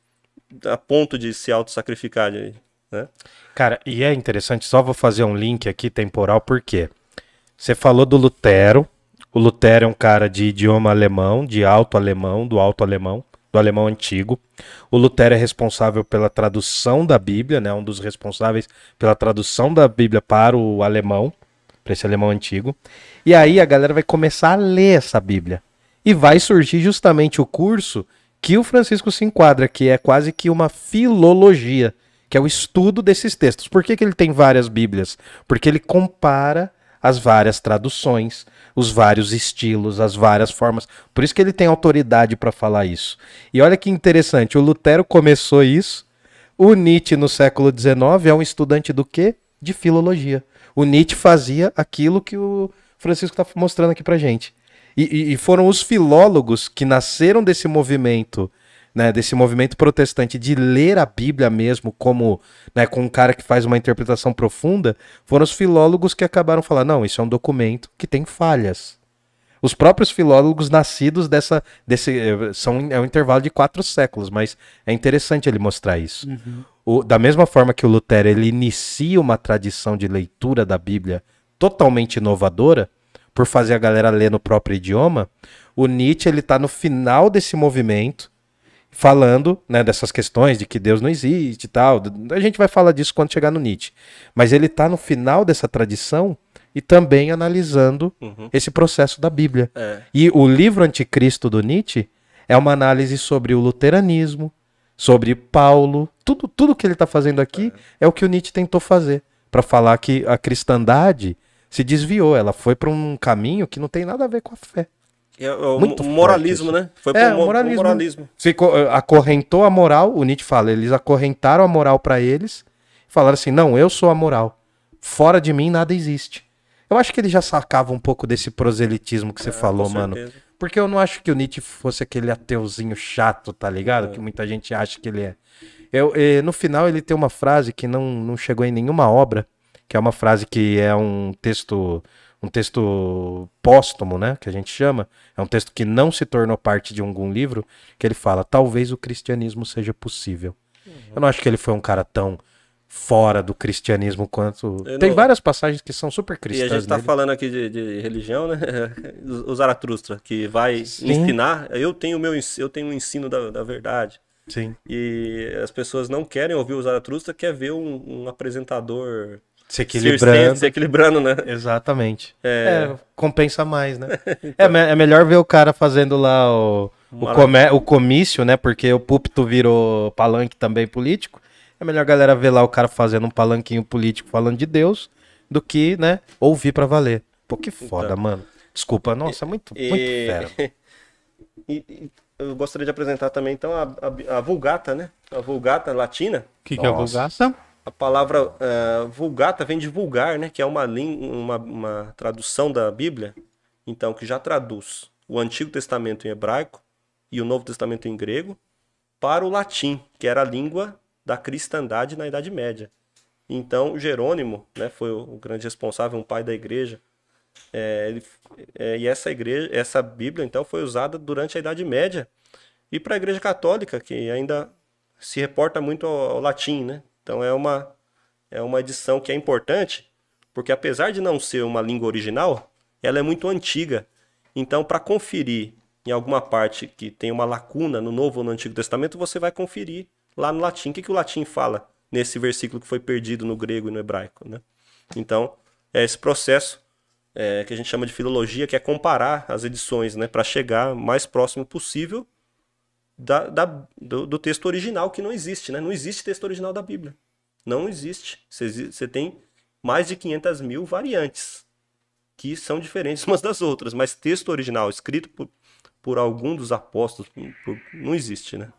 A ponto de se auto-sacrificar, de- né?
Cara, e é interessante, só vou fazer um link aqui temporal, porque você falou do Lutero. O Lutero é um cara de idioma alemão, de alto alemão, do alto alemão, do alemão antigo. O Lutero é responsável pela tradução da Bíblia, né? Um dos responsáveis pela tradução da Bíblia para o alemão, para esse alemão antigo. E aí a galera vai começar a ler essa Bíblia. E vai surgir justamente o curso que o Francisco se enquadra, que é quase que uma filologia, que é o estudo desses textos. Por que, que ele tem várias Bíblias? Porque ele compara as várias traduções, os vários estilos, as várias formas. Por isso que ele tem autoridade para falar isso. E olha que interessante, o Lutero começou isso. O Nietzsche no século XIX é um estudante do quê? De filologia. O Nietzsche fazia aquilo que o Francisco está mostrando aqui pra gente. E- e foram os filólogos que nasceram desse movimento, né, desse movimento protestante de ler a Bíblia mesmo como, né, com um cara que faz uma interpretação profunda, foram os filólogos que acabaram falando, não, isso é um documento que tem falhas. Os próprios filólogos nascidos dessa, desse, eh, são é um intervalo de quatro séculos, mas é interessante ele mostrar isso. O- da mesma forma que o Lutero ele inicia uma tradição de leitura da Bíblia totalmente inovadora, por fazer a galera ler no próprio idioma, o Nietzsche ele tá no final desse movimento, falando né, dessas questões de que Deus não existe e tal. A gente vai falar disso quando chegar no Nietzsche. Mas ele tá no final dessa tradição e também analisando
Uhum.
esse processo da Bíblia.
É.
E o livro Anticristo do Nietzsche é uma análise sobre o luteranismo, sobre Paulo, tudo, tudo que ele está fazendo aqui é. o que o Nietzsche tentou fazer para falar que a cristandade se desviou, ela foi para um caminho que não tem nada a ver com a fé.
É o
Muito
moralismo,
forte
né? Foi
É,
pro
o moralismo.
moralismo.
Ficou, eh, acorrentou a moral, o Nietzsche fala, eles acorrentaram a moral para eles, falaram assim: "Não, eu sou a moral. Fora de mim nada existe". Eu acho que ele já sacava um pouco desse proselitismo que você falou,
É, com
mano.
certeza.
Porque eu não acho que o Nietzsche fosse aquele ateuzinho chato, tá ligado? Que muita gente acha que ele é. Eu, eh, no final, ele tem uma frase que não, não chegou em nenhuma obra, que é uma frase que é um texto um texto póstumo, né, que a gente chama, é um texto que não se tornou parte de algum livro, que ele fala, talvez o cristianismo seja possível. Eu não acho que ele foi um cara tão fora do cristianismo quanto...
Eu
Tem
não-
várias passagens que são super
E a
cristãs
gente tá
nele.
falando aqui de, de religião, né? <laughs> O Zaratustra, que vai
Sim.
ensinar. Eu tenho o meu eu tenho um ensino da, da verdade.
Sim.
E as pessoas não querem ouvir o Zaratustra, quer ver um, um apresentador
Se equilibrando.
se equilibrando, né?
Exatamente.
É.
É, compensa mais, né? <laughs> é, me- é melhor ver o cara fazendo lá o, o, come- o comício, né? Porque o púlpito virou palanque também político. É melhor a galera ver lá o cara fazendo um palanquinho político falando de Deus do que, né, ouvir pra valer. Pô, que foda,
Então.
mano. Desculpa, nossa, muito, muito
E-
fera. <laughs>
E, e eu gostaria de apresentar também, então, a, a- a Vulgata, né? A Vulgata latina.
O que, que é a
Nossa.
A palavra eh, vulgata vem de vulgar, né? Que é uma, uma, uma tradução da Bíblia. Então, que já traduz o Antigo Testamento em hebraico e o Novo Testamento em grego para o latim, que era a língua da cristandade na Idade Média. Então, Jerônimo, né, foi o grande responsável, um pai da igreja. É, ele- é, e essa igreja, essa Bíblia, então, foi usada durante a Idade Média e para a Igreja Católica, que ainda se reporta muito ao, ao latim, né? Então é uma é uma edição que é importante, porque apesar de não ser uma língua original, ela é muito antiga. Então, para conferir em alguma parte que tem uma lacuna no Novo ou no Antigo Testamento, você vai conferir lá no latim. O que, que o latim fala nesse versículo que foi perdido no grego e no hebraico, né? Então, é esse processo é, que a gente chama de filologia, que é comparar as edições, né, para chegar mais próximo possível da, da- do, do texto original, que não existe, né? Não existe texto original da Bíblia. Não existe. Você tem mais de 500 mil variantes que são diferentes <laughs> umas das outras, mas texto original escrito por, por algum dos apóstolos por- por- não existe, né?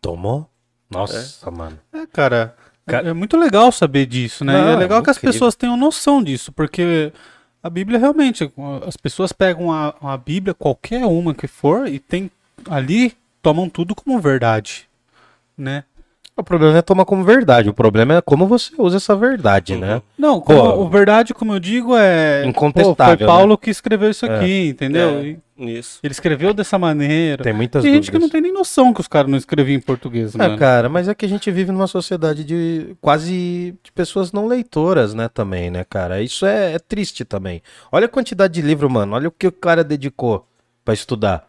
Tomou? Nossa, mano.
É, cara,
Cara-
é muito legal saber disso, né?
Não,
e é legal que as pessoas tenham noção disso, porque A Bíblia realmente, as pessoas pegam a, a Bíblia, qualquer uma que for, e tem ali, tomam tudo como verdade, né?
O problema não é tomar como verdade, o problema é como você usa essa verdade, né?
Não,
Pô.
como- o verdade, como eu digo, é.
Incontestável,
Pô, foi Paulo que escreveu isso aqui, entendeu?
É, Isso.
Ele escreveu dessa maneira.
Tem muitas
Tem gente que
dúvidas.
não tem nem noção que os caras não escreviam em português, mano.
cara, mas é que a gente vive numa sociedade de quase de pessoas não leitoras, né, também, né, cara? Isso é, é triste também. Olha a quantidade de livro, mano. Olha o que o cara dedicou pra estudar.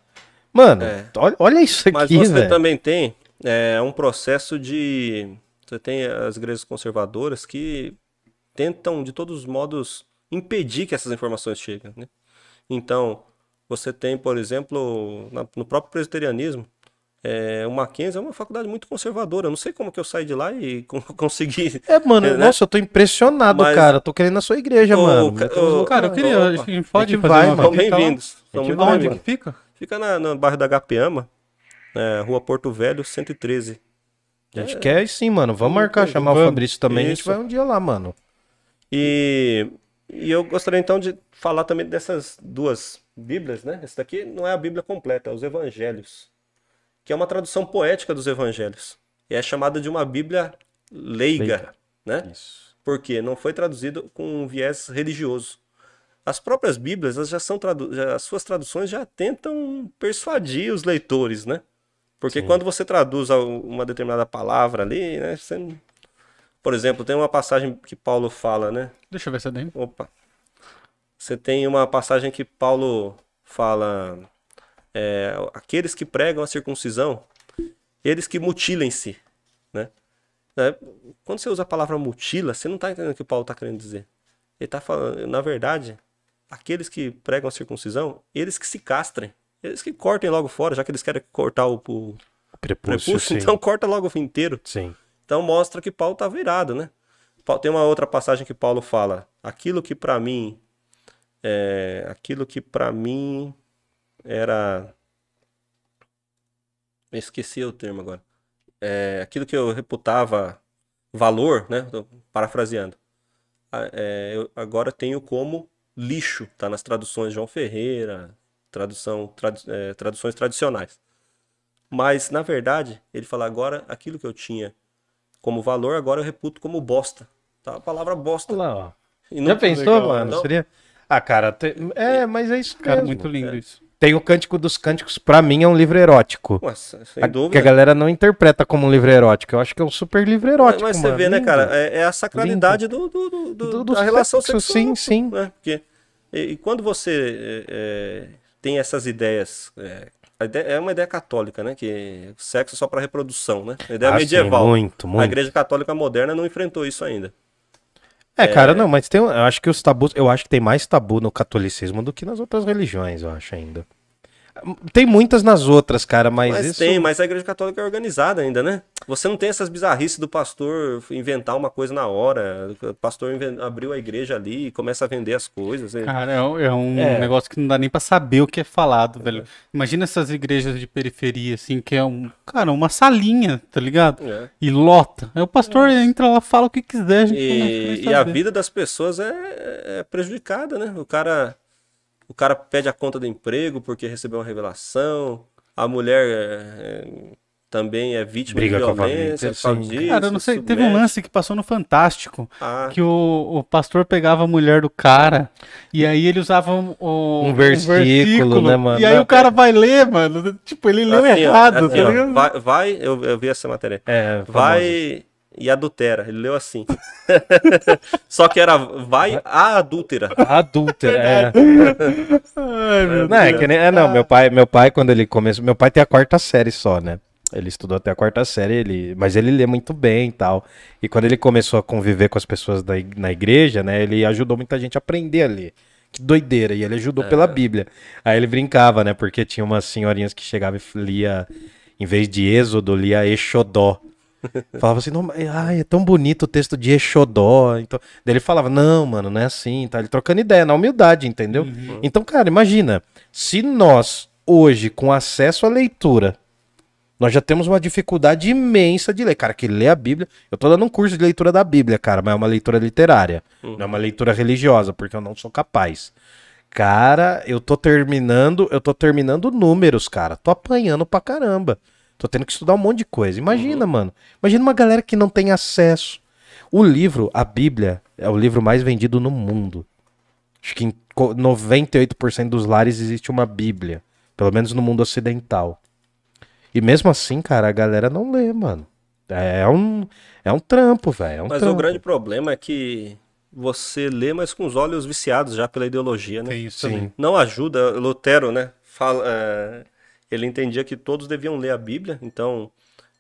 Mano,
É.
olha, olha isso
Mas
aqui,
você
velho.
também tem é, um processo de. Você tem as igrejas conservadoras que tentam, de todos os modos, impedir que essas informações cheguem. Né? Então, você tem, por exemplo, na- no próprio presbiterianismo, é, o Mackenzie é uma faculdade muito conservadora. Eu não sei como que eu saí de lá e <laughs> con- consegui.
É, mano,
né?
nossa, eu tô impressionado,
Mas-
cara. Tô querendo na sua igreja,
Ô,
mano.
ca-
Eu tô-
ô,
Cara, eu queria.
Opa.
A gente pode
A gente
fazer
vai,
uma
mano.
Bem-vindos. Bem-vindos.
que fica?
Fica na, no bairro da Gapeama, é, Rua Porto Velho, 113.
A gente quer sim, mano. Vamos marcar, chamar o
Vamos.
Fabrício também. A gente
Isso.
vai um dia lá, mano.
E, e eu gostaria então de falar também dessas duas Bíblias, né? Essa daqui não é a Bíblia completa, é os Evangelhos, que é uma tradução poética dos Evangelhos. E é chamada de uma Bíblia leiga,
Leiga.
né?
Isso.
Porque não foi traduzido com um viés religioso. As próprias Bíblias, elas já são as suas traduções já tentam persuadir os leitores, né? Porque
Sim.
quando você traduz uma determinada palavra ali, né? Você... Por exemplo, tem uma passagem que Paulo fala, né?
Deixa eu ver se é dentro.
Opa. Você tem uma passagem que Paulo fala: é, aqueles que pregam a circuncisão, eles que mutilem-se. Né? Né? Quando você usa a palavra mutila, você não está entendendo o que Paulo está querendo dizer. Ele está falando, na verdade, aqueles que pregam a circuncisão, eles que se castrem. Eles que cortem logo fora, já que eles querem cortar o, o
Prepúcio,
prepúcio, então corta logo o inteiro.
Sim.
Então mostra que Paulo está virado, né? Tem uma outra passagem que Paulo fala: aquilo que para mim é, aquilo que para mim era eu esqueci o termo agora. É, aquilo que eu reputava valor, né? Tô parafraseando. A- é, eu agora tenho como lixo, tá nas traduções João Ferreira, tradução, tradu- é, traduções tradicionais. Mas, na verdade, ele fala agora aquilo que eu tinha como valor, agora eu reputo como bosta. Tá? A palavra bosta.
Olha lá, ó.
E não-
Já pensou,
legal,
mano?
Não.
Seria... Ah, cara, te- é, mas é isso
Cara,
mesmo.
muito lindo isso.
Tem o Cântico dos Cânticos, pra mim é um livro erótico.
Ué, sem
A-
dúvida.
Que a galera não interpreta como um livro erótico. Eu acho que é um super livro erótico.
Mas você
mano.
vê, né, cara? É, é a sacralidade do, do, do- do- da relação
sexo,
sexual.
sim, sim.
Né? Porque, e, e quando você é, é, tem essas ideias. É, é uma ideia católica, né? Que sexo é só para reprodução, né? A ideia
Ah, sim,
medieval.
muito,
A
muito.
igreja católica moderna não enfrentou isso ainda.
É, cara, não, mas tem, eu acho que os tabus, eu acho que tem mais tabu no catolicismo do que nas outras religiões, eu acho ainda. Tem muitas nas outras, cara, mas,
Mas,
isso
tem, mas a igreja católica é organizada ainda, né? Você não tem essas bizarrices do pastor inventar uma coisa na hora. O pastor abriu a igreja ali e começa a vender as coisas. né?
Cara, é, um- é um
É.
negócio que não dá nem pra saber o que é falado, velho. Imagina essas igrejas de periferia, assim, que é um. Cara, uma salinha, tá ligado?
É.
E lota. Aí o pastor entra lá, fala o que quiser, a
E, e a vida das pessoas é, é prejudicada, né? O cara, o cara pede a conta do emprego porque recebeu uma revelação. A mulher é, também é vítima
Briga
de
com a
violência.
família,
disso,
Cara, eu não sei, teve um lance que passou no Fantástico,
Ah,
que o, o pastor pegava a mulher do cara, e aí ele usava um, o-
Um versículo, né, mano?
E aí o cara vai ler, mano, tipo, ele leu
assim, ó,
errado,
assim,
tá
ó,
ligado?
vai, vai- eu, eu vi essa matéria.
é famoso.
Vai e adultera. Ele leu assim. <laughs> Só que era vai a adúltera.
Adúltera, é.
Ai, meu
Não, é
Deus.
que nem, é, não, meu pai, meu pai quando ele começou, meu pai tem a quarta série só, né? Ele estudou até a quarta série, ele, mas ele lê muito bem e tal. E quando ele começou a conviver com as pessoas da, na igreja, né, ele ajudou muita gente a aprender a ler. Que doideira, e ele ajudou pela Bíblia. Aí ele brincava, né, porque tinha umas senhorinhas que chegavam e lia, em vez de Êxodo, lia Exodó. Falava assim, não, ai, é tão bonito o texto de Exodó. Então, daí ele falava, não, mano, não é assim, tá? Ele trocando ideia, na humildade, entendeu? Então, cara, imagina, se nós, hoje, com acesso à leitura, Nós já temos uma dificuldade imensa de ler. Cara, que lê a Bíblia. Eu tô dando um curso de leitura da Bíblia, cara, mas é uma leitura literária. Não é uma leitura religiosa, porque eu não sou capaz. Cara, eu tô terminando, eu tô terminando números, cara. Tô apanhando pra caramba. Tô tendo que estudar um monte de coisa. Imagina, mano. Imagina uma galera que não tem acesso. O livro, a Bíblia, é o livro mais vendido no mundo. Acho que em co- 98% dos lares existe uma Bíblia. Pelo menos no mundo ocidental. E mesmo assim, cara, a galera não lê, mano. É um, é um trampo, velho. É um
Mas
trampo.
o grande problema é que você lê, mas com os olhos viciados já pela ideologia, né?
Tem isso
Sim.
também.
Não ajuda. Lutero, né? Fala, é, ele entendia que todos deviam ler a Bíblia, então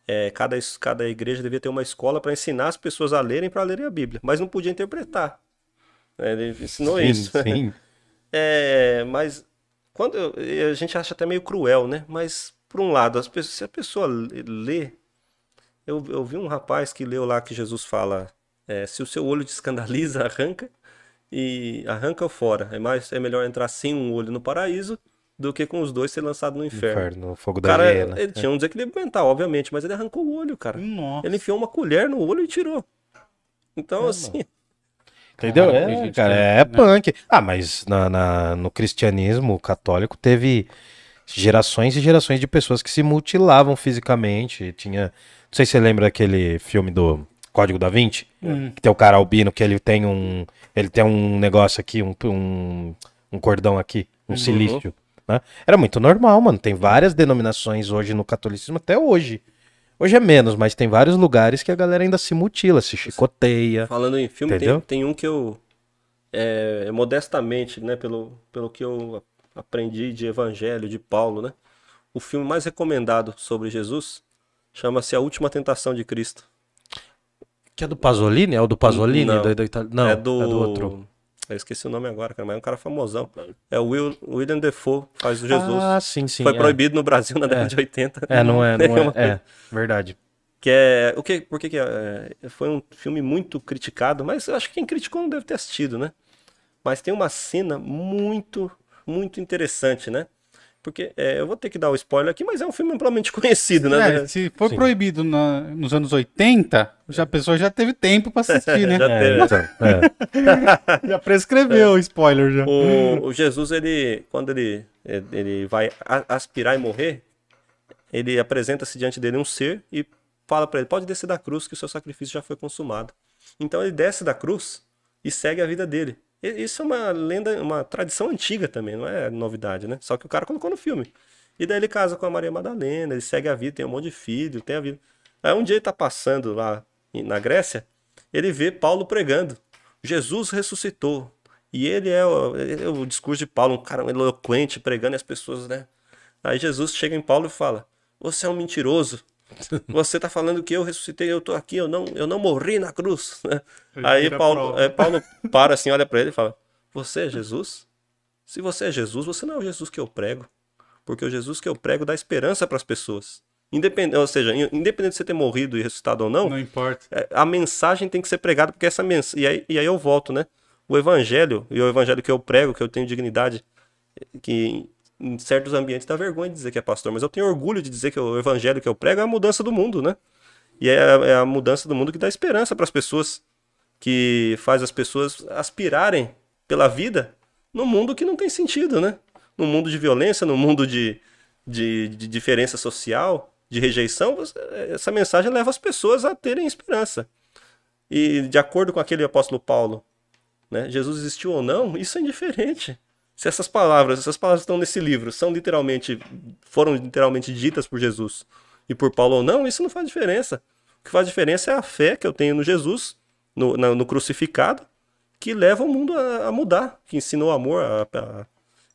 é, cada, cada igreja devia ter uma escola para ensinar as pessoas a lerem para lerem a Bíblia, mas não podia interpretar. É, Ele ensinou
Sim,
isso.
sim. <laughs>
É, mas quando eu- a gente acha até meio cruel, né? Mas por um lado, as pessoas, se a pessoa lê, eu, eu vi um rapaz que leu lá que Jesus fala, é, se o seu olho te escandaliza, <laughs> arranca e arranca fora. É mais, é melhor entrar sem um olho no paraíso do que com os dois ser lançado no inferno.
Inferno, fogo
O
da
cara,
hiena.
ele tinha um desequilíbrio mental, obviamente, mas ele arrancou o olho, cara.
Nossa.
Ele enfiou uma colher no olho e tirou. Então, assim,
Entendeu? É,
gente
cara,
que-
é
né?
punk. Ah, mas na, na- no cristianismo católico teve gerações e gerações de pessoas que se mutilavam fisicamente. Tinha. Não sei se você lembra daquele filme do Código da Vinci,
Hum.
que tem o cara albino que ele tem um. Ele tem um negócio aqui, um, um, um cordão aqui, um silício. Né? Era muito normal, mano. Tem várias denominações hoje no catolicismo, até hoje. Hoje é menos, mas tem vários lugares que a galera ainda se mutila, se chicoteia.
Falando em filme, tem, tem um que eu, é, modestamente, né, pelo, pelo que eu aprendi de Evangelho, de Paulo, né, o filme mais recomendado sobre Jesus chama-se A Última Tentação de Cristo.
Que é do Pasolini? É o do Pasolini?
Não.
Do, do Não,
é do...
outro.
Eu esqueci o nome agora, cara, mas é um cara famosão. É o Will, William Defoe, faz o Jesus.
Ah, sim, sim.
Foi
é.
proibido no Brasil na década de 80.
É, não é, não é. É, verdade.
Que é. O que, por que que é, é, foi um filme muito criticado, mas eu acho que quem criticou não deve ter assistido, né? Mas tem uma cena muito, muito interessante, né? Porque é, eu vou ter que dar o spoiler aqui, mas é um filme amplamente <laughs> conhecido, né?
É, se for
Sim.
proibido na- nos anos 80, já, a pessoa já teve tempo pra assistir, <laughs> né?
Já
É,
teve.
então, é. <laughs>
já prescreveu o spoiler já.
O, o Jesus, ele, quando ele, ele vai aspirar e morrer, ele apresenta-se diante dele um ser e fala para ele: pode descer da cruz, que o seu sacrifício já foi consumado. Então ele desce da cruz e segue a vida dele. Isso é uma lenda, uma tradição antiga também, não é novidade, né? Só que o cara colocou no filme. E daí ele casa com a Maria Madalena, ele segue a vida, tem um monte de filho, tem a vida. Aí um dia ele tá passando lá na Grécia, ele vê Paulo pregando. Jesus ressuscitou. E ele é o, é o discurso de Paulo, um cara eloquente, pregando e as pessoas, né? Aí Jesus chega em Paulo e fala: Você é um mentiroso. <laughs> Você tá falando que eu ressuscitei, eu tô aqui, eu não, eu não morri na cruz. né? Aí Paulo, é, Paulo <laughs> para assim, olha para ele e fala: Você é Jesus? Se você é Jesus, você não é o Jesus que eu prego. Porque o Jesus que eu prego dá esperança para as pessoas. Independente, ou seja, in- independente de você ter morrido e ressuscitado ou não,
Não importa.
é, a mensagem tem que ser pregada, porque essa mensagem. E aí, e aí eu volto, né? O evangelho, e o evangelho que eu prego, que eu tenho dignidade, que em certos ambientes dá vergonha de dizer que é pastor, mas eu tenho orgulho de dizer que o evangelho que eu prego é a mudança do mundo, né? E é, a- é a mudança do mundo que dá esperança para as pessoas, que faz as pessoas aspirarem pela vida num mundo que não tem sentido, né? Num mundo de violência, num mundo de, de, de diferença social, de rejeição, essa mensagem leva as pessoas a terem esperança. E de acordo com aquele apóstolo Paulo, né, Jesus existiu ou não, isso é indiferente. Se essas palavras, essas palavras que estão nesse livro, são literalmente, foram literalmente ditas por Jesus e por Paulo ou não, isso não faz diferença. O que faz diferença é a fé que eu tenho no Jesus, no, na- no crucificado, que leva o mundo a, a mudar, que ensinou o amor, a, a-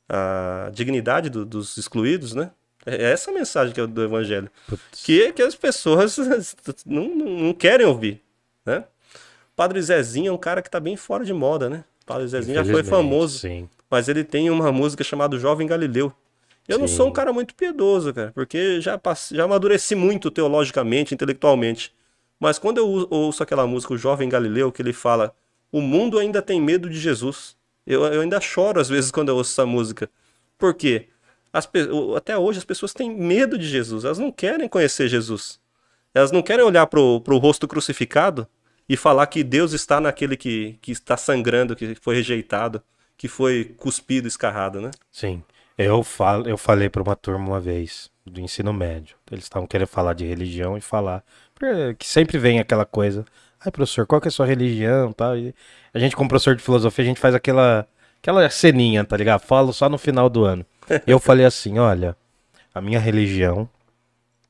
a dignidade do- dos excluídos, né? É essa a mensagem que é do evangelho. Que, que as pessoas <laughs> não, não, não querem ouvir, né? Padre Zezinho é um cara que tá bem fora de moda, né? Padre Zezinho já foi famoso,
Sim.
Mas ele tem uma música chamada Jovem Galileu. Eu não
Sim.
sou um cara muito piedoso, cara, porque já, passe- já amadureci muito teologicamente, intelectualmente. Mas quando eu ou- ouço aquela música, o Jovem Galileu, que ele fala: O mundo ainda tem medo de Jesus. Eu, eu ainda choro às vezes quando eu ouço essa música. Por quê? as o- até hoje as pessoas têm medo de Jesus, elas não querem conhecer Jesus. Elas não querem olhar pro, pro rosto crucificado e falar que Deus está naquele que, que está sangrando, que foi rejeitado, que foi cuspido, escarrado, né?
Sim. Eu, falo, eu falei para uma turma uma vez, do ensino médio. Eles estavam querendo falar de religião e falar. Que sempre vem aquela coisa. Ai, professor, qual que é a sua religião? Tal. E a gente, como professor de filosofia, a gente faz aquela, aquela ceninha, tá ligado? Falo só no final do ano. Eu <laughs> falei assim: olha, a minha religião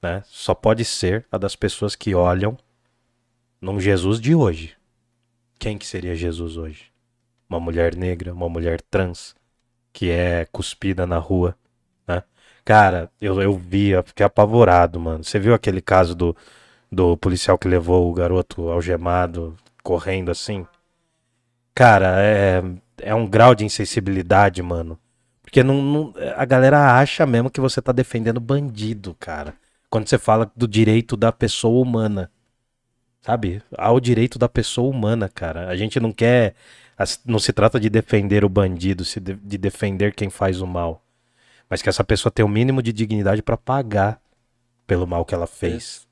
né, só pode ser a das pessoas que olham num Jesus de hoje. Quem que seria Jesus hoje? Uma mulher negra, uma mulher trans, que é cuspida na rua, né? Cara, eu, eu vi, eu fiquei apavorado, mano. Você viu aquele caso do, do policial que levou o garoto algemado, correndo assim? Cara, é, é um grau de insensibilidade, mano. Porque não, não- a galera acha mesmo que você tá defendendo bandido, cara. Quando você fala do direito da pessoa humana. Sabe? Há o direito da pessoa humana, cara. A gente não quer. Não se trata de defender o bandido, de, de defender quem faz o mal. Mas que essa pessoa tenha o mínimo de dignidade pra pagar pelo mal que ela fez.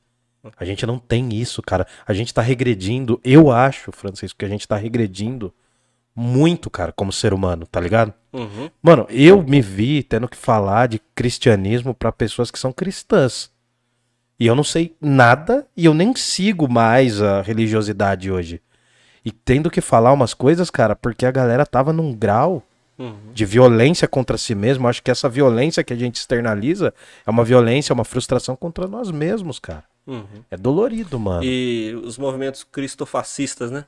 A gente não tem isso, cara. A gente tá regredindo. Eu acho, Francisco, que a gente tá regredindo muito, cara, como ser humano, tá ligado?
Uhum.
Mano, eu me vi tendo que falar de cristianismo pra pessoas que são cristãs. E eu não sei nada e eu nem sigo mais a religiosidade hoje. E tendo que falar umas coisas, cara, porque a galera tava num grau
Uhum.
de violência contra si mesmo. Eu Acho que essa violência que a gente externaliza é uma violência, é uma frustração contra nós mesmos, cara.
Uhum.
É dolorido, mano.
E os movimentos cristofascistas, né?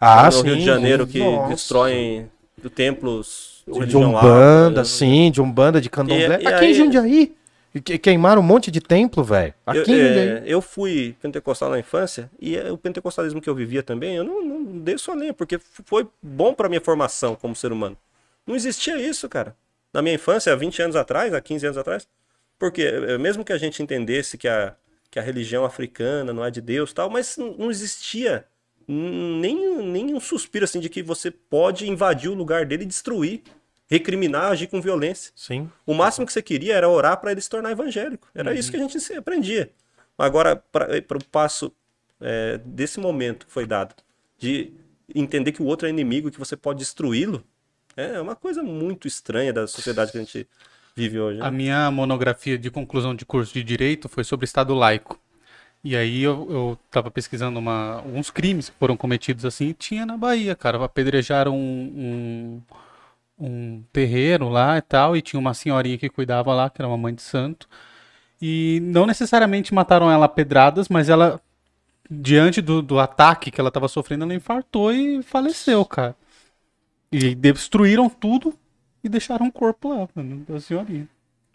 ah,
no Rio de Janeiro que
Nossa.
destroem templos
de
religião
Umbanda,
afro,
sim, de Umbanda, de Candomblé.
E- e
Aqui em
aí-
Jundiaí. E que- Queimaram um monte de templo, velho.
Eu,
Aqui Jundiaí.
é, eu fui pentecostal na infância e é, o pentecostalismo que eu vivia também, eu não, não dei nem, porque foi bom pra minha formação como ser humano. Não existia isso, cara. Na minha infância, há 20 anos atrás, há 15 anos atrás. Porque é, mesmo que a gente entendesse que a, que a religião africana não é de Deus e tal, mas não existia nem, nem um suspiro assim de que você pode invadir o lugar dele e destruir, recriminar, agir com violência.
Sim.
O máximo que você queria era orar para ele se tornar evangélico. Era isso que a gente aprendia. Agora, para o passo é, desse momento que foi dado, de entender que o outro é inimigo e que você pode destruí-lo, é uma coisa muito estranha da sociedade que a gente vive hoje. né?
A minha monografia de conclusão de curso de direito foi sobre Estado laico. E aí eu, eu tava pesquisando uma, alguns crimes que foram cometidos assim, e tinha na Bahia, cara. Apedrejaram um, um, um terreiro lá e tal, e tinha uma senhorinha que cuidava lá, que era uma mãe de santo. E não necessariamente mataram ela a pedradas, mas ela, diante do, do ataque que ela tava sofrendo, ela infartou e faleceu, cara. E destruíram tudo e deixaram o corpo lá, mano, da senhorinha.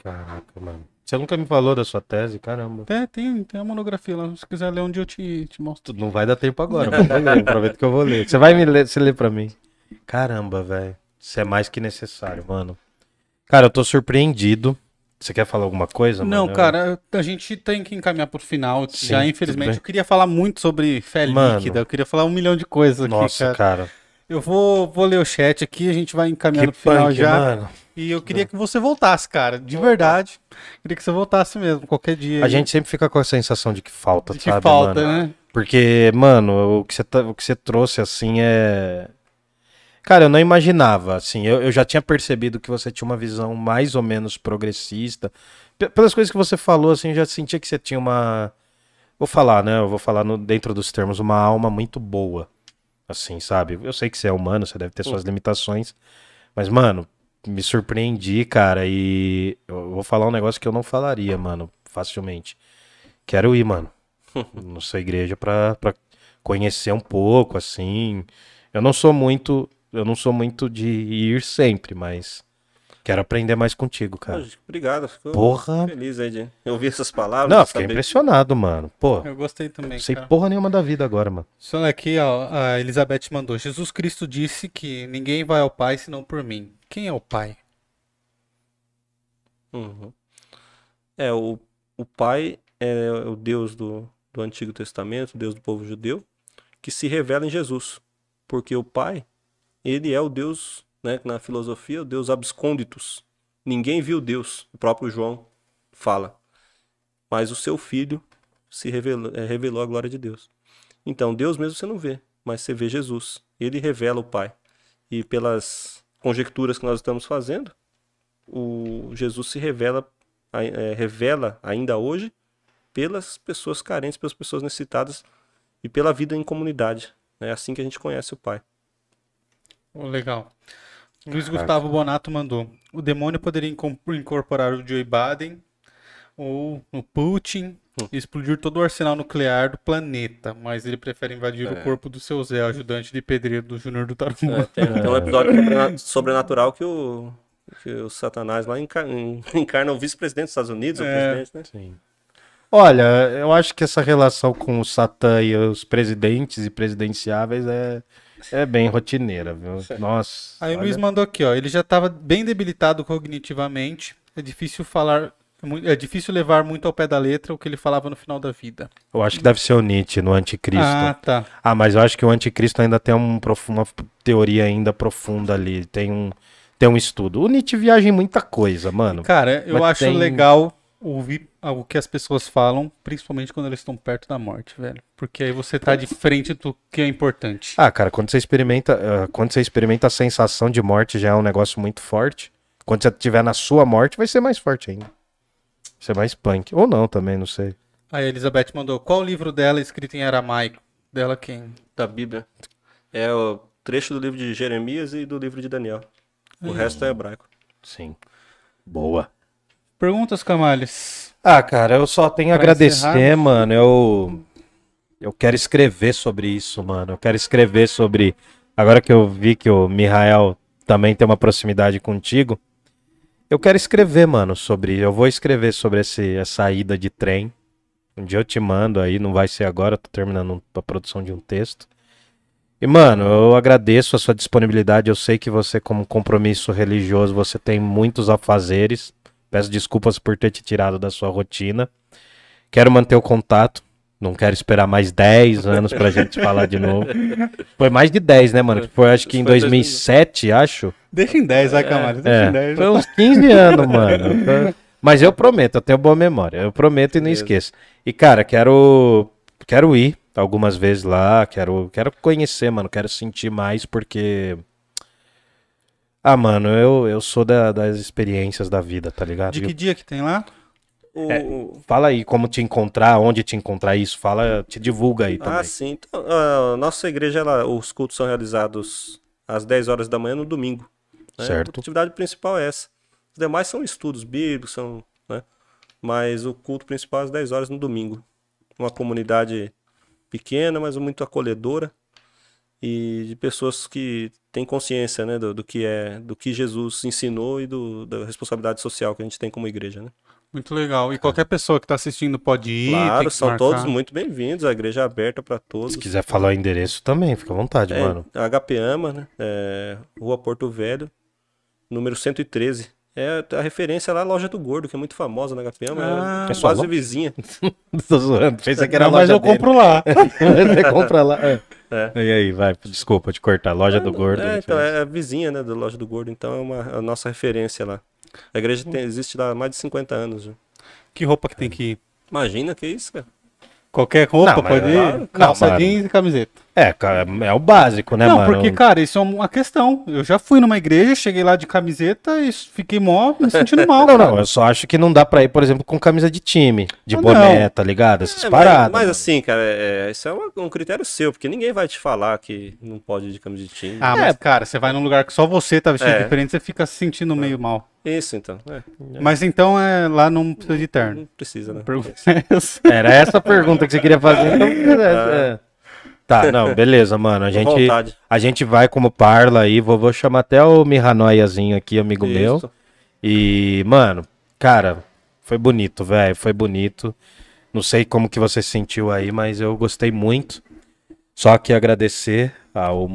Caraca, mano. Você nunca me falou da sua tese, caramba.
É, tem, tem a monografia lá. Se quiser ler um dia eu te, te mostro.
Não vai dar tempo agora, mas ler, aproveita que eu vou ler. Você vai me ler, você lê pra mim. Caramba, velho. Isso é mais que necessário, mano. Cara, eu tô surpreendido. Você quer falar alguma coisa,
Não,
mano?
Cara, a gente tem que encaminhar pro final.
Sim,
Já, infelizmente, eu queria falar muito sobre fé
Mano.
líquida. Eu queria falar um milhão de coisas aqui,
Nossa,
cara.
cara.
Eu vou, vou ler o chat aqui, a gente vai
Que
encaminhando pro final
punk,
já.
mano.
E eu queria que você voltasse, cara. De verdade. Queria que você voltasse mesmo, qualquer dia.
A
aí.
gente sempre fica com a sensação de que falta,
De que
sabe,
falta,
mano?
né?
Porque, mano, o que você, tá- o que você trouxe, assim, é. Cara, eu não imaginava, assim, eu, eu já tinha percebido que você tinha uma visão mais ou menos progressista. P- pelas coisas que você falou, assim, eu já sentia que você tinha uma. Vou falar, né? Eu vou falar no- dentro dos termos, uma alma muito boa. Assim, sabe? Eu sei que você é humano, você deve ter suas limitações. Mas, mano, me surpreendi, cara, e eu vou falar um negócio que eu não falaria, mano, facilmente. Quero ir, mano, <laughs> na sua igreja pra, pra conhecer um pouco, assim. Eu não sou muito, eu não sou muito de ir sempre, mas quero aprender mais contigo, cara.
Obrigado, fico
Porra.
feliz aí de ouvir essas palavras.
Não, fiquei
saber-
impressionado, mano. Pô,
Eu gostei também,
não sei
cara.
porra nenhuma da vida agora, mano.
Só aqui, ó, a Elizabeth mandou. Jesus Cristo disse que ninguém vai ao Pai senão por mim. Quem é o Pai?
Uhum. É, o, o Pai é o Deus do, do Antigo Testamento, o Deus do povo judeu, que se revela em Jesus. Porque o Pai, ele é o Deus, né, na filosofia, o Deus absconditus, ninguém viu Deus. O próprio João fala. Mas o seu filho se revelou, é, revelou a glória de Deus. Então, Deus mesmo você não vê, mas você vê Jesus. Ele revela o Pai. E pelas conjecturas que nós estamos fazendo, o Jesus se revela, é, revela ainda hoje pelas pessoas carentes, pelas pessoas necessitadas e pela vida em comunidade. É assim que a gente conhece o Pai.
Oh, legal. Luiz Gustavo Bonato mandou. O demônio poderia incorporar o Joe Biden ou o Putin hum. e explodir todo o arsenal nuclear do planeta, mas ele prefere invadir é. o corpo do seu Zé, ajudante de pedreiro do Júnior do Tarumã.
É, tem, tem, um episódio sobrenatural que o, que o Satanás lá encarna, <laughs> encarna o vice-presidente dos Estados Unidos, é. o presidente, né? Sim.
Olha, eu acho que essa relação com o Satã e os presidentes e presidenciáveis é, é bem rotineira, viu? Nossa.
Aí o Luiz mandou aqui, ó. Ele já estava bem debilitado cognitivamente. É difícil falar. É difícil levar muito ao pé da letra o que ele falava no final da vida.
Eu acho que deve ser o Nietzsche no Anticristo.
Ah, tá.
Ah, mas eu acho que o Anticristo ainda tem um, uma teoria ainda profunda ali. Tem um, tem um estudo. O Nietzsche viaja em muita coisa, mano.
Cara, eu acho tem... legal ouvir o que as pessoas falam, principalmente quando elas estão perto da morte, velho. Porque aí você tá de frente do que é importante.
Ah, cara, quando você experimenta, uh, quando você experimenta a sensação de morte já é um negócio muito forte. Quando você estiver na sua morte, vai ser mais forte ainda. Vai ser mais punk. Ou não também, não sei.
Aí a Elizabeth mandou, qual o livro dela escrito em aramaico? Dela quem?
Da Bíblia. É o trecho do livro de Jeremias e do livro de Daniel. O hum. resto é hebraico.
Sim. Boa.
Perguntas, Camales?
Ah, cara, eu só tenho a agradecer, encerrar. mano. Eu eu quero escrever sobre isso, mano. Eu quero escrever sobre agora que eu vi que o Mihael também tem uma proximidade contigo. Eu quero escrever, mano, sobre. Eu vou escrever sobre esse, essa ida de trem. Um dia eu te mando aí, não vai ser agora, tô terminando a produção de um texto. E, mano, eu agradeço a sua disponibilidade. Eu sei que você, como compromisso religioso, você tem muitos afazeres. Peço desculpas por ter te tirado da sua rotina. Quero manter o contato. Não quero esperar mais 10 <laughs> anos pra gente falar de novo. Foi mais de 10, né, mano? Foi acho que em 2007, acho.
Deixa em 10, vai, Camargo. Deixa
é,
em 10.
Foi uns 15 anos, mano. <laughs> Mas eu prometo, eu tenho boa memória. Eu prometo e não esqueço. E, cara, quero, quero ir algumas vezes lá. Quero, quero conhecer, mano. Quero sentir mais, porque ah, mano, eu, eu sou da, das experiências da vida, tá ligado?
De que dia que tem lá?
É, fala aí como te encontrar, onde te encontrar isso, fala, te divulga aí também.
Ah, sim. Então, a nossa igreja, ela, os cultos são realizados às 10 horas da manhã no domingo. Né?
Certo.
A atividade principal é essa. Os demais são estudos bíblicos, são, né? Mas o culto principal é às 10 horas no domingo. Uma comunidade pequena, mas muito acolhedora e de pessoas que têm consciência né, do, do, que é do que Jesus ensinou e do, da responsabilidade social que a gente tem como igreja. Né?
Muito legal. E qualquer pessoa que está assistindo pode ir.
Claro, são marcar. todos muito bem-vindos. A igreja é aberta para todos.
Se quiser falar o endereço também, fica à vontade,
é,
mano.
HP Ama, né? É, Rua Porto Velho, número 113. É a referência lá, a loja do Gordo, que é muito famosa na HP Ah, é, é quase vizinha. <laughs>
Tô zoando. Pensei que era
Não, mas eu
dele.
compro lá. <laughs>
Você compra lá. É. É. E aí, vai, desculpa te cortar. Loja do Gordo.
É, então, é a vizinha, né, da Loja do Gordo, então é uma, a nossa referência lá. A igreja tem, existe lá há mais de 50 anos. Já.
Que roupa que tem que ir?
Imagina que isso, cara.
Qualquer roupa não, pode ir? Calça
não,
jeans e camiseta.
É, é o básico, né,
não,
mano?
Não, porque, cara, isso é uma questão. Eu já fui numa igreja, cheguei lá de camiseta e fiquei mó me sentindo <laughs> mal.
não, cara. não, eu só acho que não dá pra ir, por exemplo, com camisa de time, de ah, boné, não. tá ligado? Essas é, paradas.
Mas, mas assim, cara, é, isso é um, um, critério seu, porque ninguém vai te falar que não pode ir de camisa de time.
Ah, é. mas, cara, você vai num lugar que só você tá vestido é. diferente, você fica se sentindo é. meio mal.
Isso, então. É.
Mas então é, lá não precisa de terno.
Não precisa, né? <laughs> <laughs>
Era essa a pergunta que você queria fazer. Então, é. Tá, não, beleza, mano. A <laughs> gente, a gente vai como parla aí. Vou, vou chamar até o Mihanoiazinho aqui, amigo Isso. meu. E, mano, cara, foi bonito, velho. Foi bonito. Não sei como que você se sentiu aí, mas eu gostei muito. Só que agradecer ao,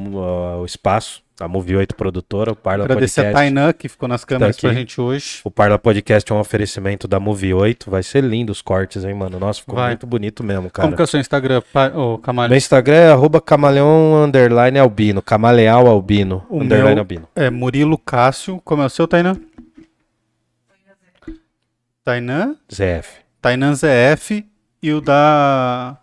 ao espaço a Movie 8 produtora, o Parla
Agradecer Podcast. Agradecer a Tainan, que ficou nas câmeras tá pra gente hoje.
O Parla Podcast é um oferecimento da Movie 8. Vai ser lindo os cortes, hein, mano? Nossa, ficou Vai. muito bonito mesmo, cara.
Como que é o seu Instagram, ô,
Camaleão? Meu Instagram é arroba camaleão underline albino. Camaleal albino,
o underline albino. É Murilo Cássio. Como é o seu, Tainan? Tainan,
ZF.
Tainan ZF e o da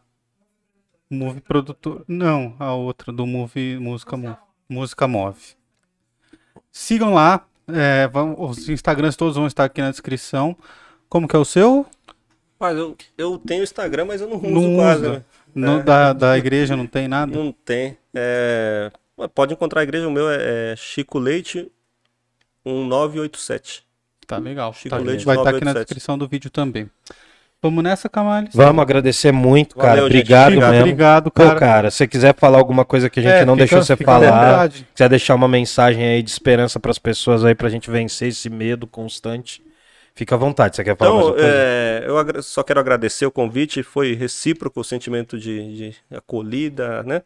Move Produtor. Não, a outra do Move Música Move. Música Move. Sigam lá. é, vão- os Instagrams todos vão estar aqui na descrição. Como que é o seu?
Mas eu, eu tenho Instagram, mas eu não uso
Não
quase.
usa.
né?
No,
É.
da, da igreja não tem nada?
Não tem. É, Pode encontrar a igreja, o meu é, é Chico Leite 1987.
Tá legal.
Chico
Tá,
Leite
vai estar aqui na
987.
descrição do vídeo também. Vamos nessa, Camales?
Vamos agradecer muito, cara.
Valeu, gente.
obrigado
Obrigado,
mesmo.
obrigado,
Pô,
cara.
cara, se você quiser falar alguma coisa que a gente
É,
não
fica-
deixou você falar, quiser deixar uma mensagem aí de esperança pras pessoas aí pra gente vencer esse medo constante, fica à vontade. Você quer falar mais
Então,
uma coisa?
é, eu agra- só quero agradecer o convite, foi recíproco o sentimento de, de acolhida, né?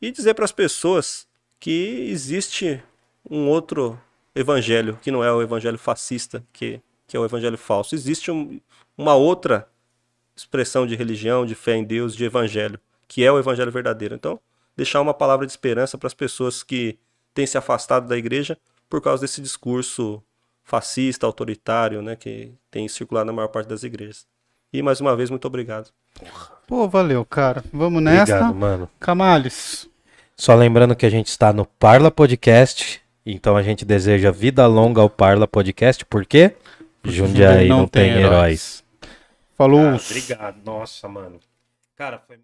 E dizer para as pessoas que existe um outro evangelho, que não é o evangelho fascista, que, que é o evangelho falso. Existe um- uma outra expressão de religião, de fé em Deus, de evangelho, que é o evangelho verdadeiro. Então, deixar uma palavra de esperança para as pessoas que têm se afastado da igreja por causa desse discurso fascista, autoritário, né, que tem circulado na maior parte das igrejas. E mais uma vez, muito obrigado.
Pô, valeu, cara. Vamos nessa.
Obrigado, mano.
Camales.
Só lembrando que a gente está no Parla Podcast, então a gente deseja vida longa ao Parla Podcast, por quê? Jundiaí não, tem heróis.
Falou.
Obrigado, nossa, mano. Cara, foi